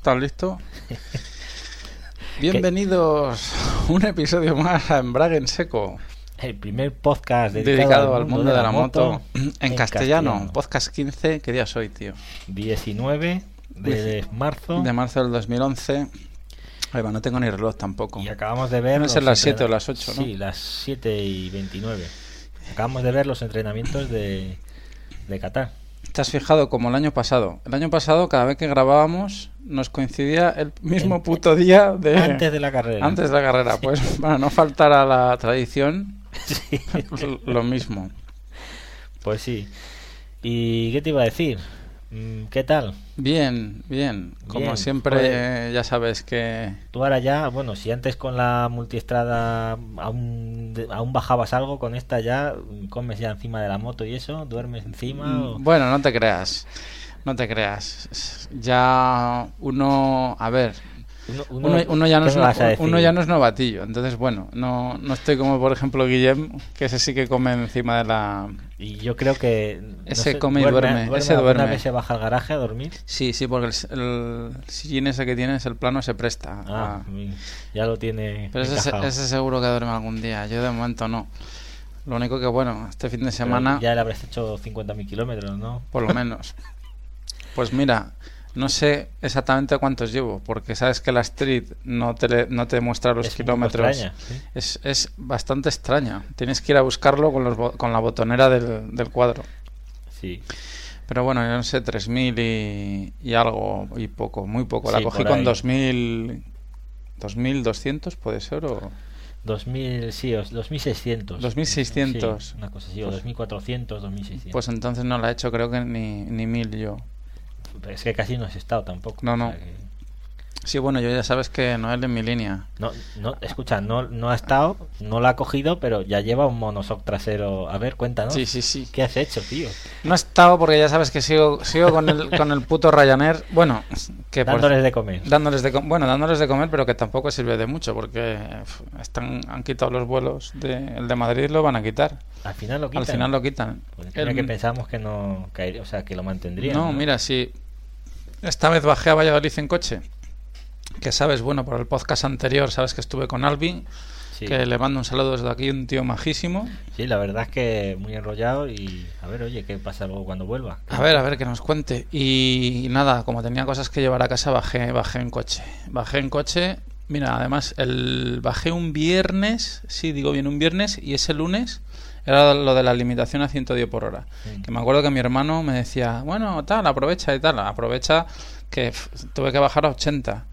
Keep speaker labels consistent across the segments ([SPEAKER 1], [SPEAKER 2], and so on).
[SPEAKER 1] ¿Estás listo? Bienvenidos a un episodio más a Embrague en Seco,
[SPEAKER 2] el primer podcast dedicado,
[SPEAKER 1] dedicado al mundo de la moto en castellano. Podcast 15, ¿qué día soy, tío?
[SPEAKER 2] 19 de marzo.
[SPEAKER 1] De marzo del 2011. Ahí va, no tengo ni reloj tampoco.
[SPEAKER 2] Y acabamos de ver.
[SPEAKER 1] Deben ser las 7 o las 8, ¿no?
[SPEAKER 2] Sí, las 7 y 29. Acabamos de ver los entrenamientos de, de Qatar.
[SPEAKER 1] ¿Te has fijado como el año pasado? El año pasado, cada vez que grabábamos, nos coincidía el mismo puto día de...
[SPEAKER 2] Antes de la carrera.
[SPEAKER 1] Antes de la carrera. Pues para no faltar a la tradición,
[SPEAKER 2] Sí.
[SPEAKER 1] lo mismo.
[SPEAKER 2] Pues sí. ¿Y qué te iba a decir? Mm, ¿Qué tal?
[SPEAKER 1] Bien, bien. Como
[SPEAKER 2] Bien,
[SPEAKER 1] siempre, ya sabes que...
[SPEAKER 2] Tú ahora ya, bueno, si antes con la multiestrada aún, aún bajabas algo, con esta ya comes ya encima de la moto y eso, duermes encima. o-
[SPEAKER 1] Mm, Bueno, no te creas. No te creas. Ya uno... A ver,
[SPEAKER 2] Uno,
[SPEAKER 1] uno, uno ya no
[SPEAKER 2] ¿qué
[SPEAKER 1] es, uno ya no novatillo. Entonces, bueno, no, no estoy como, por ejemplo, Guillem, que ese sí que come encima de la...
[SPEAKER 2] Y yo creo que. no
[SPEAKER 1] Ese come y duerme, ese
[SPEAKER 2] alguna
[SPEAKER 1] duerme.
[SPEAKER 2] vez se baja al garaje a dormir?
[SPEAKER 1] Sí, sí, porque el, el sillín ese que tienes, el plano se presta.
[SPEAKER 2] Ah,
[SPEAKER 1] a-
[SPEAKER 2] ya lo tiene.
[SPEAKER 1] Pero ese, ese seguro que duerme algún día. Yo de momento no. Lo único que, bueno, este fin de
[SPEAKER 2] Pero
[SPEAKER 1] semana,
[SPEAKER 2] Ya le habrás hecho 50.000 kilómetros, ¿no?
[SPEAKER 1] por lo menos. Pues mira, no sé exactamente cuántos llevo, porque sabes que la Street no te, no te muestra los
[SPEAKER 2] Es
[SPEAKER 1] kilómetros.
[SPEAKER 2] extraña, ¿sí?
[SPEAKER 1] Es, es bastante extraña. Tienes que ir a buscarlo con, los, con la botonera del, del cuadro.
[SPEAKER 2] Sí.
[SPEAKER 1] Pero bueno, yo no sé, 3.000 y, y algo, y poco, muy poco. La
[SPEAKER 2] Sí,
[SPEAKER 1] cogí con
[SPEAKER 2] ahí.
[SPEAKER 1] 2.000, 2.200, puede ser, o...
[SPEAKER 2] 2000, sí, os- 2600.
[SPEAKER 1] 2600.
[SPEAKER 2] Sí, una cosa así, o
[SPEAKER 1] Pues-
[SPEAKER 2] 2400, 2600.
[SPEAKER 1] Pues entonces no la he hecho, creo que ni, ni mil yo.
[SPEAKER 2] Pero es que casi no has estado tampoco.
[SPEAKER 1] No,
[SPEAKER 2] o
[SPEAKER 1] no.
[SPEAKER 2] sea que-
[SPEAKER 1] Sí, bueno, yo ya sabes que no es mi línea.
[SPEAKER 2] No, no, escucha, no, no ha estado, no la ha cogido, pero ya lleva un monosoc trasero. A ver, cuéntanos.
[SPEAKER 1] Sí, sí, sí.
[SPEAKER 2] ¿Qué has hecho, tío?
[SPEAKER 1] No he estado porque ya sabes que sigo, sigo con, el, con el puto Ryanair. Bueno, que por-
[SPEAKER 2] Dándoles de comer.
[SPEAKER 1] dándoles de bueno, dándoles de comer, pero que tampoco sirve de mucho porque están, han quitado los vuelos. De, el de Madrid lo van a quitar.
[SPEAKER 2] Al final lo quitan.
[SPEAKER 1] Al final lo quitan.
[SPEAKER 2] Pues
[SPEAKER 1] El-
[SPEAKER 2] que pensábamos que no caería, o sea, que lo mantendrían.
[SPEAKER 1] No, mira, si esta vez bajé a Valladolid en coche, que sabes, bueno, por el podcast anterior, sabes que estuve con Albi,
[SPEAKER 2] Sí.
[SPEAKER 1] que le mando un saludo desde aquí, un tío majísimo.
[SPEAKER 2] Sí, la verdad es que muy enrollado y a ver, oye, ¿qué pasa luego cuando vuelva?
[SPEAKER 1] A ver, a ver, que nos cuente. Y, nada, como tenía cosas que llevar a casa, bajé, bajé en coche. Bajé en coche. Mira, además, el bajé un viernes, sí, digo bien, un viernes, y ese lunes era lo de la limitación a 110 por hora. Que me acuerdo que mi hermano me decía, bueno, tal, aprovecha y tal. Aprovecha que tuve que bajar a 80.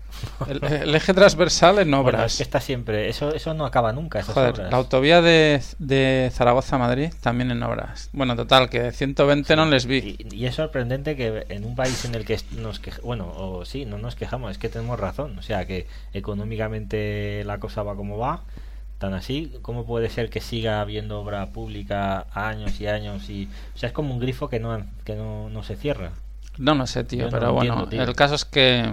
[SPEAKER 1] El, el eje transversal en obras.
[SPEAKER 2] Bueno, es que está siempre, eso, eso no acaba nunca, esas
[SPEAKER 1] Joder,
[SPEAKER 2] obras.
[SPEAKER 1] la autovía de, de Zaragoza a Madrid también en obras. Bueno, total, que 120 no les vi.
[SPEAKER 2] Y, y es sorprendente que en un país en el que nos quejamos, bueno, o sí, no nos quejamos, es que tenemos razón, o sea, que económicamente la cosa va como va, tan así, ¿cómo puede ser que siga habiendo obra pública años y años? y O sea, es como un grifo que no, que no, no se cierra.
[SPEAKER 1] No, no sé, tío,
[SPEAKER 2] Yo no
[SPEAKER 1] pero bueno,
[SPEAKER 2] entiendo, tío.
[SPEAKER 1] el caso es que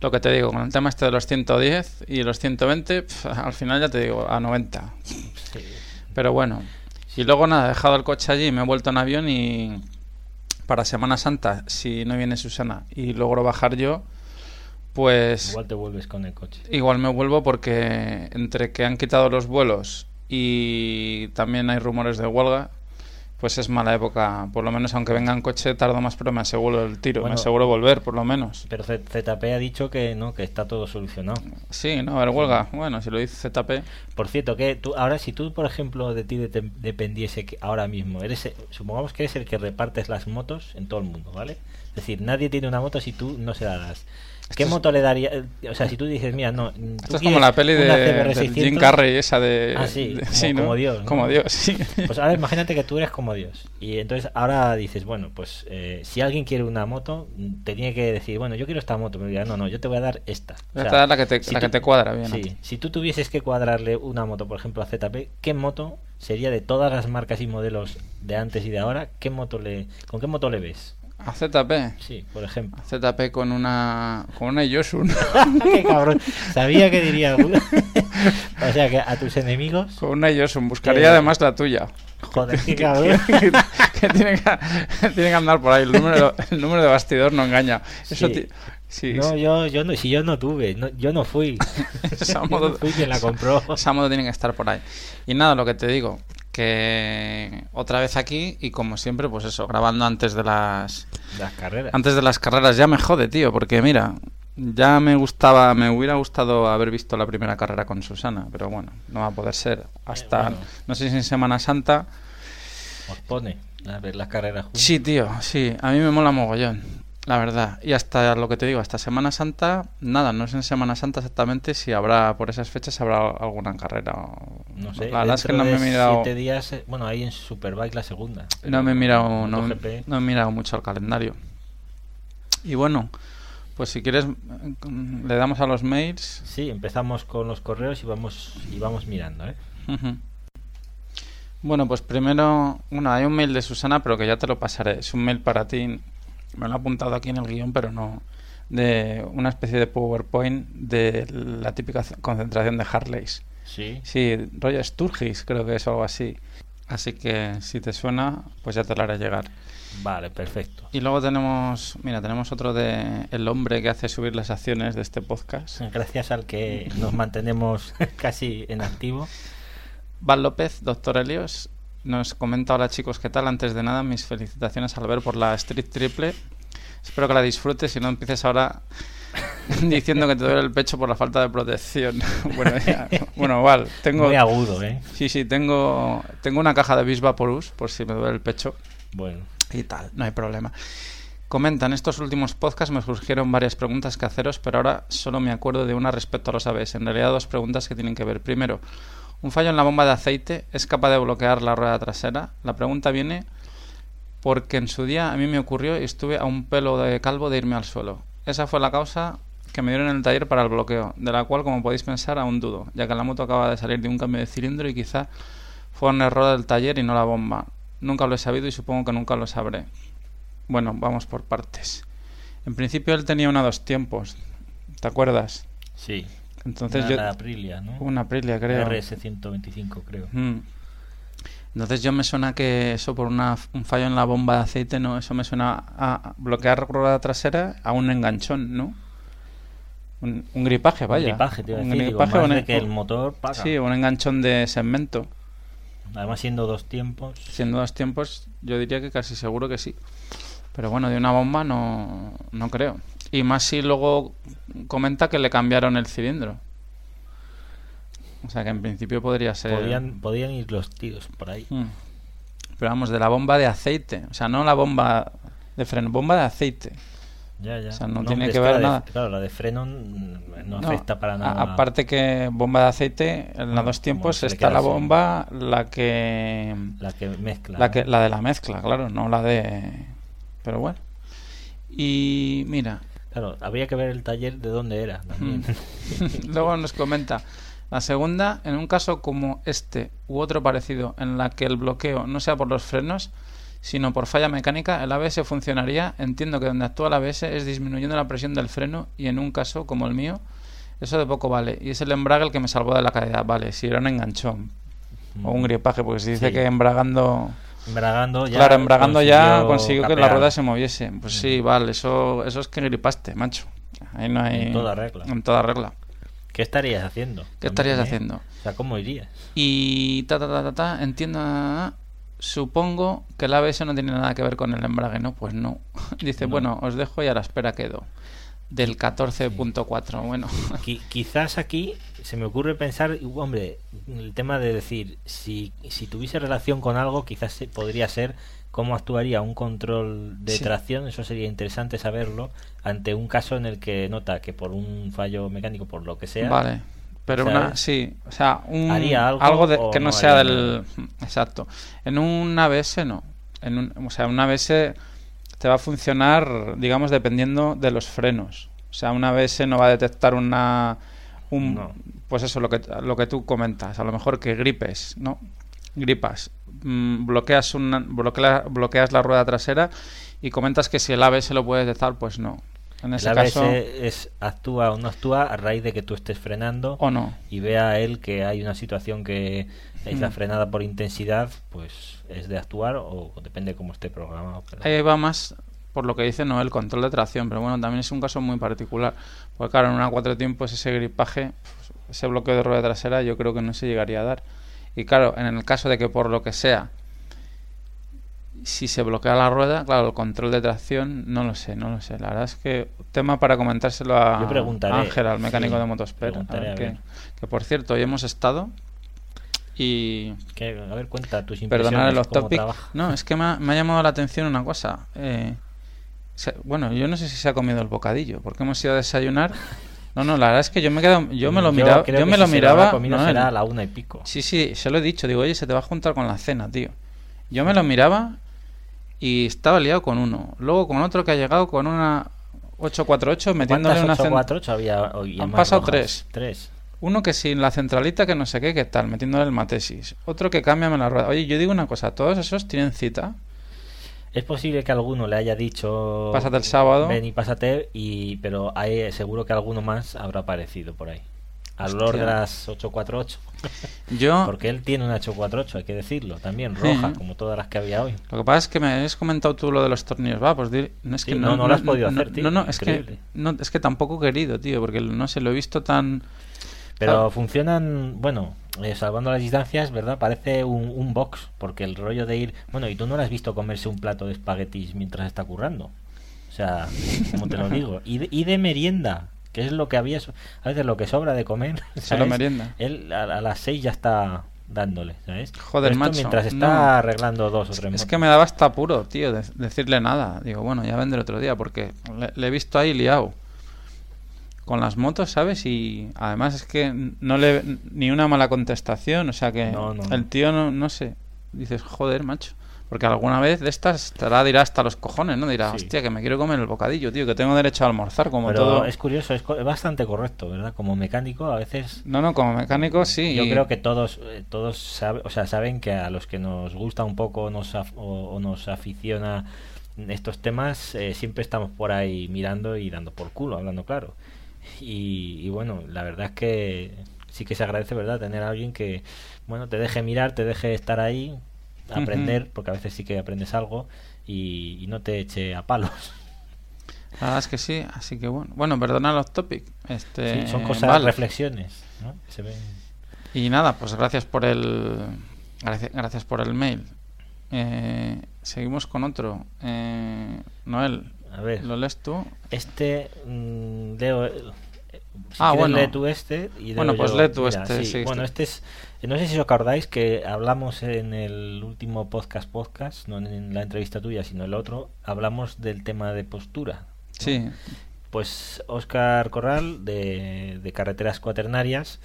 [SPEAKER 1] lo que te digo, con el tema este de los 110 y los 120, pf, al final ya te digo, a 90.
[SPEAKER 2] Sí.
[SPEAKER 1] Pero bueno, y luego nada, he dejado el coche allí, me he vuelto en avión y para Semana Santa, si no viene Susana y logro bajar yo, Pues
[SPEAKER 2] Igual te vuelves con el coche.
[SPEAKER 1] igual me vuelvo porque entre que han quitado los vuelos y también hay rumores de huelga, pues es mala época. Por lo menos aunque venga en coche tardo más, pero me aseguro el tiro,
[SPEAKER 2] Bueno.
[SPEAKER 1] me aseguro volver, por lo menos.
[SPEAKER 2] Pero ZP ha dicho que no, que está todo solucionado.
[SPEAKER 1] Sí, no, a ver, huelga. Bueno, si lo dice ZP.
[SPEAKER 2] Por cierto, que tú, ahora si tú, por ejemplo, de ti de- dependiese que ahora mismo, eres, eh, supongamos que eres el que repartes las motos en todo el mundo, ¿vale? Es decir, nadie tiene una moto si tú no se la das. ¿Qué
[SPEAKER 1] Esto es-
[SPEAKER 2] moto le daría? eh, O sea, si tú dices, mira, no.
[SPEAKER 1] Esto es como la peli de, de
[SPEAKER 2] CBR600,
[SPEAKER 1] Jim Carrey, esa de...
[SPEAKER 2] Ah, sí,
[SPEAKER 1] de-
[SPEAKER 2] como- Dios, ¿no?
[SPEAKER 1] Como Dios, sí.
[SPEAKER 2] Pues ahora imagínate que tú eres como Dios. Y entonces ahora dices, bueno, pues eh, si alguien quiere una moto, te tiene que decir, bueno, yo quiero esta moto. Pero dirá, no, no, yo te voy a dar esta. O
[SPEAKER 1] Ya
[SPEAKER 2] sea,
[SPEAKER 1] te da la que te,
[SPEAKER 2] si
[SPEAKER 1] la
[SPEAKER 2] tú-
[SPEAKER 1] que te cuadra bien.
[SPEAKER 2] Sí, si tú tuvieses que cuadrarle una moto, por ejemplo, a ZP, ¿qué moto sería de todas las marcas y modelos de antes y de ahora? ¿Qué moto le, ¿Con qué moto le ves?
[SPEAKER 1] A ZP.
[SPEAKER 2] Sí, por ejemplo.
[SPEAKER 1] A ZP con una... Con una Yosun.
[SPEAKER 2] ¡Qué cabrón! Sabía que diría alguno. o sea que a tus enemigos,
[SPEAKER 1] con una Yosun. Buscaría
[SPEAKER 2] Que-
[SPEAKER 1] además la tuya.
[SPEAKER 2] joder, qué cabrón.
[SPEAKER 1] que- que tiene, que, tiene que andar por ahí. El número, el número de bastidor no engaña. Eso
[SPEAKER 2] Sí.
[SPEAKER 1] ti- sí,
[SPEAKER 2] No, yo, yo no, si yo no tuve, no, yo no fui.
[SPEAKER 1] Esa
[SPEAKER 2] Yo no fui quien la compró.
[SPEAKER 1] Esa moto tiene que estar por ahí. Y nada, lo que te digo, que otra vez aquí y como siempre, pues eso, grabando antes de las
[SPEAKER 2] Las carreras.
[SPEAKER 1] antes de las carreras ya me jode, tío, porque mira, ya me gustaba, me hubiera gustado haber visto la primera carrera con Susana, pero bueno, no va a poder ser hasta
[SPEAKER 2] bueno.
[SPEAKER 1] no sé si en Semana Santa.
[SPEAKER 2] Os pone a ver las carreras juntos.
[SPEAKER 1] Sí, tío, sí, a mí me mola mogollón, la verdad. Y hasta lo que te digo, hasta Semana Santa, nada, no sé en Semana Santa exactamente si habrá por esas fechas habrá alguna carrera. o-
[SPEAKER 2] No sé,
[SPEAKER 1] la verdad es que no me he mirado
[SPEAKER 2] siete días, eh, bueno, ahí en Superbike la segunda.
[SPEAKER 1] No me he mirado, no, he mirado mucho el calendario. Y bueno, pues si quieres le damos a los mails.
[SPEAKER 2] Sí, empezamos con los correos y vamos y vamos mirando, ¿eh?
[SPEAKER 1] Bueno, pues primero, bueno, hay un mail de Susana, pero que ya te lo pasaré. Es un mail para ti. Me lo he apuntado aquí en el guion, pero no. De una especie de PowerPoint de la típica concentración de Harleys.
[SPEAKER 2] Sí.
[SPEAKER 1] Sí, rollo Sturgis, creo que es algo así. Así que si te suena, pues ya te lo haré llegar.
[SPEAKER 2] Vale, perfecto.
[SPEAKER 1] Y luego tenemos, mira, tenemos otro de el hombre que hace subir las acciones de este podcast.
[SPEAKER 2] Gracias al que nos mantenemos casi en activo.
[SPEAKER 1] Val López, doctor Helios, nos comenta, hola chicos, ¿qué tal? Antes de nada, mis felicitaciones al ver por la Street Triple. Espero que la disfrutes y no empieces ahora diciendo que te duele el pecho por la falta de protección. bueno, ya- bueno, Val, tengo...
[SPEAKER 2] Muy agudo, ¿eh?
[SPEAKER 1] Sí, sí, tengo, tengo una caja de Bisvaporus por si me duele el pecho.
[SPEAKER 2] Bueno.
[SPEAKER 1] y tal, no hay problema. Comentan, estos últimos podcasts me surgieron varias preguntas que haceros, pero ahora solo me acuerdo de una respecto a los ABS. En realidad dos preguntas que tienen que ver. Primero, ¿un fallo en la bomba de aceite es capaz de bloquear la rueda trasera? La pregunta viene porque en su día a mí me ocurrió y estuve a un pelo de calvo de irme al suelo. Esa fue la causa que me dieron en el taller para el bloqueo, de la cual, como podéis pensar, aún dudo, ya que la moto acaba de salir de un cambio de cilindro y quizá fue un error del taller y no la bomba. Nunca lo he sabido y supongo que nunca lo sabré. Bueno, vamos por partes. En principio él tenía una dos tiempos, ¿te acuerdas?
[SPEAKER 2] Sí.
[SPEAKER 1] Entonces
[SPEAKER 2] Una
[SPEAKER 1] yo...
[SPEAKER 2] Aprilia, ¿no?
[SPEAKER 1] Una Aprilia, creo.
[SPEAKER 2] RS125, creo.
[SPEAKER 1] Mm. Entonces yo me suena que eso por una, un fallo en la bomba de aceite, ¿no? Eso me suena a bloquear rueda trasera a un enganchón, ¿no? Un, un gripaje, vaya.
[SPEAKER 2] Un gripaje, te iba a
[SPEAKER 1] Un
[SPEAKER 2] decir. digo,
[SPEAKER 1] gripaje
[SPEAKER 2] más
[SPEAKER 1] o un-
[SPEAKER 2] de que el motor paga.
[SPEAKER 1] Sí, un enganchón de segmento.
[SPEAKER 2] Además, siendo dos tiempos.
[SPEAKER 1] Siendo dos tiempos, yo diría que casi seguro que sí. Pero bueno, de una bomba no, no creo. Y más si luego comenta que le cambiaron el cilindro. O sea que en principio podría ser...
[SPEAKER 2] Podían, podían ir los tiros por ahí.
[SPEAKER 1] Mm. Pero vamos, de la bomba de aceite. O sea, no la bomba de freno, bomba de aceite.
[SPEAKER 2] Ya, ya.
[SPEAKER 1] O sea, no tiene que ver
[SPEAKER 2] de-
[SPEAKER 1] nada.
[SPEAKER 2] claro, la de freno no,
[SPEAKER 1] No,
[SPEAKER 2] afecta para nada.
[SPEAKER 1] aparte que bomba de aceite, en los dos tiempos está la bomba, la que...
[SPEAKER 2] La que mezcla.
[SPEAKER 1] La, que, la de la mezcla, claro, no la de... Pero bueno. Y mira,
[SPEAKER 2] Claro, habría que ver el taller de dónde era también.
[SPEAKER 1] Mm. luego nos comenta, la segunda, en un caso como este u otro parecido, en la que el bloqueo no sea por los frenos, sino por falla mecánica, el ABS funcionaría. Entiendo que donde actúa el ABS es disminuyendo la presión del freno y en un caso como el mío, eso de poco vale. Y es el embrague el que me salvó de la caída. Vale, si era un enganchón o un gripaje, porque se dice
[SPEAKER 2] Sí.
[SPEAKER 1] que embragando...
[SPEAKER 2] Embragando ya.
[SPEAKER 1] claro, embragando ya
[SPEAKER 2] consiguió
[SPEAKER 1] que la rueda se moviese. Pues sí, vale, eso, eso es que gripaste, macho. Ahí no hay...
[SPEAKER 2] En toda regla.
[SPEAKER 1] En toda regla.
[SPEAKER 2] ¿Qué estarías haciendo?
[SPEAKER 1] ¿Qué estarías
[SPEAKER 2] También, ¿eh?
[SPEAKER 1] haciendo?
[SPEAKER 2] O sea, ¿cómo irías?
[SPEAKER 1] Y ta, ta, ta, ta, ta, entiendo. ah, Supongo que el ABS no tiene nada que ver con el embrague, ¿no? Pues no. Dice,
[SPEAKER 2] No.
[SPEAKER 1] bueno, os dejo y a la espera quedo. Del 14.4, bueno.
[SPEAKER 2] Qui- quizás aquí se me ocurre pensar, hombre, el tema de decir, si, si tuviese relación con algo, quizás se- podría ser cómo actuaría un control de
[SPEAKER 1] Sí.
[SPEAKER 2] tracción, eso sería interesante saberlo, ante un caso en el que nota que por un fallo mecánico, por lo que sea,
[SPEAKER 1] Vale. Pero
[SPEAKER 2] ¿sabes?
[SPEAKER 1] una, sí, o sea, un,
[SPEAKER 2] ¿Haría algo
[SPEAKER 1] de, que no,
[SPEAKER 2] no
[SPEAKER 1] sea del... Exacto. En un ABS no. En un, o sea, un ABS te va a funcionar, digamos, dependiendo de los frenos. O sea, un ABS no va a detectar una... Un,
[SPEAKER 2] No.
[SPEAKER 1] Pues eso, lo que, lo que tú comentas. A lo mejor que gripes, ¿no? Gripas. Mm, bloqueas, una, bloquea- bloqueas la rueda trasera y comentas que si el ABS lo puede detectar, pues no. En ese
[SPEAKER 2] el ABS
[SPEAKER 1] caso,
[SPEAKER 2] es actúa o no actúa a raíz de que tú estés frenando
[SPEAKER 1] o no.
[SPEAKER 2] y vea él que hay una situación que es la
[SPEAKER 1] Mm.
[SPEAKER 2] frenada por intensidad, pues es de actuar o depende cómo esté programado. pero-
[SPEAKER 1] Ahí va más por lo que dice no el control de tracción, pero bueno, también es un caso muy particular. Porque claro, en una cuatro tiempos ese gripaje, pues, ese bloqueo de rueda trasera, yo creo que no se llegaría a dar. Y claro, en el caso de que por lo que sea, si se bloquea la rueda, claro, el control de tracción, no lo sé, no lo sé. La verdad es que tema para comentárselo a Ángel, al mecánico
[SPEAKER 2] sí,
[SPEAKER 1] de Motospera. que por cierto, hoy hemos estado y
[SPEAKER 2] Que, a ver, cuenta tus impresiones.
[SPEAKER 1] Perdonar el off topic. No, es que me ha, me ha llamado la atención una cosa. Eh, bueno, yo no sé si se ha comido el bocadillo, porque hemos ido a desayunar. No, no, la verdad es que yo me he quedado, yo me lo miraba, yo me
[SPEAKER 2] si
[SPEAKER 1] lo
[SPEAKER 2] se
[SPEAKER 1] miraba. no,
[SPEAKER 2] será a la una y pico.
[SPEAKER 1] Sí, sí, se lo he dicho. Digo, oye, se te va a juntar con la cena, tío. Yo me lo miraba y estaba liado con uno. Luego con otro que ha llegado con una 848 metiéndole una
[SPEAKER 2] ¿Cuántas
[SPEAKER 1] cen-
[SPEAKER 2] 848 había hoy?
[SPEAKER 1] Han pasado
[SPEAKER 2] rojas?
[SPEAKER 1] tres.
[SPEAKER 2] Tres.
[SPEAKER 1] Uno que sin la centralita que no sé qué, qué tal, metiéndole el matesis. Otro que cámbiame la rueda. Oye, yo digo una cosa, todos esos tienen cita.
[SPEAKER 2] Es posible que alguno le haya dicho.
[SPEAKER 1] Pásate el sábado.
[SPEAKER 2] Ven y pásate, y, pero hay, seguro que alguno más habrá aparecido por ahí. Al olor de las 848.
[SPEAKER 1] Yo
[SPEAKER 2] Porque él tiene una 848, hay que decirlo. También roja,
[SPEAKER 1] Sí.
[SPEAKER 2] como todas las que había hoy.
[SPEAKER 1] Lo que pasa es que me has comentado tú lo de los tornillos. Va, pues no es
[SPEAKER 2] Sí,
[SPEAKER 1] que
[SPEAKER 2] no, no lo has podido hacer, tío.
[SPEAKER 1] No, no, es que, no, es que tampoco he querido, tío, porque no sé, lo he visto tan.
[SPEAKER 2] Pero
[SPEAKER 1] Ah.
[SPEAKER 2] funcionan, bueno, eh, salvando las distancias, ¿verdad? Parece un, un box, porque el rollo de ir... Bueno, y tú no lo has visto comerse un plato de espaguetis mientras está currando. O sea, como te lo digo. Y de, y de merienda, que es lo que había... A veces lo que sobra de comer.
[SPEAKER 1] Se lo
[SPEAKER 2] ¿sabes?
[SPEAKER 1] merienda.
[SPEAKER 2] Él a, a las seis ya está dándole, ¿sabes?
[SPEAKER 1] Joder,
[SPEAKER 2] esto
[SPEAKER 1] macho,
[SPEAKER 2] mientras está
[SPEAKER 1] no.
[SPEAKER 2] arreglando dos o tres
[SPEAKER 1] Es
[SPEAKER 2] motos.
[SPEAKER 1] que me daba hasta apuro, tío, de- decirle nada. Digo, bueno, ya vendré otro día, porque le, le he visto ahí liado con las motos, ¿sabes? Y además es que no le ni una mala contestación, o sea que
[SPEAKER 2] No, no,
[SPEAKER 1] el tío no, no sé. Dices, joder, macho. Porque alguna vez de estas estará, dirá hasta los cojones, ¿no? Dirá,
[SPEAKER 2] Sí.
[SPEAKER 1] hostia, que me quiero comer el bocadillo, tío, que tengo derecho a almorzar, como
[SPEAKER 2] Pero
[SPEAKER 1] todo.
[SPEAKER 2] es curioso, es, co- es bastante correcto, ¿verdad? Como mecánico a veces
[SPEAKER 1] No, no, como mecánico sí.
[SPEAKER 2] Yo
[SPEAKER 1] y-
[SPEAKER 2] creo que todos eh, todos sabe- o sea, saben que a los que nos gusta un poco nos af- o, o nos aficiona estos temas, eh, siempre estamos por ahí mirando y dando por culo, hablando claro. Y, y bueno, la verdad es que sí que se agradece, ¿verdad? Tener a alguien que, bueno, te deje mirar, te deje estar ahí, aprender, porque a veces sí que aprendes algo y, y no te eche a palos.
[SPEAKER 1] La verdad es que sí, así que bueno. Bueno, perdona los topics. Este,
[SPEAKER 2] Sí, son cosas,
[SPEAKER 1] vale.
[SPEAKER 2] reflexiones, ¿no? Que se ven.
[SPEAKER 1] Y nada, pues gracias por el gracias, gracias por el mail. Eh, seguimos con otro. Eh, Noel,
[SPEAKER 2] A ver.
[SPEAKER 1] ¿lo lees tú?
[SPEAKER 2] Este mm, leo. eh, Si
[SPEAKER 1] Ah, bueno.
[SPEAKER 2] lee tú este. Y
[SPEAKER 1] Bueno, pues
[SPEAKER 2] yo-
[SPEAKER 1] lee tú
[SPEAKER 2] Mira,
[SPEAKER 1] este,
[SPEAKER 2] sí,
[SPEAKER 1] sí,
[SPEAKER 2] bueno, este es. No sé si os acordáis que hablamos en el último podcast podcast, no en la entrevista tuya, sino el otro, hablamos del tema de postura. ¿no?
[SPEAKER 1] Sí.
[SPEAKER 2] Pues Oscar Corral de, de Carreteras Cuaternarias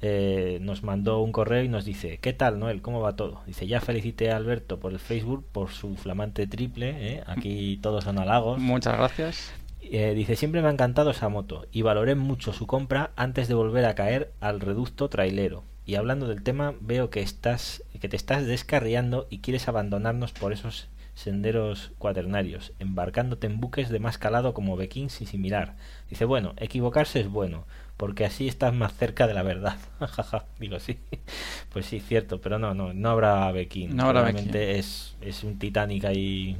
[SPEAKER 2] eh, nos mandó un correo y nos dice, ¿qué tal Noel? ¿Cómo va todo? Dice, ya felicité a Alberto por el Facebook, por su flamante triple, ¿eh? aquí todos son halagos.
[SPEAKER 1] Muchas gracias.
[SPEAKER 2] Eh, dice, siempre me ha encantado esa moto y valoré mucho su compra antes de volver a caer al reducto trailero. Y hablando del tema, veo que estás que te estás descarriando y quieres abandonarnos por esos senderos cuaternarios, embarcándote en buques de más calado como Bekins y similar. Dice, bueno, equivocarse es bueno, porque así estás más cerca de la verdad. Digo, sí. Pues sí, cierto, pero no, no, no habrá Bekin.
[SPEAKER 1] No habrá
[SPEAKER 2] Realmente es, es un Titanic ahí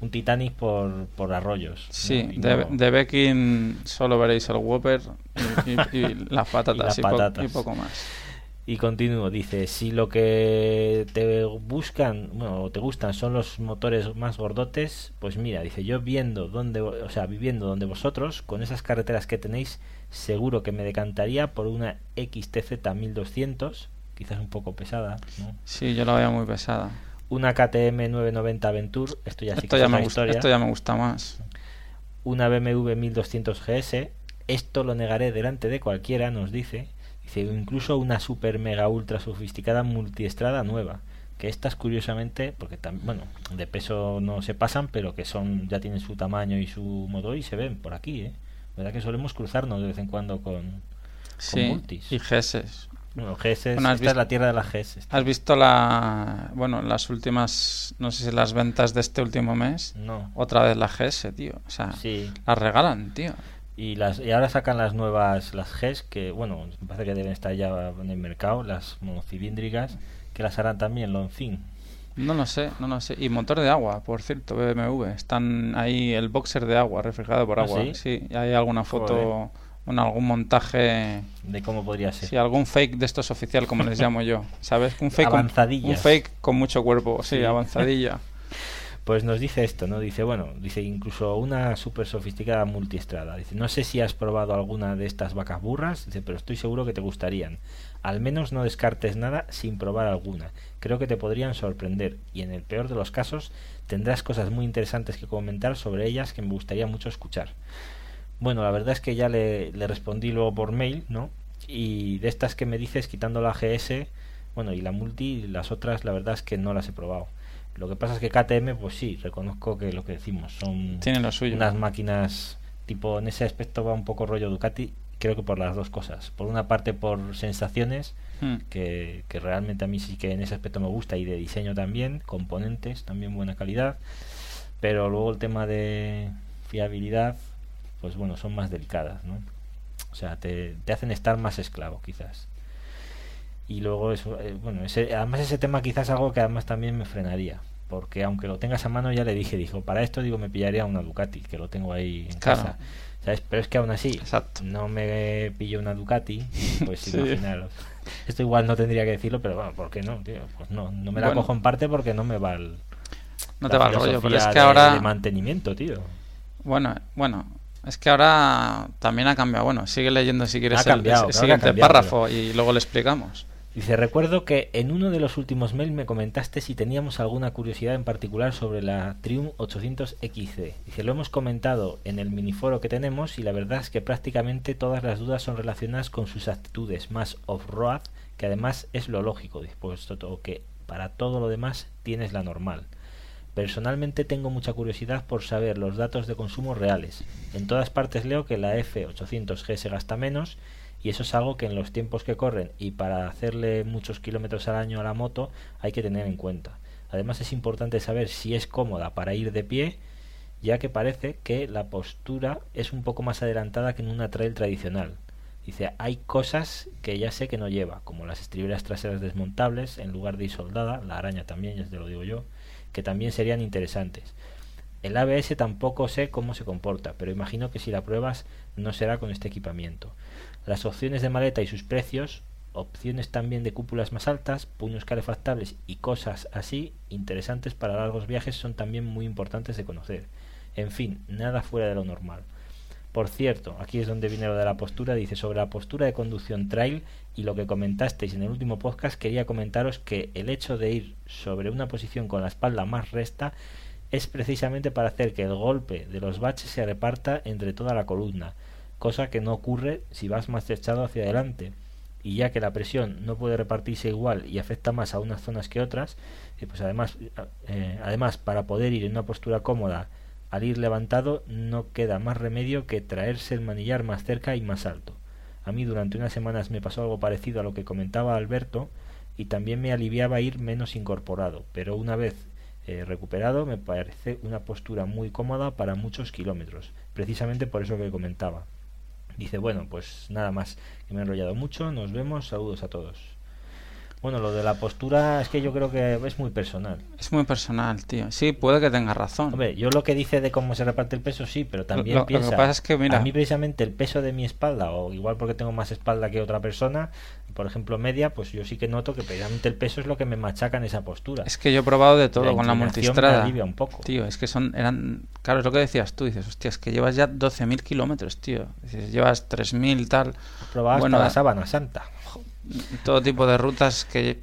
[SPEAKER 2] un Titanic por, por arroyos.
[SPEAKER 1] Sí, de, de Beckin solo veréis el Whopper y, y- y las patatas
[SPEAKER 2] Y las
[SPEAKER 1] po-
[SPEAKER 2] patatas.
[SPEAKER 1] y poco más.
[SPEAKER 2] Y continúo, dice, si lo que te buscan, bueno, o te gustan son los motores más gordotes, pues mira, dice, yo viendo donde, o sea, viviendo donde vosotros, con esas carreteras que tenéis, seguro que me decantaría por una XTZ 1200, quizás un poco pesada, ¿no?
[SPEAKER 1] Sí, yo la veo muy pesada.
[SPEAKER 2] Una KTM 990 Aventure, esto ya sí
[SPEAKER 1] Esto
[SPEAKER 2] que
[SPEAKER 1] ya, me gusta,
[SPEAKER 2] historia,
[SPEAKER 1] esto ya me gusta más.
[SPEAKER 2] una BMW 1200 GS, esto lo negaré delante de cualquiera, nos dice, dice incluso una super mega ultra sofisticada multiestrada nueva, que estas curiosamente, porque bueno, de peso no se pasan, pero que son ya tienen su tamaño y su motor y se ven por aquí, ¿eh? ¿Verdad que solemos cruzarnos de vez en cuando con,
[SPEAKER 1] Sí,
[SPEAKER 2] multis.
[SPEAKER 1] y GS.
[SPEAKER 2] bueno, GS?
[SPEAKER 1] Bueno, has
[SPEAKER 2] esta
[SPEAKER 1] visto-
[SPEAKER 2] es la tierra de las GS.
[SPEAKER 1] ¿Has visto la, bueno, las últimas, no sé si las ventas de este último mes?
[SPEAKER 2] No.
[SPEAKER 1] Otra vez la GS, tío. O sea,
[SPEAKER 2] Sí.
[SPEAKER 1] las regalan, tío.
[SPEAKER 2] Y, las, y ahora sacan las nuevas, las GES, que bueno, me parece que deben estar ya en el mercado, las monocilíndricas, que las harán también Lonfin.
[SPEAKER 1] No lo sé, no lo sé. Y motor de agua, por cierto, BMW. Están ahí el boxer de agua, refrigerado por
[SPEAKER 2] ¿Ah,
[SPEAKER 1] agua.
[SPEAKER 2] sí?
[SPEAKER 1] Sí, hay alguna foto, algún montaje,
[SPEAKER 2] De cómo podría ser.
[SPEAKER 1] sí, algún fake de estos oficial, como les llamo yo. ¿Sabes? Un fake, con, un fake con mucho cuerpo, sí,
[SPEAKER 2] Sí.
[SPEAKER 1] avanzadilla.
[SPEAKER 2] Pues nos dice esto, ¿no? Dice, bueno, dice incluso una súper sofisticada multiestrada. Dice, no sé si has probado alguna de estas vacas burras, dice, pero estoy seguro que te gustarían. Al menos no descartes nada sin probar alguna. Creo que te podrían sorprender y en el peor de los casos tendrás cosas muy interesantes que comentar sobre ellas que me gustaría mucho escuchar. Bueno, la verdad es que ya le, le respondí luego por mail, ¿no? Y de estas que me dices, quitando la GS, bueno, y la multi, las otras, la verdad es que no las he probado. Lo que pasa es que KTM, pues sí, reconozco que lo que decimos, son
[SPEAKER 1] Tiene lo suyo.
[SPEAKER 2] unas máquinas, tipo, en ese aspecto va un poco rollo Ducati, creo que por las dos cosas. Por una parte, por sensaciones,
[SPEAKER 1] Mm.
[SPEAKER 2] que, que realmente a mí sí que en ese aspecto me gusta, y de diseño también, componentes, también buena calidad. Pero luego el tema de fiabilidad, pues bueno, son más delicadas, ¿no? O sea, te, te hacen estar más esclavo, quizás. Y luego eso, eh, bueno, ese, además ese tema quizás es algo que además también me frenaría. Porque aunque lo tengas a mano, ya le dije, dijo, para esto digo me pillaría una Ducati, que lo tengo ahí en
[SPEAKER 1] Claro.
[SPEAKER 2] casa. ¿Sabes? Pero es que aún así,
[SPEAKER 1] Exacto.
[SPEAKER 2] no me pillo una Ducati, pues
[SPEAKER 1] Sí.
[SPEAKER 2] imaginaros. Esto igual no tendría que decirlo, pero bueno, ¿por qué no, tío? Pues no, no me la
[SPEAKER 1] Bueno.
[SPEAKER 2] cojo en parte porque no me va el,
[SPEAKER 1] No te va el rollo, pero es que
[SPEAKER 2] de-
[SPEAKER 1] ahora...
[SPEAKER 2] de mantenimiento, tío.
[SPEAKER 1] Bueno, bueno, es que ahora también ha cambiado. Bueno, sigue leyendo si quieres
[SPEAKER 2] Ha
[SPEAKER 1] el-
[SPEAKER 2] cambiado,
[SPEAKER 1] el,
[SPEAKER 2] claro que ha
[SPEAKER 1] siguiente
[SPEAKER 2] cambiado,
[SPEAKER 1] párrafo y luego le explicamos.
[SPEAKER 2] Dice, recuerdo que en uno de los últimos mails me comentaste si teníamos alguna curiosidad en particular sobre la Triumph 800 XC. Dice, lo hemos comentado en el miniforo que tenemos y la verdad es que prácticamente todas las dudas son relacionadas con sus actitudes más off-road, que además es lo lógico, dispuesto que para todo lo demás tienes la normal. Personalmente tengo mucha curiosidad por saber los datos de consumo reales. En todas partes leo que la F800G se gasta menos y eso es algo que en los tiempos que corren y para hacerle muchos kilómetros al año a la moto hay que tener en cuenta. Además es importante saber si es cómoda para ir de pie, ya que parece que la postura es un poco más adelantada que en una trail tradicional. Dice, hay cosas que ya sé que no lleva, como las estriberas traseras desmontables en lugar de ir soldada, la araña también, ya te lo digo yo, que también serían interesantes. El ABS tampoco sé cómo se comporta, pero imagino que si la pruebas no será con este equipamiento. Las opciones de maleta y sus precios, opciones también de cúpulas más altas, puños calefactables y cosas así interesantes para largos viajes son también muy importantes de conocer. En fin, nada fuera de lo normal. Por cierto, aquí es donde viene lo de la postura, dice sobre la postura de conducción trail y lo que comentasteis en el último podcast, quería comentaros que el hecho de ir sobre una posición con la espalda más recta es precisamente para hacer que el golpe de los baches se reparta entre toda la columna, cosa que no ocurre si vas más echado hacia adelante. Y ya que la presión no puede repartirse igual y afecta más a unas zonas que otras, eh, pues además, eh, además para poder ir en una postura cómoda al ir levantado no queda más remedio que traerse el manillar más cerca y más alto. A mí durante unas semanas me pasó algo parecido a lo que comentaba Alberto y también me aliviaba ir menos incorporado, pero una vez eh, recuperado me parece una postura muy cómoda para muchos kilómetros, precisamente por eso que comentaba. Dice, bueno, pues nada más, que me he enrollado mucho, nos vemos, saludos a todos. Bueno, lo de la postura es que yo creo que es muy personal.
[SPEAKER 1] Es muy personal, tío. Sí, puede que tenga razón.
[SPEAKER 2] Hombre, yo lo que dice de cómo se reparte el peso, sí, pero también
[SPEAKER 1] Lo- lo que
[SPEAKER 2] piensa.
[SPEAKER 1] pasa es que, mira-
[SPEAKER 2] A mí, precisamente, el peso de mi espalda, o igual porque tengo más espalda que otra persona, por ejemplo, media, pues yo sí que noto que precisamente el peso es lo que me machaca en esa postura.
[SPEAKER 1] Es que yo he probado de todo
[SPEAKER 2] La
[SPEAKER 1] con la
[SPEAKER 2] inclinación me
[SPEAKER 1] multistrada.
[SPEAKER 2] alivia un poco.
[SPEAKER 1] Tío, es que son, eran, claro, es lo que decías tú, dices, hostia, es que llevas ya 12.000 kilómetros, tío. Dices, llevas 3.000 tal,
[SPEAKER 2] Probaba
[SPEAKER 1] bueno,
[SPEAKER 2] hasta la sábana santa.
[SPEAKER 1] Todo tipo de rutas que,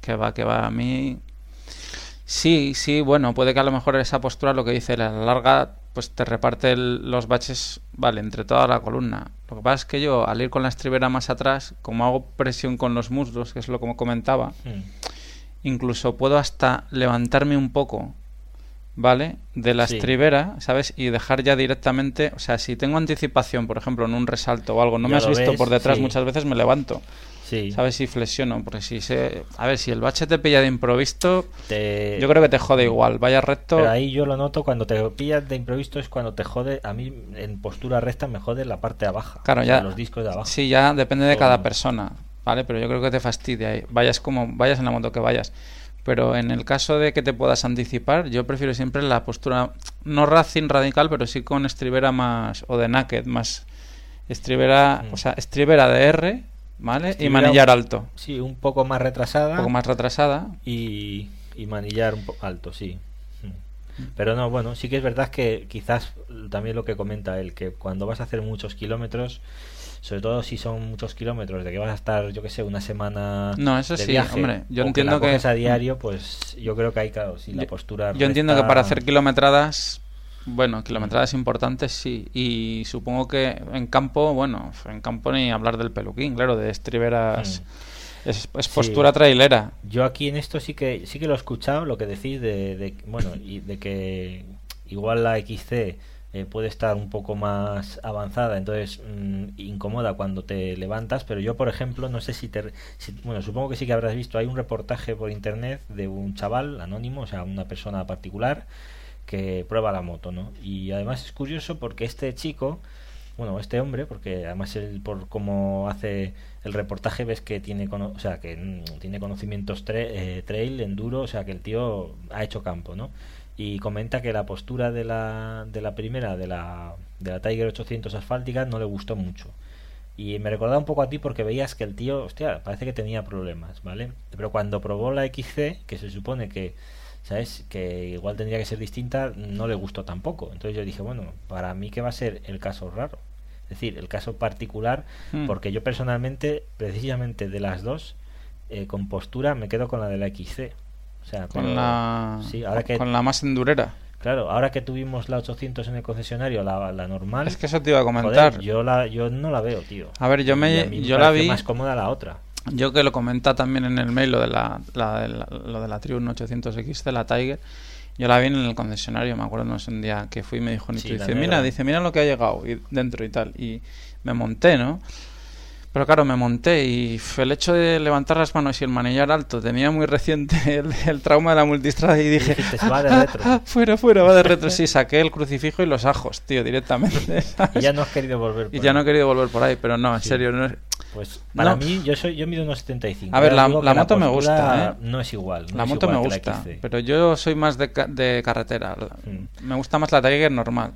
[SPEAKER 1] que va, que va. A mí, sí, sí, bueno, puede que a lo mejor esa postura, lo que dice, la larga, pues te reparte el- los baches, vale, entre toda la columna. Lo que pasa es que yo, al ir con la estribera más atrás, como hago presión con los muslos, que es lo como comentaba,
[SPEAKER 2] Mm.
[SPEAKER 1] incluso puedo hasta levantarme un poco, ¿vale? De la
[SPEAKER 2] Sí.
[SPEAKER 1] estribera, ¿sabes? Y dejar ya directamente, o sea, si tengo anticipación, por ejemplo, en un resalto o algo, no
[SPEAKER 2] Ya
[SPEAKER 1] me has visto
[SPEAKER 2] ves,
[SPEAKER 1] por detrás,
[SPEAKER 2] sí.
[SPEAKER 1] muchas veces me levanto,
[SPEAKER 2] Sí.
[SPEAKER 1] ¿sabes? Y flexiono, porque si se... A ver, si el bache te pilla de improvisto,
[SPEAKER 2] Te-
[SPEAKER 1] yo creo que te jode igual, vaya recto...
[SPEAKER 2] Pero ahí yo lo noto cuando te pillas de improviso es cuando te jode. A mí en postura recta me jode la parte de abajo.
[SPEAKER 1] Claro, ya...
[SPEAKER 2] los discos de abajo.
[SPEAKER 1] Sí, ya depende de
[SPEAKER 2] Todo.
[SPEAKER 1] cada persona, ¿vale? Pero yo creo que te fastidia ahí. Vayas como... Vayas en la moto que vayas. Pero en el caso de que te puedas anticipar, yo prefiero siempre la postura, no racing radical, pero sí con estribera más, o de naked, más estribera,
[SPEAKER 2] Mm.
[SPEAKER 1] o sea, estribera de R, ¿vale? Y manillar alto.
[SPEAKER 2] Sí, un poco más retrasada.
[SPEAKER 1] Un poco más retrasada.
[SPEAKER 2] y, y manillar un poco alto, sí. Mm. Pero no, bueno, sí que es verdad que quizás también lo que comenta él, que cuando vas a hacer muchos kilómetros, sobre todo si son muchos kilómetros, de que vas a estar, yo que sé, una semana
[SPEAKER 1] No, eso
[SPEAKER 2] de
[SPEAKER 1] sí,
[SPEAKER 2] viaje,
[SPEAKER 1] hombre, yo entiendo
[SPEAKER 2] la
[SPEAKER 1] que-
[SPEAKER 2] a diario, pues yo creo que hay, claro, sí, la
[SPEAKER 1] Yo-
[SPEAKER 2] postura
[SPEAKER 1] Yo entiendo que para hacer kilometradas, bueno, kilometradas importantes sí. Y supongo que en campo, bueno, en campo ni hablar del peluquín, claro, de estriberas. Es, es
[SPEAKER 2] Sí.
[SPEAKER 1] postura trailera.
[SPEAKER 2] Yo aquí en esto sí que sí que lo he escuchado, lo que decís de, de- bueno, y de que igual la XC eh, puede estar un poco más avanzada, entonces mm, incomoda cuando te levantas, pero yo por ejemplo no sé si te si- bueno, supongo que sí que habrás visto, hay un reportaje por internet de un chaval anónimo, o sea, una persona particular que prueba la moto, ¿no? Y además es curioso porque este chico bueno, este hombre, porque además él por cómo hace el reportaje ves que tiene, o sea, que mm, tiene conocimientos tra- eh, trail, enduro, o sea, que el tío ha hecho campo, ¿no? Y comenta que la postura de la, de la primera, de la, de la Tiger 800 asfáltica, no le gustó mucho. Y me recordaba un poco a ti porque veías que el tío, hostia, parece que tenía problemas, ¿vale? Pero cuando probó la XC, que se supone que, ¿sabes? Que igual tendría que ser distinta, no le gustó tampoco. Entonces yo dije, bueno, para mí que va a ser el caso raro. Es decir, el caso particular,
[SPEAKER 1] Hmm.
[SPEAKER 2] porque yo personalmente, precisamente de las dos, eh, con postura me quedo con la de la XC. O sea,
[SPEAKER 1] Con
[SPEAKER 2] pero-
[SPEAKER 1] la,
[SPEAKER 2] sí, ahora que,
[SPEAKER 1] con la más endurera.
[SPEAKER 2] claro, ahora que tuvimos la 800 en el concesionario, la, la normal,
[SPEAKER 1] Es que eso te iba a comentar.
[SPEAKER 2] joder, yo, la, yo no la veo, tío.
[SPEAKER 1] A ver, yo me-
[SPEAKER 2] mí
[SPEAKER 1] yo la vi-
[SPEAKER 2] más cómoda la otra.
[SPEAKER 1] Yo que lo comenta también en el mail lo de la, la- de la- lo de la Triumph 800X de la Tiger. Yo la vi en el concesionario, me acuerdo, no sé, un día que fui y me dijo Nito,
[SPEAKER 2] Sí,
[SPEAKER 1] dice, mira, dice, mira lo que ha llegado y dentro y tal. Y me monté, ¿no? Pero claro, me monté y el hecho de levantar las manos y el manillar alto tenía muy reciente el, el trauma de la multistrada y dije,
[SPEAKER 2] dijiste, "Se va de
[SPEAKER 1] "Ah,
[SPEAKER 2] retro".
[SPEAKER 1] ah, fuera, fuera, va de retro. Sí, saqué el crucifijo y los ajos, tío, directamente.
[SPEAKER 2] Y ya no has querido volver.
[SPEAKER 1] Y
[SPEAKER 2] por
[SPEAKER 1] ya
[SPEAKER 2] ahí.
[SPEAKER 1] no he querido volver por ahí, pero no, en
[SPEAKER 2] Sí.
[SPEAKER 1] serio, no es-
[SPEAKER 2] Pues para
[SPEAKER 1] No.
[SPEAKER 2] mí, yo soy yo mido unos 75.
[SPEAKER 1] A ver, la- moto me gusta, ¿eh?
[SPEAKER 2] No es igual. no
[SPEAKER 1] la
[SPEAKER 2] es
[SPEAKER 1] moto me
[SPEAKER 2] igual
[SPEAKER 1] gusta, pero yo soy más de, de carretera. La-
[SPEAKER 2] Mm.
[SPEAKER 1] Me gusta más la Tiger normal.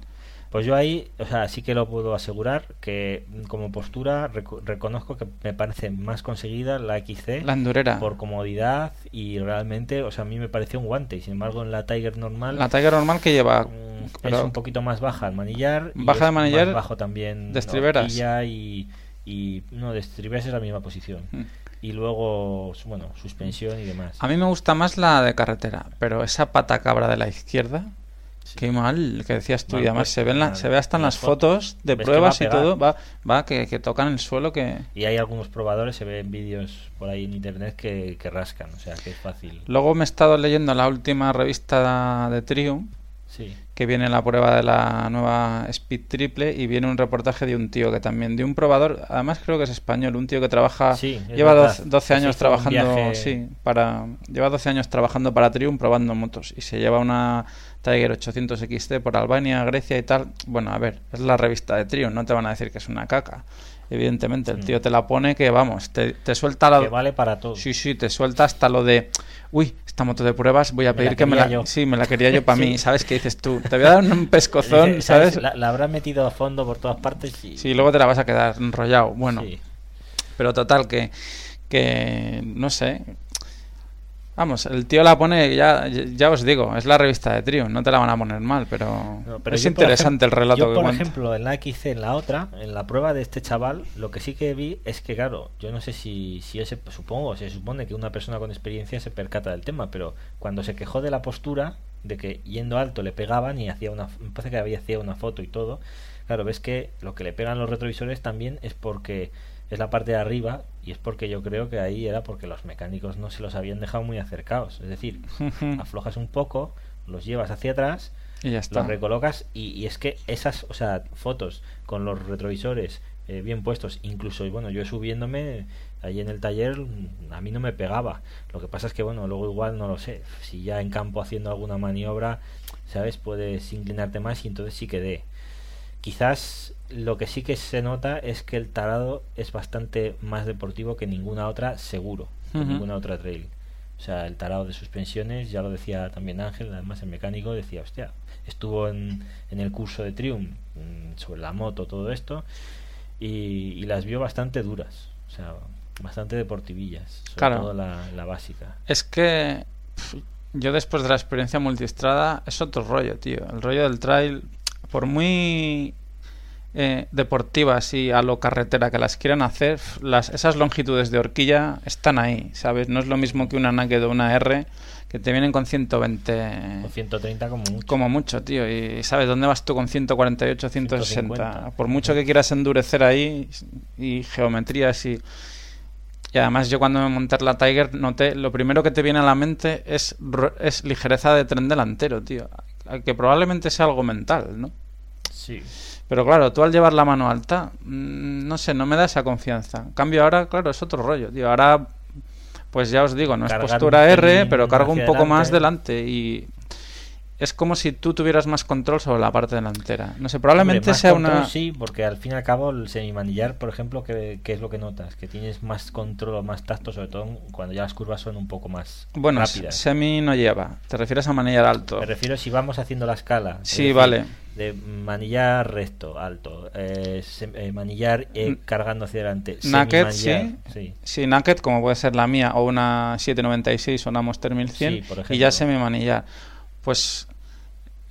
[SPEAKER 2] Pues yo ahí, o sea, sí que lo puedo asegurar que mm, como postura reco- reconozco que me parece más conseguida la XC
[SPEAKER 1] La endurera.
[SPEAKER 2] por comodidad y realmente, o sea, a mí me pareció un guante y sin embargo en la Tiger normal
[SPEAKER 1] La Tiger normal que lleva,
[SPEAKER 2] mm, es
[SPEAKER 1] pero
[SPEAKER 2] un poquito más baja el manillar y
[SPEAKER 1] Baja de manillar,
[SPEAKER 2] más bajo también
[SPEAKER 1] de estriberas.
[SPEAKER 2] y, y no de estriberas es la misma posición.
[SPEAKER 1] Mm.
[SPEAKER 2] y luego bueno suspensión y demás.
[SPEAKER 1] A mí me gusta más la de carretera, pero esa pata cabra de la izquierda,
[SPEAKER 2] Sí.
[SPEAKER 1] qué mal, que decías tú,
[SPEAKER 2] Mal
[SPEAKER 1] y además
[SPEAKER 2] puesta,
[SPEAKER 1] se, ven la- se ve hasta en
[SPEAKER 2] Las
[SPEAKER 1] las fotos de pruebas y todo, va, va que, que tocan el suelo que...
[SPEAKER 2] y hay algunos probadores se ven vídeos por ahí en internet que, que rascan o sea que es fácil.
[SPEAKER 1] Luego me he estado leyendo la última revista de Triumph,
[SPEAKER 2] sí
[SPEAKER 1] que viene la prueba de la nueva Speed Triple y viene un reportaje de un tío que también, de un probador, además creo que es español, un tío que trabaja,
[SPEAKER 2] Sí,
[SPEAKER 1] lleva
[SPEAKER 2] verdad.
[SPEAKER 1] 12, 12
[SPEAKER 2] Que
[SPEAKER 1] años trabajando,
[SPEAKER 2] viaje-
[SPEAKER 1] sí, para, lleva 12 años trabajando para Triumph probando motos y se lleva una Tiger 800 XT por Albania, Grecia y tal. Bueno, a ver, es la revista de Triumph, no te van a decir que es una caca. Evidentemente, el tío te la pone que, vamos, te, te suelta la...
[SPEAKER 2] Que vale para todo.
[SPEAKER 1] Sí, sí, te suelta hasta lo de, uy, esta moto de pruebas, voy a
[SPEAKER 2] Me
[SPEAKER 1] pedir que me la...
[SPEAKER 2] yo.
[SPEAKER 1] Sí, me la quería yo para
[SPEAKER 2] Sí.
[SPEAKER 1] mí, ¿sabes? qué dices tú, te voy a dar un pescozón, ¿sabes?
[SPEAKER 2] La, la habrá metido a fondo por todas partes y...
[SPEAKER 1] Sí, luego te la vas a quedar enrollado. Bueno,
[SPEAKER 2] Sí.
[SPEAKER 1] pero total, que, que no sé. Vamos, el tío la pone, ya, ya os digo, es la revista de Triumph, no te la van a poner mal, pero,
[SPEAKER 2] No, pero
[SPEAKER 1] es
[SPEAKER 2] yo,
[SPEAKER 1] interesante
[SPEAKER 2] ejemplo-
[SPEAKER 1] el relato
[SPEAKER 2] yo,
[SPEAKER 1] que
[SPEAKER 2] por
[SPEAKER 1] cuenta.
[SPEAKER 2] ejemplo, en la XC, en la otra, en la prueba de este chaval, lo que sí que vi es que, claro, yo no sé si, si ese, supongo, se supone que una persona con experiencia se percata del tema, pero cuando se quejó de la postura, de que yendo alto le pegaban y hacía una, me parece que había hacía una foto y todo, claro, ves que lo que le pegan los retrovisores también es porque es la parte de arriba y es porque yo creo que ahí era porque los mecánicos no se los habían dejado muy acercados, es decir, aflojas un poco, los llevas hacia atrás
[SPEAKER 1] y ya está.
[SPEAKER 2] los recolocas y, y es que esas, o sea, fotos con los retrovisores eh, bien puestos, incluso, bueno, yo subiéndome allí en el taller, mm, a mí no me pegaba. Lo que pasa es que, bueno, luego igual no lo sé, si ya en campo haciendo alguna maniobra, ¿sabes? Puedes inclinarte más y entonces sí que dé. Quizás lo que sí que se nota es que el tarado es bastante más deportivo que ninguna otra, seguro, que ninguna otra trail. O sea, el tarado de suspensiones, ya lo decía también Ángel, además el mecánico decía, hostia, estuvo en, en el curso de Triumph mm, sobre la moto, todo esto, y, y las vio bastante duras, o sea, bastante deportivillas, sobre
[SPEAKER 1] Claro.
[SPEAKER 2] todo la, la básica.
[SPEAKER 1] Es que yo después de la experiencia multistrada es otro rollo, tío. El rollo del trail, por muy eh, deportivas y a lo carretera que las quieran hacer, las, esas longitudes de horquilla están ahí, ¿sabes? No es lo mismo que una Naked o una R que te vienen con 120
[SPEAKER 2] O 130 como mucho.
[SPEAKER 1] como mucho, tío. Y sabes dónde vas tú con 148, 160.
[SPEAKER 2] 150.
[SPEAKER 1] Por mucho que quieras endurecer ahí y geometrías y. Y además yo cuando me monté la Tiger noté, lo primero que te viene a la mente es, es ligereza de tren delantero, tío. Que probablemente sea algo mental, ¿no?
[SPEAKER 2] Sí.
[SPEAKER 1] Pero claro, tú al llevar la mano alta, mm, no sé, no me da esa confianza. En cambio ahora, claro, es otro rollo, tío. Ahora, pues ya os digo, no es postura R, pero cargo un poco más delante y es como si tú tuvieras más control sobre la parte delantera. No sé, probablemente
[SPEAKER 2] Hombre, más
[SPEAKER 1] sea
[SPEAKER 2] control,
[SPEAKER 1] una...
[SPEAKER 2] Sí, porque al fin y al cabo el semimanillar, por ejemplo, ¿qué, qué es lo que notas? Que tienes más control o más tacto, sobre todo cuando ya las curvas son un poco más
[SPEAKER 1] Bueno,
[SPEAKER 2] rápidas.
[SPEAKER 1] semi no lleva. Te refieres a manillar alto.
[SPEAKER 2] Me refiero si vamos haciendo la escala. es
[SPEAKER 1] Sí,
[SPEAKER 2] decir,
[SPEAKER 1] vale.
[SPEAKER 2] De manillar recto, alto. eh, sem- eh, manillar eh, cargando hacia adelante.
[SPEAKER 1] Naked, sí.
[SPEAKER 2] sí.
[SPEAKER 1] Sí, Naked, como puede ser la mía, o una 796 o una Monster 1100,
[SPEAKER 2] Sí, por
[SPEAKER 1] y
[SPEAKER 2] ejemplo.
[SPEAKER 1] ya semi-manillar. Pues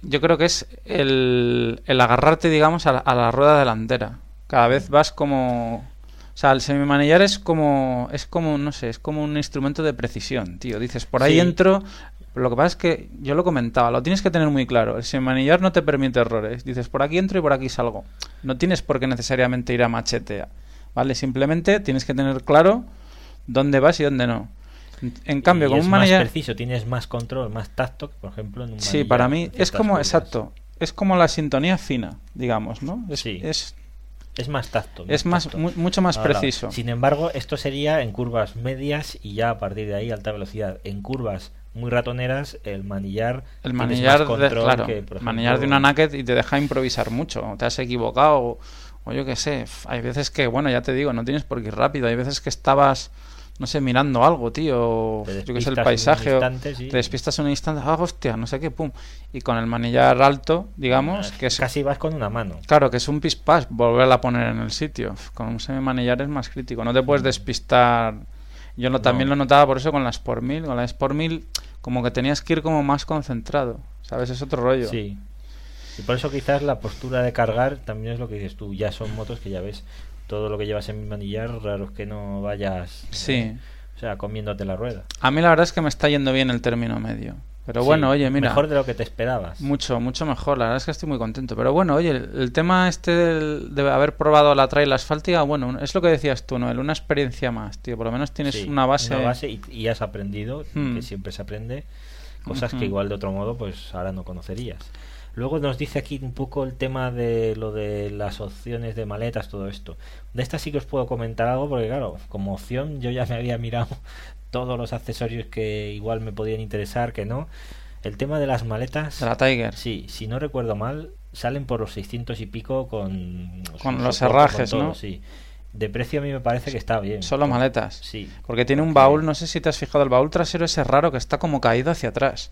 [SPEAKER 1] yo creo que es el, el agarrarte, digamos, a la, a la rueda delantera. Cada vez vas como... O sea, el semimanillar es como, es como, no sé, es como un instrumento de precisión, tío. Dices, por ahí
[SPEAKER 2] Sí.
[SPEAKER 1] entro... Lo que pasa es que yo lo comentaba, lo tienes que tener muy claro. El semimanillar no te permite errores. Dices, por aquí entro y por aquí salgo. No tienes por qué necesariamente ir a machete. ¿Vale? Simplemente tienes que tener claro dónde vas y dónde no. En, cambio,
[SPEAKER 2] Y
[SPEAKER 1] con
[SPEAKER 2] es
[SPEAKER 1] un
[SPEAKER 2] más
[SPEAKER 1] manillar...
[SPEAKER 2] preciso, tienes más control, más tacto que, por ejemplo, en un
[SPEAKER 1] Sí, para mí es como,
[SPEAKER 2] curvas.
[SPEAKER 1] exacto, es como la sintonía fina, digamos, ¿no? Es,
[SPEAKER 2] Sí.
[SPEAKER 1] es,
[SPEAKER 2] Es más tacto.
[SPEAKER 1] es más,
[SPEAKER 2] tacto.
[SPEAKER 1] mu- mucho más
[SPEAKER 2] Ahora,
[SPEAKER 1] preciso.
[SPEAKER 2] Sin embargo, esto sería en curvas medias y ya a partir de ahí alta velocidad. En curvas muy ratoneras, el manillar.
[SPEAKER 1] El manillar,
[SPEAKER 2] más
[SPEAKER 1] de, claro,
[SPEAKER 2] que,
[SPEAKER 1] manillar de una naked y te deja improvisar mucho. Te has equivocado o, o yo qué sé. Hay veces que, bueno, ya te digo, no tienes por qué ir rápido. Hay veces que estabas, no sé, mirando algo, tío. Yo qué sé, el
[SPEAKER 2] despistas un
[SPEAKER 1] paisaje. o
[SPEAKER 2] instante, sí.
[SPEAKER 1] Te despistas un instante, ah, hostia, no sé qué, pum. Y con el manillar alto, digamos, que es...
[SPEAKER 2] Casi vas con una mano.
[SPEAKER 1] Claro, que es un pispás volverla a poner en el sitio. Con un semimanillar es más crítico. No te puedes despistar. Yo no, también lo notaba por eso con la Sport 1000. Con la Sport 1000 como que tenías que ir como más concentrado. ¿Sabes? Es otro rollo.
[SPEAKER 2] Sí. Y por eso quizás la postura de cargar también es lo que dices tú. Ya son motos que ya ves todo lo que llevas en mi manillar, raro es que no vayas.
[SPEAKER 1] Sí.
[SPEAKER 2] o sea, comiéndote la rueda.
[SPEAKER 1] A mí la verdad es que me está yendo bien el término medio. Pero bueno,
[SPEAKER 2] Sí,
[SPEAKER 1] oye, mira.
[SPEAKER 2] Mejor de lo que te esperabas.
[SPEAKER 1] Mucho, mucho mejor. La verdad es que estoy muy contento. Pero bueno, oye, el, el tema este del- de haber probado la trail asfáltica, bueno, es lo que decías tú, Noel, una experiencia más, tío. Por lo menos tienes
[SPEAKER 2] Sí,
[SPEAKER 1] una base.
[SPEAKER 2] y, y has aprendido,
[SPEAKER 1] Hmm.
[SPEAKER 2] que siempre se aprende, cosas que igual de otro modo pues ahora no conocerías. Luego nos dice aquí un poco el tema de lo de las opciones de maletas, todo esto. De esta sí que os puedo comentar algo porque claro, como opción yo ya me había mirado todos los accesorios que igual me podían interesar, que no. El tema de las maletas,
[SPEAKER 1] De la Tiger.
[SPEAKER 2] sí, si no recuerdo mal, salen por los 600 y pico con,
[SPEAKER 1] Con los herrajes, ¿no?
[SPEAKER 2] Sí. De precio a mí me parece que está bien.
[SPEAKER 1] Solo maletas.
[SPEAKER 2] Sí.
[SPEAKER 1] Porque tiene un baúl, no sé si te has fijado, el baúl trasero ese raro que está como caído hacia atrás.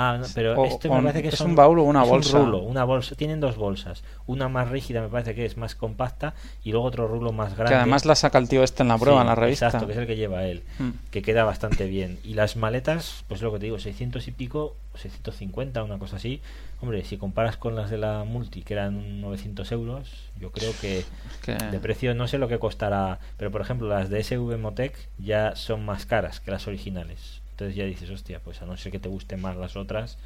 [SPEAKER 2] Ah, no, pero
[SPEAKER 1] O-
[SPEAKER 2] este
[SPEAKER 1] o
[SPEAKER 2] me parece que
[SPEAKER 1] es
[SPEAKER 2] son-
[SPEAKER 1] un baúl o una
[SPEAKER 2] es
[SPEAKER 1] bolsa.
[SPEAKER 2] Un rulo, una bolsa. Tienen dos bolsas. Una más rígida me parece que es más compacta y luego otro rulo más grande.
[SPEAKER 1] Que además la saca el tío este en la prueba,
[SPEAKER 2] Sí,
[SPEAKER 1] en la revista.
[SPEAKER 2] Exacto, que es el que lleva él.
[SPEAKER 1] Mm.
[SPEAKER 2] Que queda bastante bien. Y las maletas, pues lo que te digo, 600 y pico, 650, una cosa así. Hombre, si comparas con las de la Multi, que eran 900 euros, yo creo que
[SPEAKER 1] Que-
[SPEAKER 2] de precio no sé lo que costará. Pero por ejemplo, las de SV Motec ya son más caras que las originales. Entonces ya dices, hostia, pues a no ser que te gusten más las otras.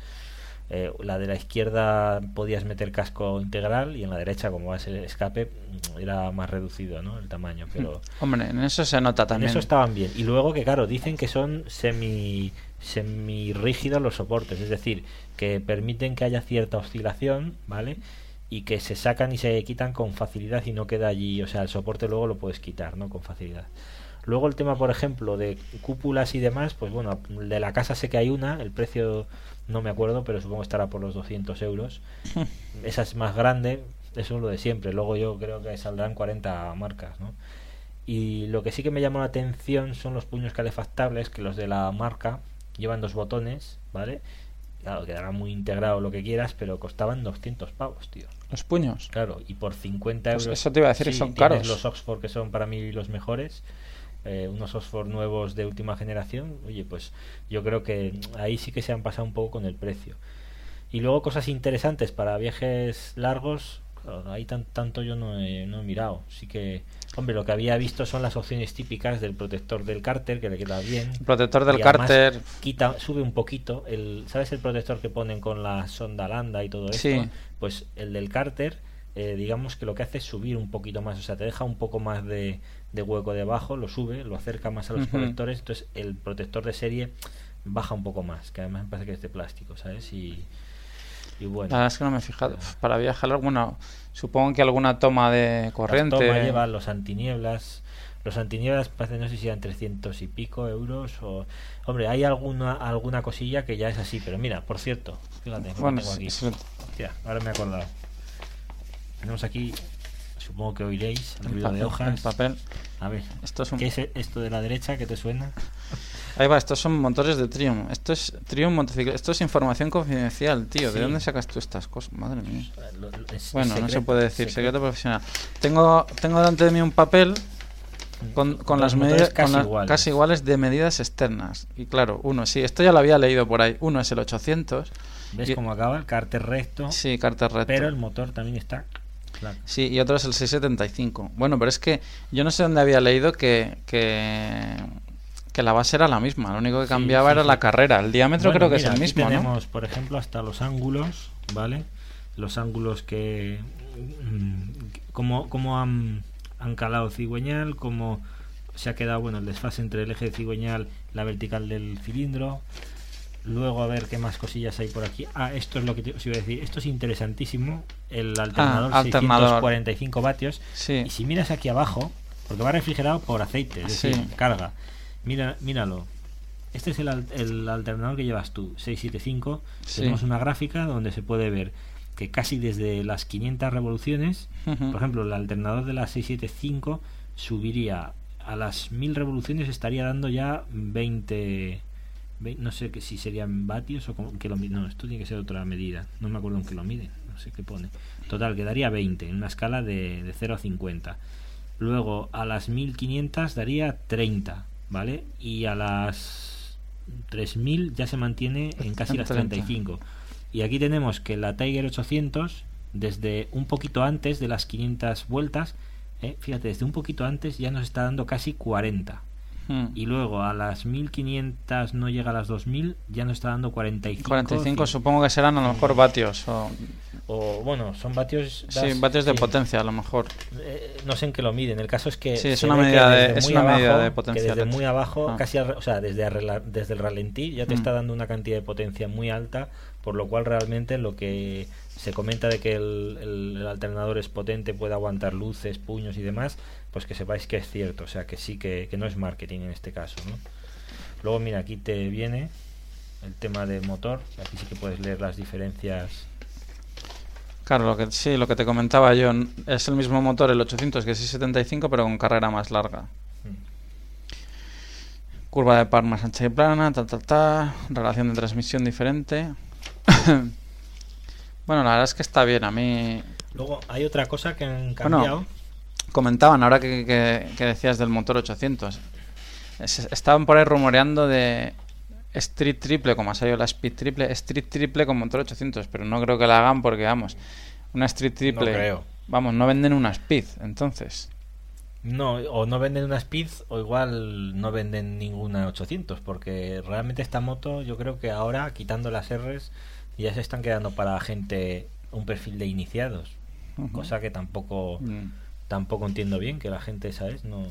[SPEAKER 2] eh, la de la izquierda podías meter casco integral y en la derecha, como va a ser escape, mm, era más reducido ¿no? el tamaño. Pero
[SPEAKER 1] Hombre, en eso se nota
[SPEAKER 2] en
[SPEAKER 1] también.
[SPEAKER 2] eso estaban bien. Y luego que, claro, dicen que son semi, semi rígidos los soportes, es decir, que permiten que haya cierta oscilación, ¿vale? Y que se sacan y se quitan con facilidad y no queda allí, o sea, el soporte luego lo puedes quitar, ¿no? Con facilidad. Luego el tema, por ejemplo, de cúpulas y demás, pues bueno, de la casa sé que hay una, el precio no me acuerdo, pero supongo estará por los 200 euros. Esa es más grande, eso es lo de siempre. Luego yo creo que saldrán 40 marcas, ¿no? Y lo que sí que me llamó la atención son los puños calefactables, que los de la marca llevan dos botones, ¿vale? Claro, quedará muy integrado lo que quieras, pero costaban 200 pavos, tío.
[SPEAKER 1] Los puños.
[SPEAKER 2] Claro, y por 50
[SPEAKER 1] Pues
[SPEAKER 2] euros.
[SPEAKER 1] eso te iba a decir,
[SPEAKER 2] sí,
[SPEAKER 1] son caros.
[SPEAKER 2] los Oxford que son para mí los mejores. Eh, unos Oxford nuevos de última generación. Oye, pues yo creo que ahí sí que se han pasado un poco con el precio. Y luego cosas interesantes para viajes largos. claro, ahí tan, tanto yo no he, no he mirado. Sí que, hombre, lo que había visto son las opciones típicas del protector del cárter, que le queda bien.
[SPEAKER 1] El protector del cárter.
[SPEAKER 2] Quita, sube un poquito. El, ¿Sabes el protector que ponen con la sonda landa y todo esto?
[SPEAKER 1] Sí.
[SPEAKER 2] Pues el del cárter, eh, digamos que lo que hace es subir un poquito más. O sea, te deja un poco más de, de hueco debajo, lo sube, lo acerca más a los
[SPEAKER 1] Ujú.
[SPEAKER 2] protectores. Entonces el protector de serie baja un poco más, que además me parece que es de plástico, ¿sabes? Y, y bueno.
[SPEAKER 1] La verdad es que no me he fijado. Para viajar, bueno, supongo que alguna toma de
[SPEAKER 2] Las
[SPEAKER 1] corriente.
[SPEAKER 2] tomas lleva los antinieblas. Los antinieblas parece no sé si eran 300 y pico euros o... Hombre, hay alguna alguna cosilla que ya es así, pero mira, por cierto, fíjate,
[SPEAKER 1] Bueno,
[SPEAKER 2] tengo aquí.
[SPEAKER 1] sí, sí.
[SPEAKER 2] Hostia, ahora me he acordado. Tenemos aquí, supongo que oiréis, el
[SPEAKER 1] El
[SPEAKER 2] ruido de
[SPEAKER 1] papel,
[SPEAKER 2] hojas.
[SPEAKER 1] el papel.
[SPEAKER 2] A ver,
[SPEAKER 1] Esto es un-
[SPEAKER 2] ¿qué es esto de la derecha que te suena?
[SPEAKER 1] Ahí va, estos son motores de Triumph. Esto es Triumph motocicleta. Esto es información confidencial, tío. ¿De dónde sacas tú estas cosas? Madre mía.
[SPEAKER 2] Lo- lo- es-
[SPEAKER 1] Bueno, no se puede decir,
[SPEAKER 2] secreto.
[SPEAKER 1] secreto profesional. Tengo, tengo delante de mí un papel con, con las medidas
[SPEAKER 2] casi
[SPEAKER 1] la-
[SPEAKER 2] iguales.
[SPEAKER 1] casi iguales de medidas externas. Y claro, uno, sí, esto ya lo había leído por ahí. Uno es el 800.
[SPEAKER 2] ¿Ves
[SPEAKER 1] y-
[SPEAKER 2] cómo acaba? El cárter recto,
[SPEAKER 1] Sí, carta recto.
[SPEAKER 2] pero el motor también está... claro.
[SPEAKER 1] Sí, y otro es el 675. Bueno, pero es que yo no sé dónde había leído que, que, que la base era la misma. Lo único que cambiaba
[SPEAKER 2] sí,
[SPEAKER 1] era
[SPEAKER 2] sí.
[SPEAKER 1] la carrera. El diámetro
[SPEAKER 2] Bueno,
[SPEAKER 1] creo que
[SPEAKER 2] mira,
[SPEAKER 1] es el
[SPEAKER 2] aquí
[SPEAKER 1] mismo, ¿no?
[SPEAKER 2] tenemos, por ejemplo, hasta los ángulos, ¿vale? Los ángulos que... mm, cómo, cómo han, han calado cigüeñal, cómo se ha quedado, bueno, el desfase entre el eje de cigüeñal, la vertical del cilindro. Luego a ver qué más cosillas hay por aquí. Ah, esto es lo que te, os iba a decir. Esto es interesantísimo. El alternador,
[SPEAKER 1] Ah, alternador.
[SPEAKER 2] 645 vatios.
[SPEAKER 1] Sí.
[SPEAKER 2] Y si miras aquí abajo, porque va refrigerado por aceite, es
[SPEAKER 1] Sí.
[SPEAKER 2] decir, carga. Mira, míralo. Este es el, el alternador que llevas tú, 675.
[SPEAKER 1] Sí.
[SPEAKER 2] Tenemos una gráfica donde se puede ver que casi desde las 500 revoluciones, por ejemplo, el alternador de la 675 subiría a las 1000 revoluciones, estaría dando ya 20. No sé que si serían vatios o con- que lo No, esto tiene que ser otra medida. No me acuerdo en qué lo miden. No sé qué pone. Total, quedaría 20 en una escala de, de 0 a 50. Luego a las 1500 daría 30, ¿vale? Y a las 3000 ya se mantiene en casi las
[SPEAKER 1] 30.
[SPEAKER 2] 35. Y aquí tenemos que la Tiger 800, desde un poquito antes de las 500 vueltas, ¿eh? fíjate, desde un poquito antes ya nos está dando casi 40.
[SPEAKER 1] Mm.
[SPEAKER 2] Y luego a las 1500 no llega a las 2000, ya nos está dando 45.
[SPEAKER 1] 45
[SPEAKER 2] cin-
[SPEAKER 1] supongo que serán a lo mejor vatios. O,
[SPEAKER 2] O bueno, son vatios.
[SPEAKER 1] sí, vatios de
[SPEAKER 2] sí.
[SPEAKER 1] potencia a lo mejor.
[SPEAKER 2] Eh, no sé en qué lo miden. El caso es que.
[SPEAKER 1] Sí, es una medida de- es
[SPEAKER 2] abajo-
[SPEAKER 1] de potencia
[SPEAKER 2] Que desde muy abajo,
[SPEAKER 1] Ah.
[SPEAKER 2] casi o sea, desde, desde el ralentí ya te
[SPEAKER 1] Mm.
[SPEAKER 2] está dando una cantidad de potencia muy alta, por lo cual realmente lo que se comenta de que el, el- el alternador es potente, puede aguantar luces, puños y demás, pues que sepáis que es cierto, o sea, que sí, que, que no es marketing en este caso, ¿no? Luego, mira, aquí te viene el tema del motor, aquí sí que puedes leer las diferencias
[SPEAKER 1] Claro, lo que, sí, lo que te comentaba yo, es el mismo motor, el 800 que el 675, pero con carrera más larga. Curva de par más ancha y plana, ta, ta, ta, relación de transmisión diferente. bueno, la verdad es que está bien, a mí...
[SPEAKER 2] Luego hay otra cosa que han
[SPEAKER 1] Bueno,
[SPEAKER 2] cambiado.
[SPEAKER 1] Comentaban ahora que, que- que decías del motor 800. Es- estaban por ahí rumoreando de Street Triple, como ha salido la Speed Triple, Street Triple con motor 800, pero no creo que la hagan porque, vamos, una Street Triple...
[SPEAKER 2] creo.
[SPEAKER 1] Vamos, no venden una Speed, entonces.
[SPEAKER 2] No, o no venden una Speed o igual no venden ninguna 800 porque realmente esta moto yo creo que ahora quitando las Rs ya se están quedando para gente un perfil de iniciados, cosa que tampoco
[SPEAKER 1] Mm.
[SPEAKER 2] Tampoco entiendo bien que la gente, ¿sabes? No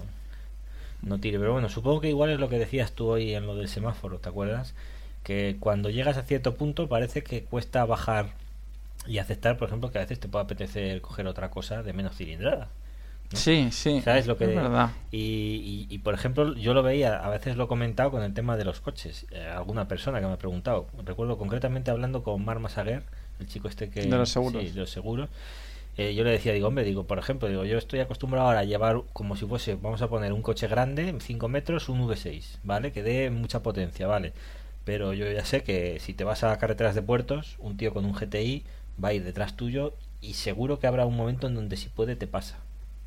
[SPEAKER 2] no tire, pero bueno, supongo que igual es lo que decías tú hoy en lo del semáforo, ¿te acuerdas? Que cuando llegas a cierto punto parece que cuesta bajar y aceptar, por ejemplo, que a veces te puede apetecer coger otra cosa de menos cilindrada. ¿no?
[SPEAKER 1] Sí, sí.
[SPEAKER 2] ¿Sabes lo que
[SPEAKER 1] Es verdad.
[SPEAKER 2] Y, y, y, por ejemplo, yo lo veía, a veces lo he comentado con el tema de los coches. eh, alguna persona que me ha preguntado. Recuerdo concretamente hablando con Mar Masaguer, el chico este que.
[SPEAKER 1] De los seguros.
[SPEAKER 2] Sí, de los seguros. Eh, yo le decía, digo, hombre, digo, por ejemplo, digo, yo estoy acostumbrado ahora a llevar como si fuese, vamos a poner un coche grande, 5 metros, un V6, ¿vale? Que dé mucha potencia, ¿vale? Pero yo ya sé que si te vas a carreteras de puertos, un tío con un GTI va a ir detrás tuyo y seguro que habrá un momento en donde si puede te pasa.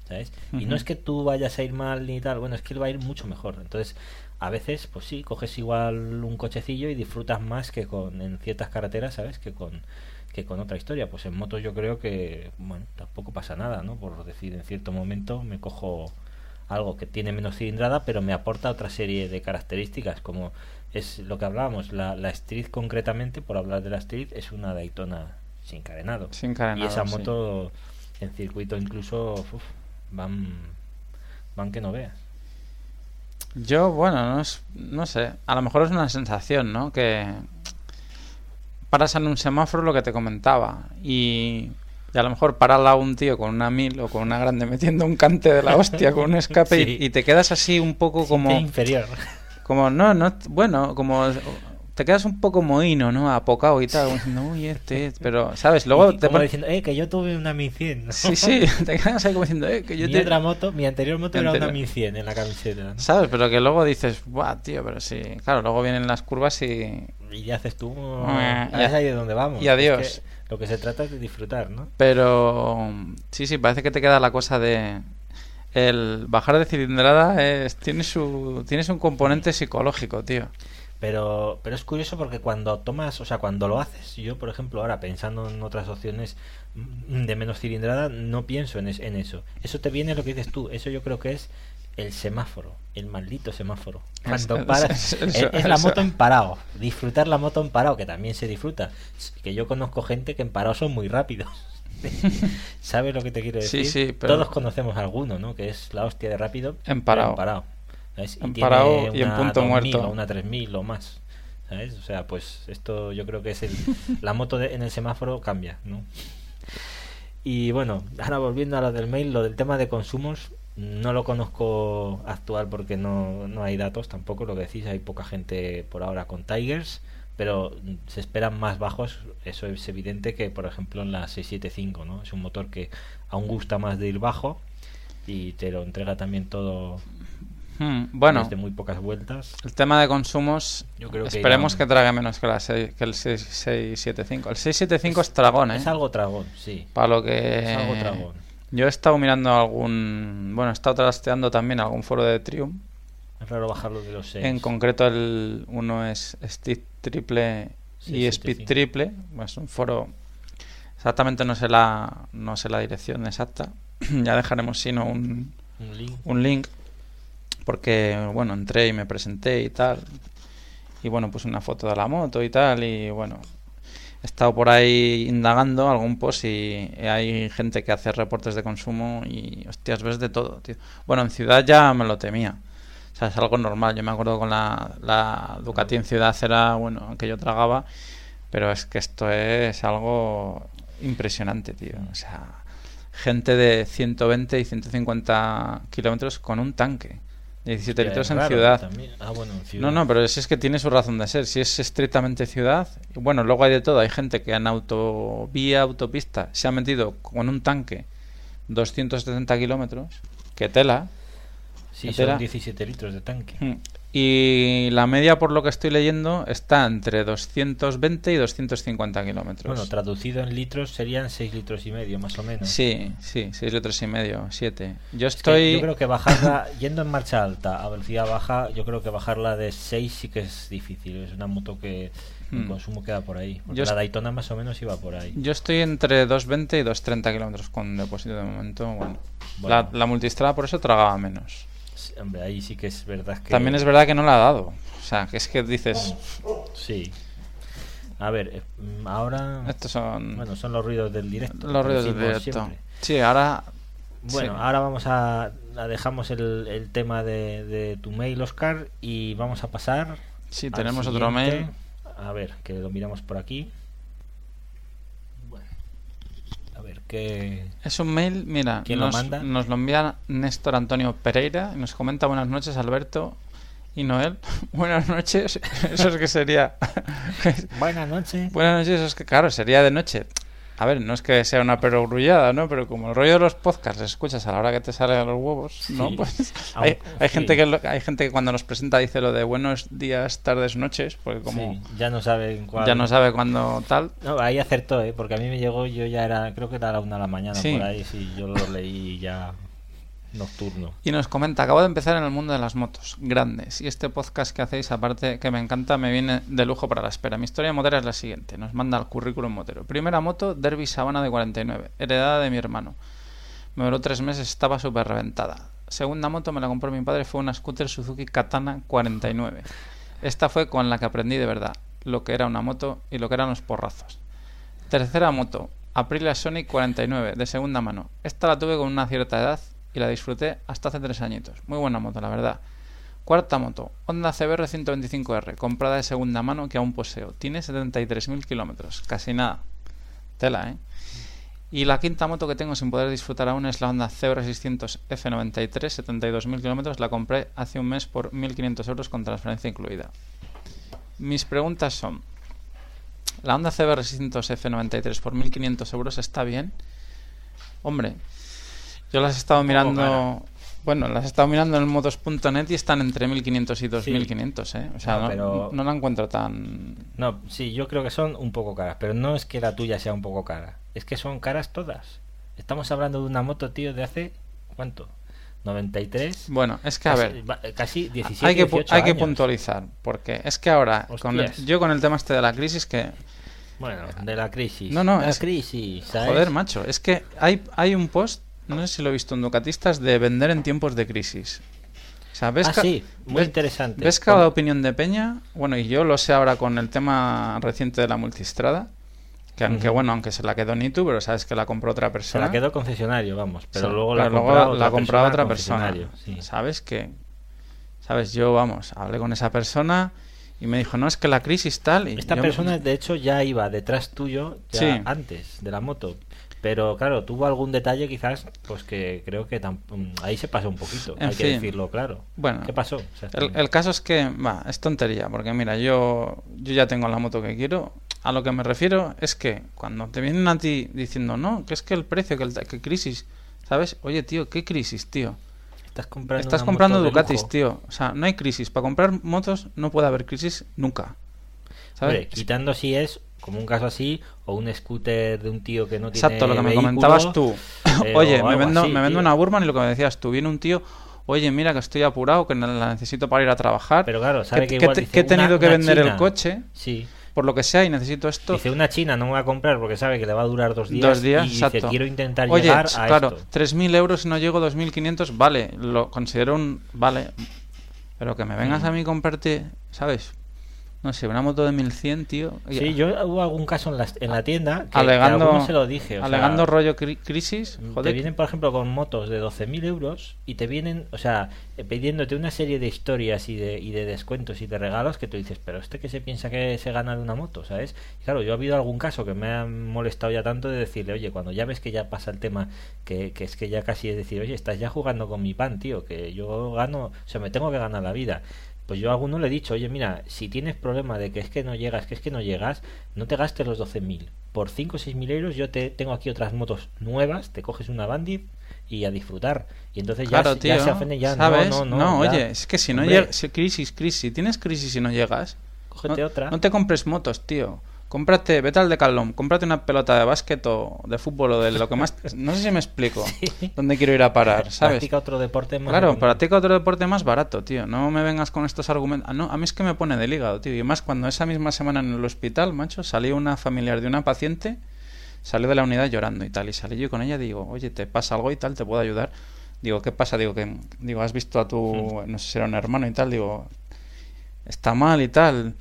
[SPEAKER 2] ¿Sabes? Y no es que tú vayas a ir mal ni tal, bueno, es que él va a ir mucho mejor. Entonces, a veces, pues sí, coges igual un cochecillo y disfrutas más que con en ciertas carreteras, ¿sabes? Que con que con otra historia. Pues en moto yo creo que, bueno, tampoco pasa nada, ¿no? Por decir, en cierto momento me cojo algo que tiene menos cilindrada, pero me aporta otra serie de características, como es lo que hablábamos, la, la Street concretamente, por hablar de la Street, es una Daytona sin carenado.
[SPEAKER 1] Sin carenado,
[SPEAKER 2] y esa
[SPEAKER 1] sí.
[SPEAKER 2] moto en circuito incluso uf, van van que no veas.
[SPEAKER 1] Yo, bueno, no, es- no sé. A lo mejor es una sensación, ¿no? Que paras en un semáforo lo que te comentaba. Y, y a lo mejor para al lado un tío con una mil o con una grande metiendo un cante de la hostia con un escape y-
[SPEAKER 2] Sí.
[SPEAKER 1] y, te quedas así un poco como...
[SPEAKER 2] Inferior.
[SPEAKER 1] Como, no, no, bueno, como te quedas un poco mohino, ¿no? Apocado y tal, diciendo, uy, este, es", pero, ¿sabes? Luego
[SPEAKER 2] Y
[SPEAKER 1] te
[SPEAKER 2] como diciendo, eh, que yo tuve una 1100. ¿no?
[SPEAKER 1] Sí, sí, te quedas ahí como diciendo, eh, que yo
[SPEAKER 2] mi
[SPEAKER 1] te...
[SPEAKER 2] otra moto, mi anterior moto era una
[SPEAKER 1] Anterior.
[SPEAKER 2] 1100 en la camiseta. ¿no?
[SPEAKER 1] ¿Sabes? Pero que luego dices, buah, tío, pero sí. Claro, luego vienen las curvas y...
[SPEAKER 2] Y ya haces tú.
[SPEAKER 1] Ah,
[SPEAKER 2] es
[SPEAKER 1] y-
[SPEAKER 2] ahí de donde vamos.
[SPEAKER 1] y adiós.
[SPEAKER 2] Es que lo que se trata es de disfrutar, ¿no?
[SPEAKER 1] Pero sí, sí, parece que te queda la cosa de... El bajar de cilindrada es, tiene su tienes un componente psicológico, tío.
[SPEAKER 2] Pero, pero es curioso porque cuando tomas, o sea, cuando lo haces, yo por ejemplo ahora pensando en otras opciones de menos cilindrada, no pienso en, es- en eso. Eso te viene lo que dices tú, eso yo creo que es el semáforo, el maldito semáforo. Cuando paras,
[SPEAKER 1] eso-
[SPEAKER 2] es, la moto en parado, disfrutar la moto en parado, que también se disfruta. Que yo conozco gente que en parado son muy rápidos. ¿Sabes lo que te quiero
[SPEAKER 1] Sí,
[SPEAKER 2] decir?
[SPEAKER 1] sí, pero-
[SPEAKER 2] Todos conocemos alguno, ¿no? Que es la hostia de rápido.
[SPEAKER 1] En
[SPEAKER 2] pero
[SPEAKER 1] parado.
[SPEAKER 2] En parado. ¿Sabes?
[SPEAKER 1] En
[SPEAKER 2] tiene
[SPEAKER 1] parado y en
[SPEAKER 2] una
[SPEAKER 1] punto
[SPEAKER 2] 2000
[SPEAKER 1] muerto.
[SPEAKER 2] o una 3000 o más. ¿Sabes? O sea, pues esto yo creo que es el. la moto de- en el semáforo cambia, ¿no? Y bueno, ahora volviendo a lo del mail, lo del tema de consumos, no lo conozco actual porque no, no hay datos tampoco, lo que decís, hay poca gente por ahora con Tigers, pero se esperan más bajos, eso es evidente que por ejemplo en la 675, ¿no? Es un motor que aún gusta más de ir bajo y te lo entrega también todo
[SPEAKER 1] Hmm, Bueno,
[SPEAKER 2] desde muy pocas vueltas.
[SPEAKER 1] el tema de consumos,
[SPEAKER 2] Yo creo que
[SPEAKER 1] esperemos que trague menos que, la seis- que el 6- 675. El 675 es, tragón, ¿eh?
[SPEAKER 2] Es algo tragón, sí.
[SPEAKER 1] Para lo que...
[SPEAKER 2] Es algo tragón.
[SPEAKER 1] Yo he estado mirando algún... Bueno, he estado trasteando también algún foro de Triumph.
[SPEAKER 2] Es raro bajarlo de los 6.
[SPEAKER 1] En concreto el uno es Speed Triple y
[SPEAKER 2] 675.
[SPEAKER 1] Speed Triple. Es un foro... Exactamente no sé la, no sé la dirección exacta. ya dejaremos sino un,
[SPEAKER 2] Un link.
[SPEAKER 1] un link. Porque, bueno, entré y me presenté y tal. Y bueno, pues una foto de la moto y tal. Y bueno, he estado por ahí indagando algún post y hay gente que hace reportes de consumo y, hostias, ves de todo, tío. Bueno, en ciudad ya me lo temía. O sea, es algo normal. Yo me acuerdo con la, la Ducati en ciudad era, bueno, que yo tragaba. Pero es que esto es algo impresionante, tío. O sea, gente de 120 y 150 kilómetros con un tanque. 17
[SPEAKER 2] Ya,
[SPEAKER 1] litros
[SPEAKER 2] es
[SPEAKER 1] en
[SPEAKER 2] raro
[SPEAKER 1] ciudad.
[SPEAKER 2] también. Ah, bueno, en ciudad.
[SPEAKER 1] No, no, pero si es que tiene su razón de ser. Si es estrictamente ciudad, bueno, luego hay de todo. Hay gente que en autovía, autopista, se ha metido con un tanque 270 kilómetros, que tela.
[SPEAKER 2] Sí,
[SPEAKER 1] Entera.
[SPEAKER 2] son 17 litros de tanque.
[SPEAKER 1] Y la media, por lo que estoy leyendo, está entre 220 y 250 kilómetros.
[SPEAKER 2] Bueno, traducido en litros serían 6 litros y medio, más o menos.
[SPEAKER 1] Sí, sí, 6 litros y medio, 7. Yo
[SPEAKER 2] Es que
[SPEAKER 1] estoy...
[SPEAKER 2] yo creo que bajarla, yendo en marcha alta a velocidad baja, yo creo que bajarla de 6 sí que es difícil. Es una moto que el
[SPEAKER 1] Hmm.
[SPEAKER 2] consumo queda por ahí.
[SPEAKER 1] Yo
[SPEAKER 2] la Daytona más o menos iba por ahí.
[SPEAKER 1] Yo estoy entre 220 y 230 kilómetros con depósito de momento. Bueno,
[SPEAKER 2] Bueno.
[SPEAKER 1] La, la multistrada por eso tragaba menos.
[SPEAKER 2] Sí, Hombre, ahí sí que es verdad que...
[SPEAKER 1] También es verdad que no la ha dado. O sea, que es que dices,
[SPEAKER 2] Sí. A ver, eh, ahora...
[SPEAKER 1] estos son
[SPEAKER 2] Bueno, son los ruidos del directo.
[SPEAKER 1] los ruidos del directo.
[SPEAKER 2] siempre.
[SPEAKER 1] Sí, ahora...
[SPEAKER 2] Bueno,
[SPEAKER 1] sí.
[SPEAKER 2] ahora vamos a, dejamos el, el tema de, de tu mail, Oscar, y vamos a pasar.
[SPEAKER 1] Sí, tenemos otro mail.
[SPEAKER 2] A ver, que lo miramos por aquí. Bueno,
[SPEAKER 1] Es un mail, mira,
[SPEAKER 2] ¿Quién lo
[SPEAKER 1] nos,
[SPEAKER 2] manda?
[SPEAKER 1] nos lo envía Néstor Antonio Pereira y nos comenta buenas noches Alberto y Noel. buenas noches, eso es que sería...
[SPEAKER 2] Buenas noches.
[SPEAKER 1] buenas noches, eso es que claro, sería de noche. A ver, no es que sea una perogrullada, ¿no? Pero como el rollo de los podcasts escuchas a la hora que te salen los huevos, ¿no?
[SPEAKER 2] Sí.
[SPEAKER 1] Pues hay, hay
[SPEAKER 2] sí.
[SPEAKER 1] gente que lo- hay gente que cuando nos presenta dice lo de buenos días, tardes, noches, porque como
[SPEAKER 2] Sí, ya no saben cuál.
[SPEAKER 1] ya no sabe cuándo tal.
[SPEAKER 2] No, ahí acertó, ¿eh? porque a mí me llegó, yo ya era, creo que era la una de la mañana por ahí, sí, yo lo leí ya nocturno.
[SPEAKER 1] Y nos comenta, acabo de empezar en el mundo de las motos, grandes, y este podcast que hacéis, aparte que me encanta, me viene de lujo para la espera. Mi historia motera es la siguiente, nos manda el currículum motero. Primera moto, Derby Sabana de 49, heredada de mi hermano. Me duró tres meses, estaba súper reventada. Segunda moto me la compró mi padre, fue una scooter Suzuki Katana 49. Esta fue con la que aprendí de verdad lo que era una moto y lo que eran los porrazos. Tercera moto, Aprilia Sonic 49, de segunda mano. Esta la tuve con una cierta edad y la disfruté hasta hace tres añitos. Muy buena moto, la verdad. Cuarta moto, Honda CBR 125R, comprada de segunda mano que aún poseo. Tiene 73.000 kilómetros, casi nada. Tela, ¿eh? Y la quinta moto que tengo sin poder disfrutar aún es la Honda CBR 600 F93, 72.000 kilómetros. La compré hace un mes por 1.500 euros con transferencia incluida. Mis preguntas son: ¿la Honda CBR 600 F93 por 1.500 euros está bien? Hombre, yo las he estado mirando. Bueno, las he estado mirando en motos.net y están entre 1.500 y 2.500, ¿eh? O sea,
[SPEAKER 2] No,
[SPEAKER 1] no,
[SPEAKER 2] pero-
[SPEAKER 1] no la encuentro tan.
[SPEAKER 2] No, sí, yo creo que son un poco caras, pero no es que la tuya sea un poco cara, es que son caras todas. Estamos hablando de una moto, tío, de hace, ¿cuánto? 93.
[SPEAKER 1] Bueno, es que a
[SPEAKER 2] casi,
[SPEAKER 1] ver.
[SPEAKER 2] va- casi 17,
[SPEAKER 1] hay que, pu-
[SPEAKER 2] 18
[SPEAKER 1] hay que puntualizar, porque es que ahora, con el- yo con el tema este de la crisis, que,
[SPEAKER 2] Bueno, de la crisis.
[SPEAKER 1] No, no,
[SPEAKER 2] de la
[SPEAKER 1] es-
[SPEAKER 2] crisis, ¿sabes?
[SPEAKER 1] joder, macho, es que hay, hay un post, no sé si lo he visto en Ducatistas, de vender en tiempos de crisis. O sea, ves,
[SPEAKER 2] Ah, sí, muy
[SPEAKER 1] ves-
[SPEAKER 2] interesante.
[SPEAKER 1] ves cada opinión de Peña, bueno, y yo lo sé ahora con el tema reciente de la multistrada, que aunque bueno, aunque se la quedó Nitu, pero sabes que la compró otra
[SPEAKER 2] Se
[SPEAKER 1] persona.
[SPEAKER 2] la quedó concesionario, vamos, pero
[SPEAKER 1] Sí,
[SPEAKER 2] luego la
[SPEAKER 1] pero
[SPEAKER 2] otra persona,
[SPEAKER 1] otra persona.
[SPEAKER 2] concesionario, sí.
[SPEAKER 1] ¿Sabes que ¿Sabes? Yo, vamos, hablé con esa persona y me dijo, no, es que la crisis tal... Y
[SPEAKER 2] Esta
[SPEAKER 1] me-
[SPEAKER 2] persona, de hecho, ya iba detrás tuyo ya
[SPEAKER 1] Sí.
[SPEAKER 2] antes de la moto. Pero claro, tuvo algún detalle quizás, pues que creo que mm, ahí se pasó un poquito,
[SPEAKER 1] En
[SPEAKER 2] hay que decirlo claro.
[SPEAKER 1] Bueno,
[SPEAKER 2] ¿Qué pasó?
[SPEAKER 1] El, caso es que, va, es tontería, porque mira, yo, yo ya tengo la moto que quiero. A lo que me refiero es que cuando te vienen a ti diciendo, no, que es que el precio, que, el, que crisis, ¿sabes? Oye, tío, ¿qué crisis, tío?
[SPEAKER 2] Estás comprando,
[SPEAKER 1] Estás comprando Ducatis, tío. O sea, no hay crisis. Para comprar motos no puede haber crisis nunca. ¿Sabes?
[SPEAKER 2] Hombre, quitando si es como un caso así o un scooter de un tío que no tiene
[SPEAKER 1] Exacto, lo que me comentabas tú.
[SPEAKER 2] eh,
[SPEAKER 1] oye, me vendo,
[SPEAKER 2] así,
[SPEAKER 1] me vendo una Burman y lo que me decías tú, viene un tío, oye, mira que estoy apurado, que la necesito para ir a trabajar.
[SPEAKER 2] Pero claro, sabe que
[SPEAKER 1] que,
[SPEAKER 2] igual dice
[SPEAKER 1] que he tenido
[SPEAKER 2] una-
[SPEAKER 1] que vender el
[SPEAKER 2] china.
[SPEAKER 1] coche,
[SPEAKER 2] Sí.
[SPEAKER 1] por lo que sea, y necesito esto.
[SPEAKER 2] Dice una china no me va a comprar porque sabe que le va a durar dos días.
[SPEAKER 1] Dos días,
[SPEAKER 2] y dice,
[SPEAKER 1] exacto.
[SPEAKER 2] quiero intentar
[SPEAKER 1] Oye,
[SPEAKER 2] llegar a
[SPEAKER 1] claro,
[SPEAKER 2] esto.
[SPEAKER 1] 3.000 euros y no llego 2.500, vale, lo considero un... Vale, pero que me vengas
[SPEAKER 2] Mm.
[SPEAKER 1] a mí comprarte, ¿sabes? No sé, una moto de 1100, tío.
[SPEAKER 2] Sí, yo hubo algún caso en la, en la tienda que, que a
[SPEAKER 1] alegando,
[SPEAKER 2] alguno se lo dije. o sea,
[SPEAKER 1] rollo cri- crisis.
[SPEAKER 2] Te
[SPEAKER 1] Joder,
[SPEAKER 2] vienen, por ejemplo, con motos de 12.000 euros y te vienen, o sea, eh, pidiéndote una serie de historias y de, y de descuentos y de regalos que tú dices, pero este que se piensa que se gana de una moto, ¿sabes? Y claro, yo ha habido algún caso que me ha molestado ya tanto de decirle, oye, cuando ya ves que ya pasa el tema, que, que es que ya casi es decir, oye, estás ya jugando con mi pan, tío, que yo gano, o sea, me tengo que ganar la vida. Pues yo a alguno le he dicho, oye, mira, si tienes problema de que es que no llegas, que es que no llegas, no te gastes los 12.000. Por 5 o 6 mil euros yo te tengo aquí otras motos nuevas, te coges una Bandit y a disfrutar. Y entonces ya,
[SPEAKER 1] claro, tío.
[SPEAKER 2] ya se ofende ya.
[SPEAKER 1] ¿Sabes?
[SPEAKER 2] No, no, no.
[SPEAKER 1] oye, es que si no
[SPEAKER 2] Hombre,
[SPEAKER 1] llega. si- crisis, crisis. Si tienes crisis y no llegas.
[SPEAKER 2] Cógete
[SPEAKER 1] no,
[SPEAKER 2] otra.
[SPEAKER 1] No te compres motos, tío. Cómprate, vete al Decathlon, cómprate una pelota de básquet o de fútbol o de lo que más. No sé si me explico.
[SPEAKER 2] Sí.
[SPEAKER 1] ¿Dónde quiero ir a parar? ¿Sabes?
[SPEAKER 2] Practica otro deporte más.
[SPEAKER 1] Claro, practica otro deporte más barato, tío. No me vengas con estos argumentos. Ah, no, a mí es que me pone del hígado, tío. Y más cuando esa misma semana en el hospital, macho, salió una familiar de una paciente, salió de la unidad llorando y tal. Y salí yo con ella, digo, oye, ¿te pasa algo y tal? ¿Te puedo ayudar? Digo, ¿qué pasa? Digo, que digo, has visto a tu, no sé si era un hermano y tal. Digo, está mal y tal.